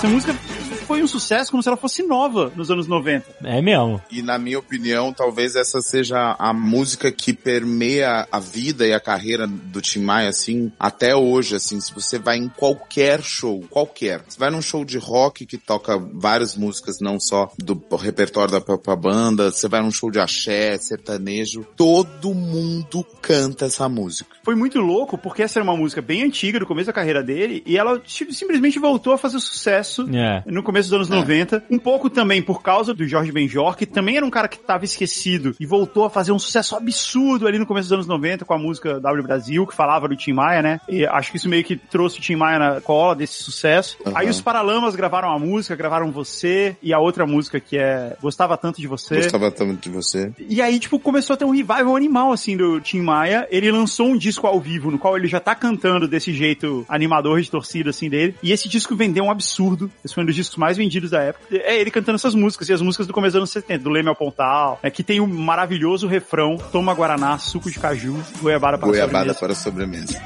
Amar.
Essa música foi um sucesso como se ela fosse nova nos anos 90.
É mesmo.
E na minha opinião, talvez essa seja a música que permeia a vida e a carreira do Tim Maia, assim, até hoje, assim, se você vai em qualquer show, qualquer, você vai num show de rock que toca várias músicas, não só do repertório da própria banda, você vai num show de axé, sertanejo, todo mundo canta essa música.
Foi muito louco porque essa era uma música bem antiga do começo da carreira dele e ela simplesmente voltou a fazer sucesso
É.
no começo dos anos 90. Um pouco também por causa do Jorge Benjor, que também era um cara que estava esquecido e voltou a fazer um sucesso absurdo ali no começo dos anos 90 com a música W Brasil, que falava do Tim Maia, né? E acho que isso meio que trouxe o Tim Maia na cola desse sucesso.
Uhum.
Aí os Paralamas gravaram a música, gravaram Você e a outra música que é Gostava Tanto de Você.
Gostava tanto de você.
E aí, tipo, começou a ter um revival animal, assim, do Tim Maia. Ele lançou um disco ao vivo, no qual ele já tá cantando desse jeito animador de torcida, assim, dele. E esse disco vendeu um absurdo. Esse foi um dos discos mais vendidos da época. É ele cantando essas músicas, e as músicas do começo dos anos 70, do Leme ao Pontal, é que tem um maravilhoso refrão, toma Guaraná, suco de caju, goiabada para
Goiabada
sobremesa.
para sobremesa.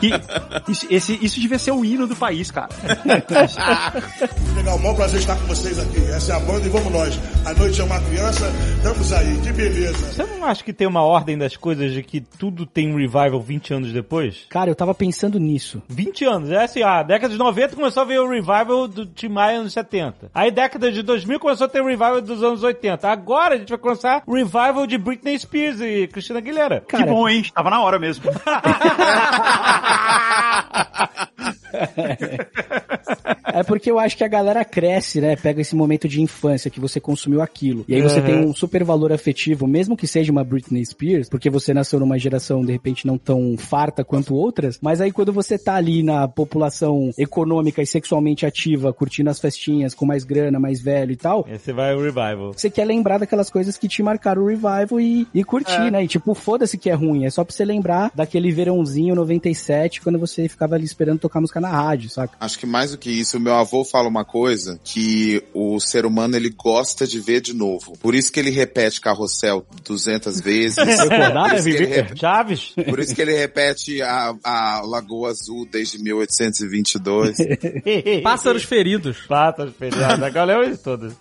E isso, esse, isso devia ser o hino do país, cara.
Legal, maior prazer estar com vocês aqui. Essa é a banda e vamos nós. A noite é uma criança, estamos aí, que beleza.
Você não acha que tem uma ordem das coisas de que tudo tem um revival 20 anos depois?
Cara, eu tava pensando nisso.
20 anos, é assim, a década de 90 começou a ver o revival do Tim Maia anos 70. Aí década de 2000 começou a ter o revival dos anos 80. Agora a gente vai começar o revival de Britney Spears e Christina Aguilera.
que bom, hein? Tava na hora mesmo.
É porque eu acho que a galera cresce, né? Pega esse momento de infância que você consumiu aquilo. E aí você
Uhum.
tem um super valor afetivo, mesmo que seja uma Britney Spears, porque você nasceu numa geração, de repente, não tão farta quanto outras. Mas aí quando você tá ali na população econômica e sexualmente ativa, curtindo as festinhas, com mais grana, mais velho e tal,
Esse vai o revival.
você quer lembrar daquelas coisas que te marcaram o revival e, e curtir,
É.
né? E tipo, foda-se que é ruim. É só pra você lembrar daquele verãozinho 97, quando você ficava ali esperando tocar música na rádio, saca?
Acho que mais do que isso, o meu avô fala uma coisa que o ser humano ele gosta de ver de novo. Por isso que ele repete Carrossel 200 vezes.
Recordar,
Por
né,
isso que ele
Vivi?
rep-
Chaves?
Por isso que ele repete a, a Lagoa Azul desde 1822.
Pássaros feridos.
Pássaros feridos. Agora eu isso todas.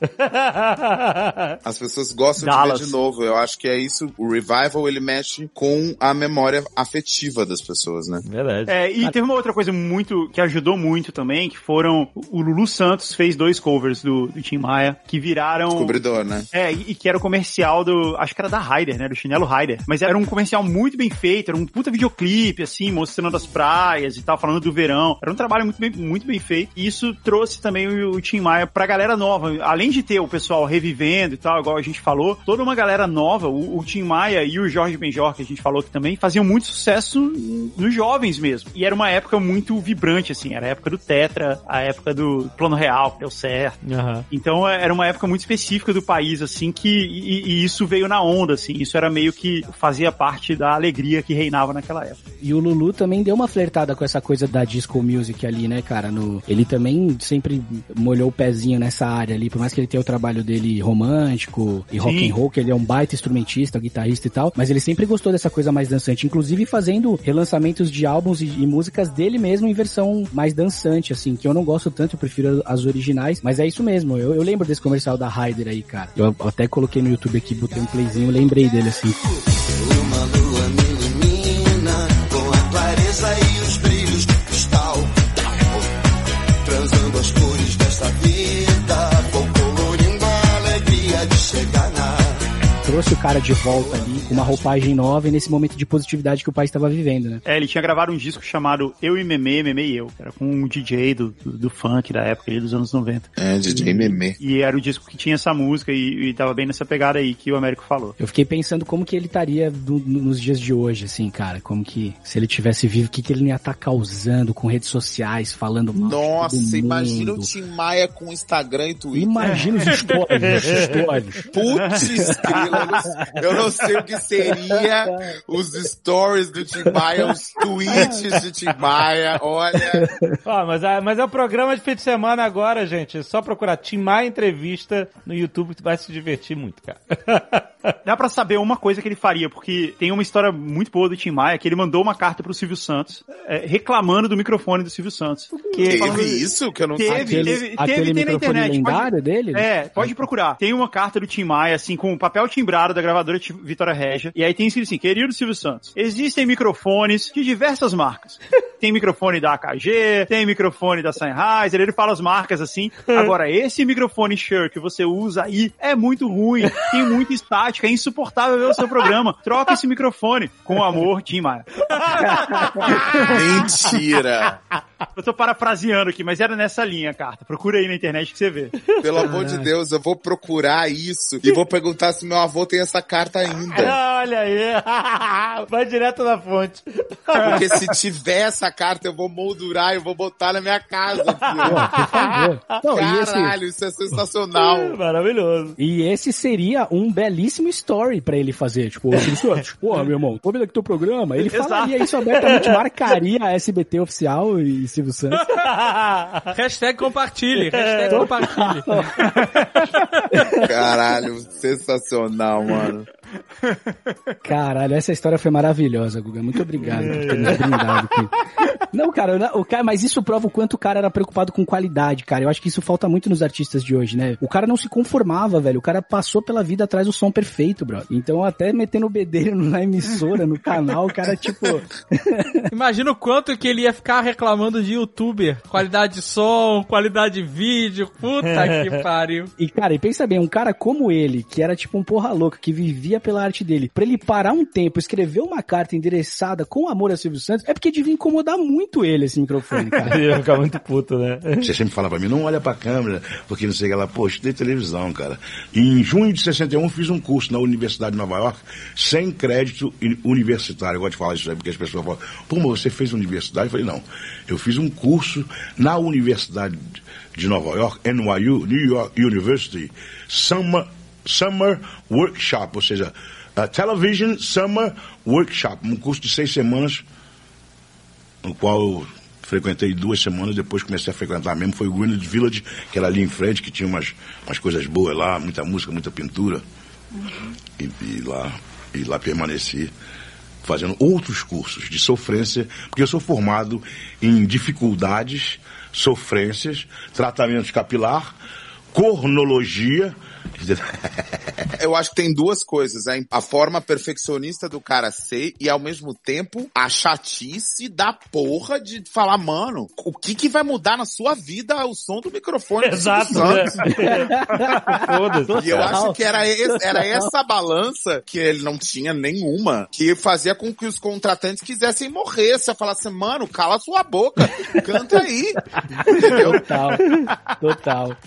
As pessoas gostam
Dallas.
de ver de novo. Eu acho que é isso. O revival ele mexe com a memória afetiva das pessoas, né?
Verdade.
É, e teve uma outra coisa muito que ajudou muito também, que foram o Lulu Santos fez dois covers do, do Tim Maia que viraram
Descobridor, né?
é, e, e que era o comercial do, acho que era da Ryder, né, do chinelo Ryder, mas era um comercial muito bem feito, era um puta videoclipe assim, mostrando as praias e tal, falando do verão. Era um trabalho muito bem, muito bem feito. E isso trouxe também o, o Tim Maia pra galera nova, além de ter o pessoal revivendo e tal, igual a gente falou, toda uma galera nova, o, o Tim Maia e o Jorge Benjor, que a gente falou que também faziam muito sucesso nos jovens mesmo. E era uma época muito vibrante, assim, era a época do Tetra, a época do Plano Real, que deu certo.
Aham.
Então é, era uma época muito específica do país, assim, que e, e isso veio na onda, assim, isso era meio que fazia parte da alegria que reinava naquela época.
E o Lulu também deu uma flertada com essa coisa da disco music ali, né, cara? No, ele também sempre molhou o pezinho nessa área ali, por mais que ele tenha o trabalho dele romântico e rock
Sim.
and roll, que ele é um baita instrumentista, guitarrista e tal, mas ele sempre gostou dessa coisa mais dançante, inclusive fazendo relançamentos de álbuns e, e músicas dele mesmo em versão mais dançante, assim, que eu não gosto tanto, eu prefiro as originais, mas é isso mesmo, eu, eu lembro desse comercial da Ryder aí, cara. Eu até coloquei no YouTube aqui, botei um playzinho, lembrei dele assim.
Uma lua
Trouxe o cara de volta ali, com uma roupagem nova e nesse momento de positividade que o pai estava vivendo, né?
É, ele tinha gravado um disco chamado Eu e Meme, Meme e Eu, que era com um DJ do, do, do funk da época, ali, dos anos 90.
É, DJ Meme.
E era o disco que tinha essa música e, e tava bem nessa pegada aí que o Américo falou.
Eu fiquei pensando como que ele estaria do- nos dias de hoje, assim, cara. Como que, se ele tivesse vivo, o que, que ele ia estar causando com redes sociais, falando mal
Nossa,
todo
imagina o. Tim Maia com Instagram e Twitter.
Imagina os stories, os stories.
Putz, grila, eu não, sei o que seria os stories do Tim Maia, os tweets de Tim Maia, olha.
Ó, mas, é- mas é o programa de fim de semana agora, gente. É só procurar Tim Maia Entrevista no YouTube que tu vai se divertir muito, cara.
Dá pra saber uma coisa que ele faria, porque tem uma história muito boa do Tim Maia, que ele mandou uma carta pro Silvio Santos, é, reclamando do microfone do Silvio Santos. Que
Teve
falando-
isso que eu não
Teve,
Aquele-
teve,
aquele
teve, tem na internet.
lendário dele?
É, pode procurar. Tem uma carta do Tim Maia, assim, com o papel timbrado da gravadora Vitória Regia. E aí tem escrito assim, querido Silvio Santos, existem microfones de diversas marcas. Tem microfone da AKG, tem microfone da Sennheiser, ele fala as marcas assim. Agora, esse microfone Shure que você usa aí é muito ruim, tem muita estática, é insuportável ver o seu programa. Troca esse microfone. Com amor, Tim Maia.
Mentira.
Eu tô parafraseando aqui, mas era nessa linha a carta. Procura aí na internet que você vê.
Pelo amor de Deus, eu vou procurar isso e vou perguntar se meu avô tem essa carta ainda.
Olha aí. Vai direto na fonte.
Porque se tiver essa carta, eu vou moldurar e vou botar na minha casa.
Pô, por favor. Não, e esse-
Caralho, isso é sensacional.
Maravilhoso.
E esse seria um belíssimo story pra ele fazer. Tipo, o Silvio Santos, porra, meu irmão, tô vendo aqui teu programa. Ele
Exato.
falaria isso abertamente, marcaria a SBT oficial e Silvio Santos.
Hashtag compartilhe, hashtag compartilhe.
Caralho, sensacional, mano.
Caralho, essa história foi maravilhosa, Guga. Muito obrigado por ter nos brindado aqui. Não, cara, não- o cara, mas isso prova o quanto o cara era preocupado com qualidade, cara. Eu acho que isso falta muito nos artistas de hoje, né? O cara não se conformava, velho. O cara passou pela vida atrás do som perfeito, brother. Então, até metendo o bedelho na emissora, no canal, o cara, tipo.
Imagina o quanto que ele ia ficar reclamando de youtuber. Qualidade de som, qualidade de vídeo. Puta que pariu.
E, cara, e pensa bem, um cara como ele, que era tipo um porra louca, que vivia pela arte dele, pra ele parar um tempo, escrever uma carta endereçada com amor a Silvio Santos, é porque devia incomodar muito ele esse microfone, cara.
Ia ficar muito puto, né?
Você sempre fala pra mim, não olha pra câmera, porque não sei o que lá, pô, estudei televisão, cara. Em junho de 61 fiz um curso na Universidade de Nova York, sem crédito uni- universitário. Eu gosto de falar isso aí, porque as pessoas falam, pô, mas você fez universidade? Eu falei, não, eu fiz um curso na Universidade de Nova York, NYU, New York University, Summer, Summer Workshop, ou seja, a Television Summer Workshop, um curso de seis semanas no qual eu frequentei duas semanas, depois comecei a frequentar mesmo, foi o Greenwich Village, que era ali em frente, que tinha umas, umas coisas boas lá, muita música, muita pintura. E, e lá, e lá permaneci fazendo outros cursos de sofrência, porque eu sou formado em dificuldades, sofrências, tratamento capilar, cornologia.
Eu acho que tem duas coisas, hein? A forma perfeccionista do cara ser e ao mesmo tempo a chatice da porra de falar, mano, o que que vai mudar na sua vida o som do microfone
Exato, né?
E eu acho que era, esse- era essa balança que ele não tinha nenhuma, que fazia com que os contratantes quisessem morrer. Você falasse, mano, cala sua boca, canta aí. Entendeu?
Total. Total.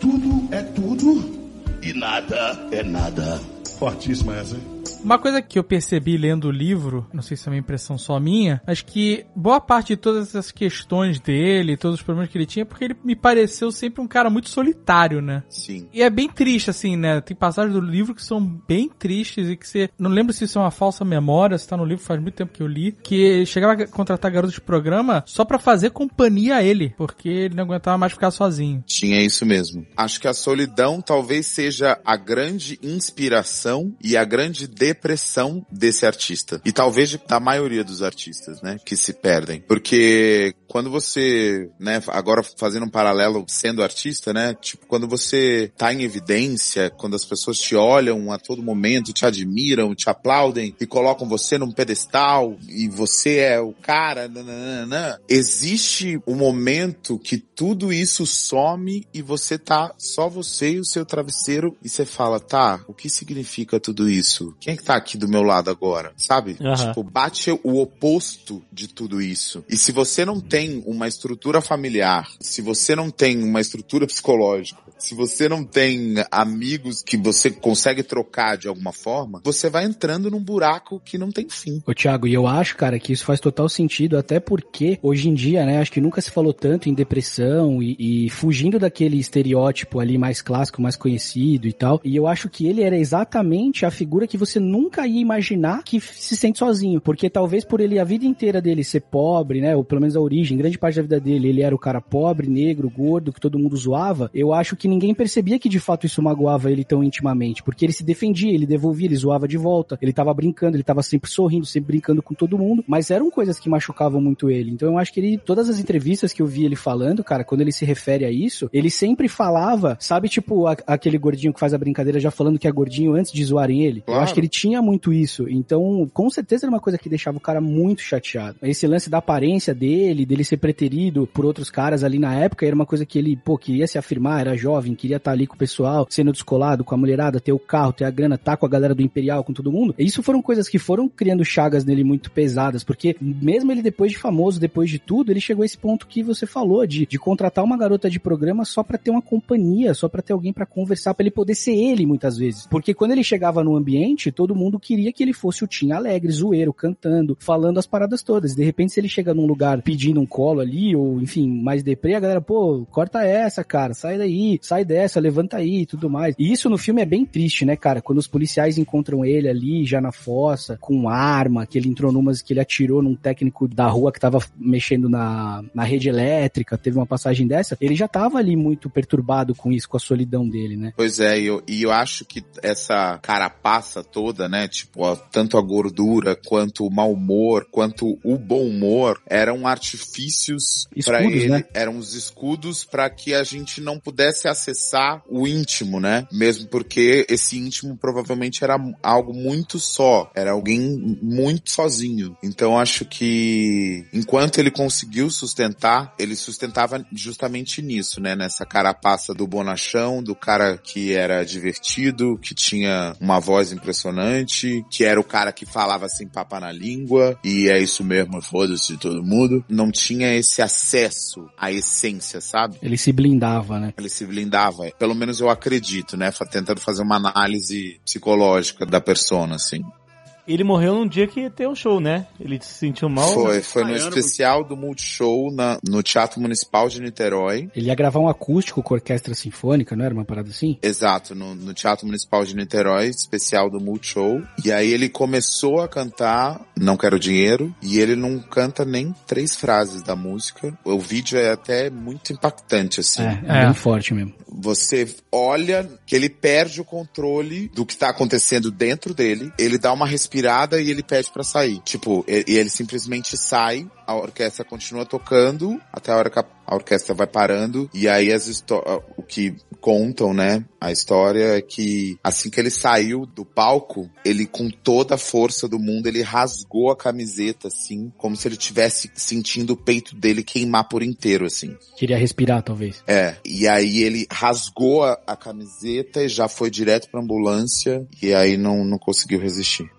Tudo é tudo e nada é nada.
Fortíssima essa, hein?
Uma coisa que eu percebi lendo o livro, não sei se é uma impressão só minha, mas que boa parte de todas essas questões dele, todos os problemas que ele tinha, é porque ele me pareceu sempre um cara muito solitário, né?
Sim.
E é bem triste, assim, né? Tem passagens do livro que são bem tristes e que você. Não lembro se isso é uma falsa memória, se tá no livro, faz muito tempo que eu li. Que chegava a contratar garoto de programa só pra fazer companhia a ele, porque ele não aguentava mais ficar sozinho.
Tinha isso mesmo. Acho que a solidão talvez seja a grande inspiração e a grande depressão desse artista. E talvez da maioria dos artistas, né? Que se perdem. Porque quando você, né, agora fazendo um paralelo sendo artista, né, tipo, quando você tá em evidência, quando as pessoas te olham a todo momento, te admiram, te aplaudem e colocam você num pedestal e você é o cara, nananana, existe um momento que tudo isso some e você tá só você e o seu travesseiro e você fala, tá, o que significa tudo isso? Quem é que tá aqui do meu lado agora? Sabe?
Aham.
Tipo, bate o oposto de tudo isso. E se você não tem uma estrutura familiar, se você não tem uma estrutura psicológica, se você não tem amigos que você consegue trocar de alguma forma, você vai entrando num buraco que não tem fim.
Ô, Thiago, e eu acho, cara, que isso faz total sentido, até porque hoje em dia, né, acho que nunca se falou tanto em depressão e, e fugindo daquele estereótipo ali mais clássico, mais conhecido e tal. E eu acho que ele era exatamente a figura que você nunca ia imaginar que se sente sozinho. Porque talvez por ele a vida inteira dele ser pobre, né, ou pelo menos a origem, grande parte da vida dele, ele era o cara pobre, negro, gordo, que todo mundo zoava. Eu acho que ninguém percebia que de fato isso magoava ele tão intimamente, porque ele se defendia, ele devolvia, ele zoava de volta, ele tava brincando, ele tava sempre sorrindo, sempre brincando com todo mundo, mas eram coisas que machucavam muito ele. Então eu acho que ele, todas as entrevistas que eu vi ele falando, cara, quando ele se refere a isso, ele sempre falava, sabe, tipo, a- aquele gordinho que faz a brincadeira já falando que é gordinho antes de zoarem ele. Eu
Claro.
acho que ele tinha muito isso. Então, com certeza era uma coisa que deixava o cara muito chateado. Esse lance da aparência dele, dele ser preterido por outros caras ali na época, era uma coisa que ele, pô, queria se afirmar, era jovem, queria estar ali com o pessoal, sendo descolado, com a mulherada, ter o carro, ter a grana, tá com a galera do Imperial, com todo mundo. Isso foram coisas que foram criando chagas nele muito pesadas, porque mesmo ele depois de famoso, depois de tudo, ele chegou a esse ponto que você falou, de, de contratar uma garota de programa só pra ter uma companhia, só pra ter alguém pra conversar, pra ele poder ser ele muitas vezes. Porque quando ele chegava no ambiente, todo mundo queria que ele fosse o Tim alegre, zoeiro, cantando, falando as paradas todas. De repente, se ele chega num lugar pedindo um colo ali, ou enfim, mais deprê, a galera, pô, corta essa, cara, sai daí, sai dessa, levanta aí e tudo mais. E isso no filme é bem triste, né, cara? Quando os policiais encontram ele ali, já na fossa, com arma, que ele entrou numas que ele atirou num técnico da rua que tava mexendo na, na rede elétrica, teve uma passagem dessa, ele já tava ali muito perturbado com isso, com a solidão dele, né?
Pois é, e eu, e eu acho que essa carapaça toda, né, tipo, ó, tanto a gordura, quanto o mau humor, quanto o bom humor, eram artifícios para ele,
né?
eram os escudos para que a gente não pudesse acessar o íntimo, né? Mesmo porque esse íntimo provavelmente era algo muito só, era alguém muito sozinho. Então acho que enquanto ele conseguiu sustentar, ele sustentava justamente nisso, né? Nessa carapaça do bonachão, do cara que era divertido, que tinha uma voz impressionante, que era o cara que falava sem papa na língua, e é isso mesmo, foda-se todo mundo. Não tinha esse acesso à essência, sabe?
Ele se blindava, né?
Ele se blindava. Pelo menos eu acredito, né? Tentando fazer uma análise psicológica da persona, assim.
Ele morreu num dia que ia ter um show, né? Ele se sentiu mal.
Foi, foi no especial do Multishow na, no Teatro Municipal de Niterói.
Ele ia gravar um acústico com orquestra sinfônica, não era uma parada assim?
Exato, no, no Teatro Municipal de Niterói, especial do Multishow. E aí ele começou a cantar Não Quero Dinheiro, e ele não canta nem três frases da música. O vídeo é até muito impactante, assim.
É, é bem forte mesmo.
Você olha que ele perde o controle do que tá acontecendo dentro dele, ele dá uma respirada e ele pede pra sair. Tipo, e, e ele simplesmente sai, a orquestra continua tocando até a hora que a, a orquestra vai parando e aí as o que contam, né? A história é que assim que ele saiu do palco, ele com toda a força do mundo, ele rasgou a camiseta assim, como se ele tivesse sentindo o peito dele queimar por inteiro assim.
Queria respirar, talvez.
É, e aí ele rasgou a, a camiseta e já foi direto pra ambulância e aí não, não conseguiu resistir.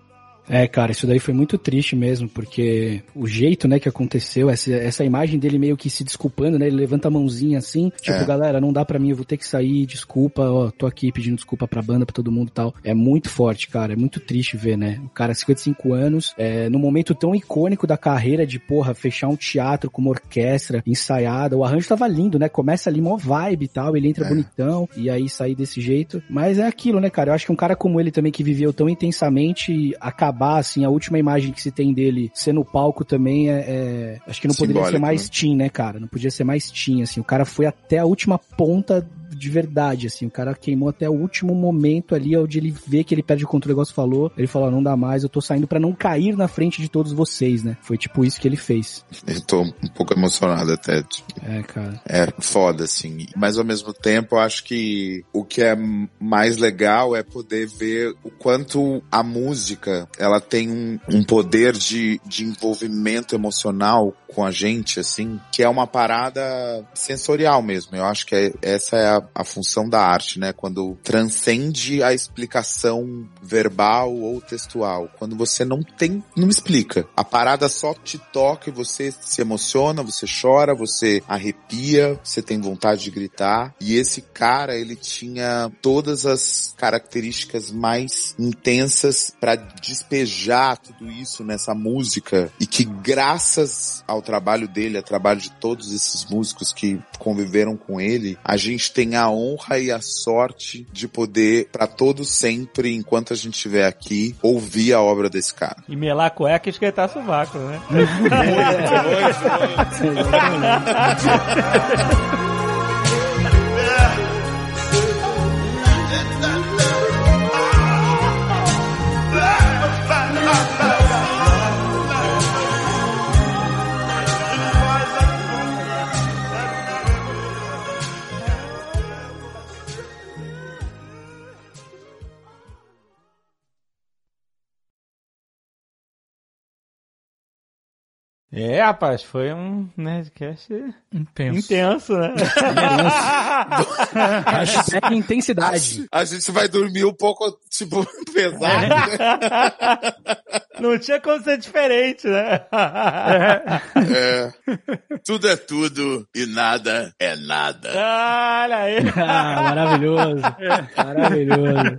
É, cara, isso daí foi muito triste mesmo, porque o jeito, né, que aconteceu, essa, essa imagem dele meio que se desculpando, né, ele levanta a mãozinha assim, tipo,
É.
galera, não dá pra mim, eu vou ter que sair, desculpa, ó, tô aqui pedindo desculpa pra banda, pra todo mundo e tal. É muito forte, cara, é muito triste ver, né, o cara, 55 anos, é, num momento tão icônico da carreira de, porra, fechar um teatro com uma orquestra ensaiada, o arranjo tava lindo, né, começa ali mó vibe e tal, ele entra
É.
bonitão, e aí sair desse jeito, mas é aquilo, né, cara, eu acho que um cara como ele também, que viveu tão intensamente, acabar, assim, a última imagem que se tem dele ser no palco também é, é- acho que não poderia ser
Simbólico,
mais
né?
Tim, né, cara, não podia ser mais Tim, assim, o cara foi até a última ponta de verdade, assim. O cara queimou até o último momento ali, onde ele vê que ele perde o controle, o negócio falou. Ele falou, "Ó, não dá mais, eu tô saindo pra não cair na frente de todos vocês, né? Foi tipo isso que ele fez.
Eu tô um pouco emocionado até. tipo,
É, cara.
É foda, assim. Mas ao mesmo tempo, eu acho que o que é mais legal é poder ver o quanto a música, ela tem um, um poder de, de envolvimento emocional com a gente, assim, que é uma parada sensorial mesmo. Eu acho que é- essa é a, a função da arte, né? Quando transcende a explicação verbal ou textual. Quando você não tem, não explica. A parada só te toca e você se emociona, você chora, você arrepia, você tem vontade de gritar. E esse cara, ele tinha todas as características mais intensas pra despejar tudo isso nessa música e que graças ao trabalho dele, ao trabalho de todos esses músicos que conviveram com ele, a gente tem a honra e a sorte de poder pra todos sempre, enquanto a gente estiver aqui, ouvir a obra desse cara.
E melar a cueca e esquentar sovaco, né? É, rapaz, foi um Nerdcast
Intenso.
intenso, né?
Hashtag intensidade.
A gente vai dormir um pouco, tipo, pesado.
Não tinha como ser diferente, né?
É. Tudo é tudo e nada é nada.
Olha aí.
Ah, maravilhoso. Maravilhoso.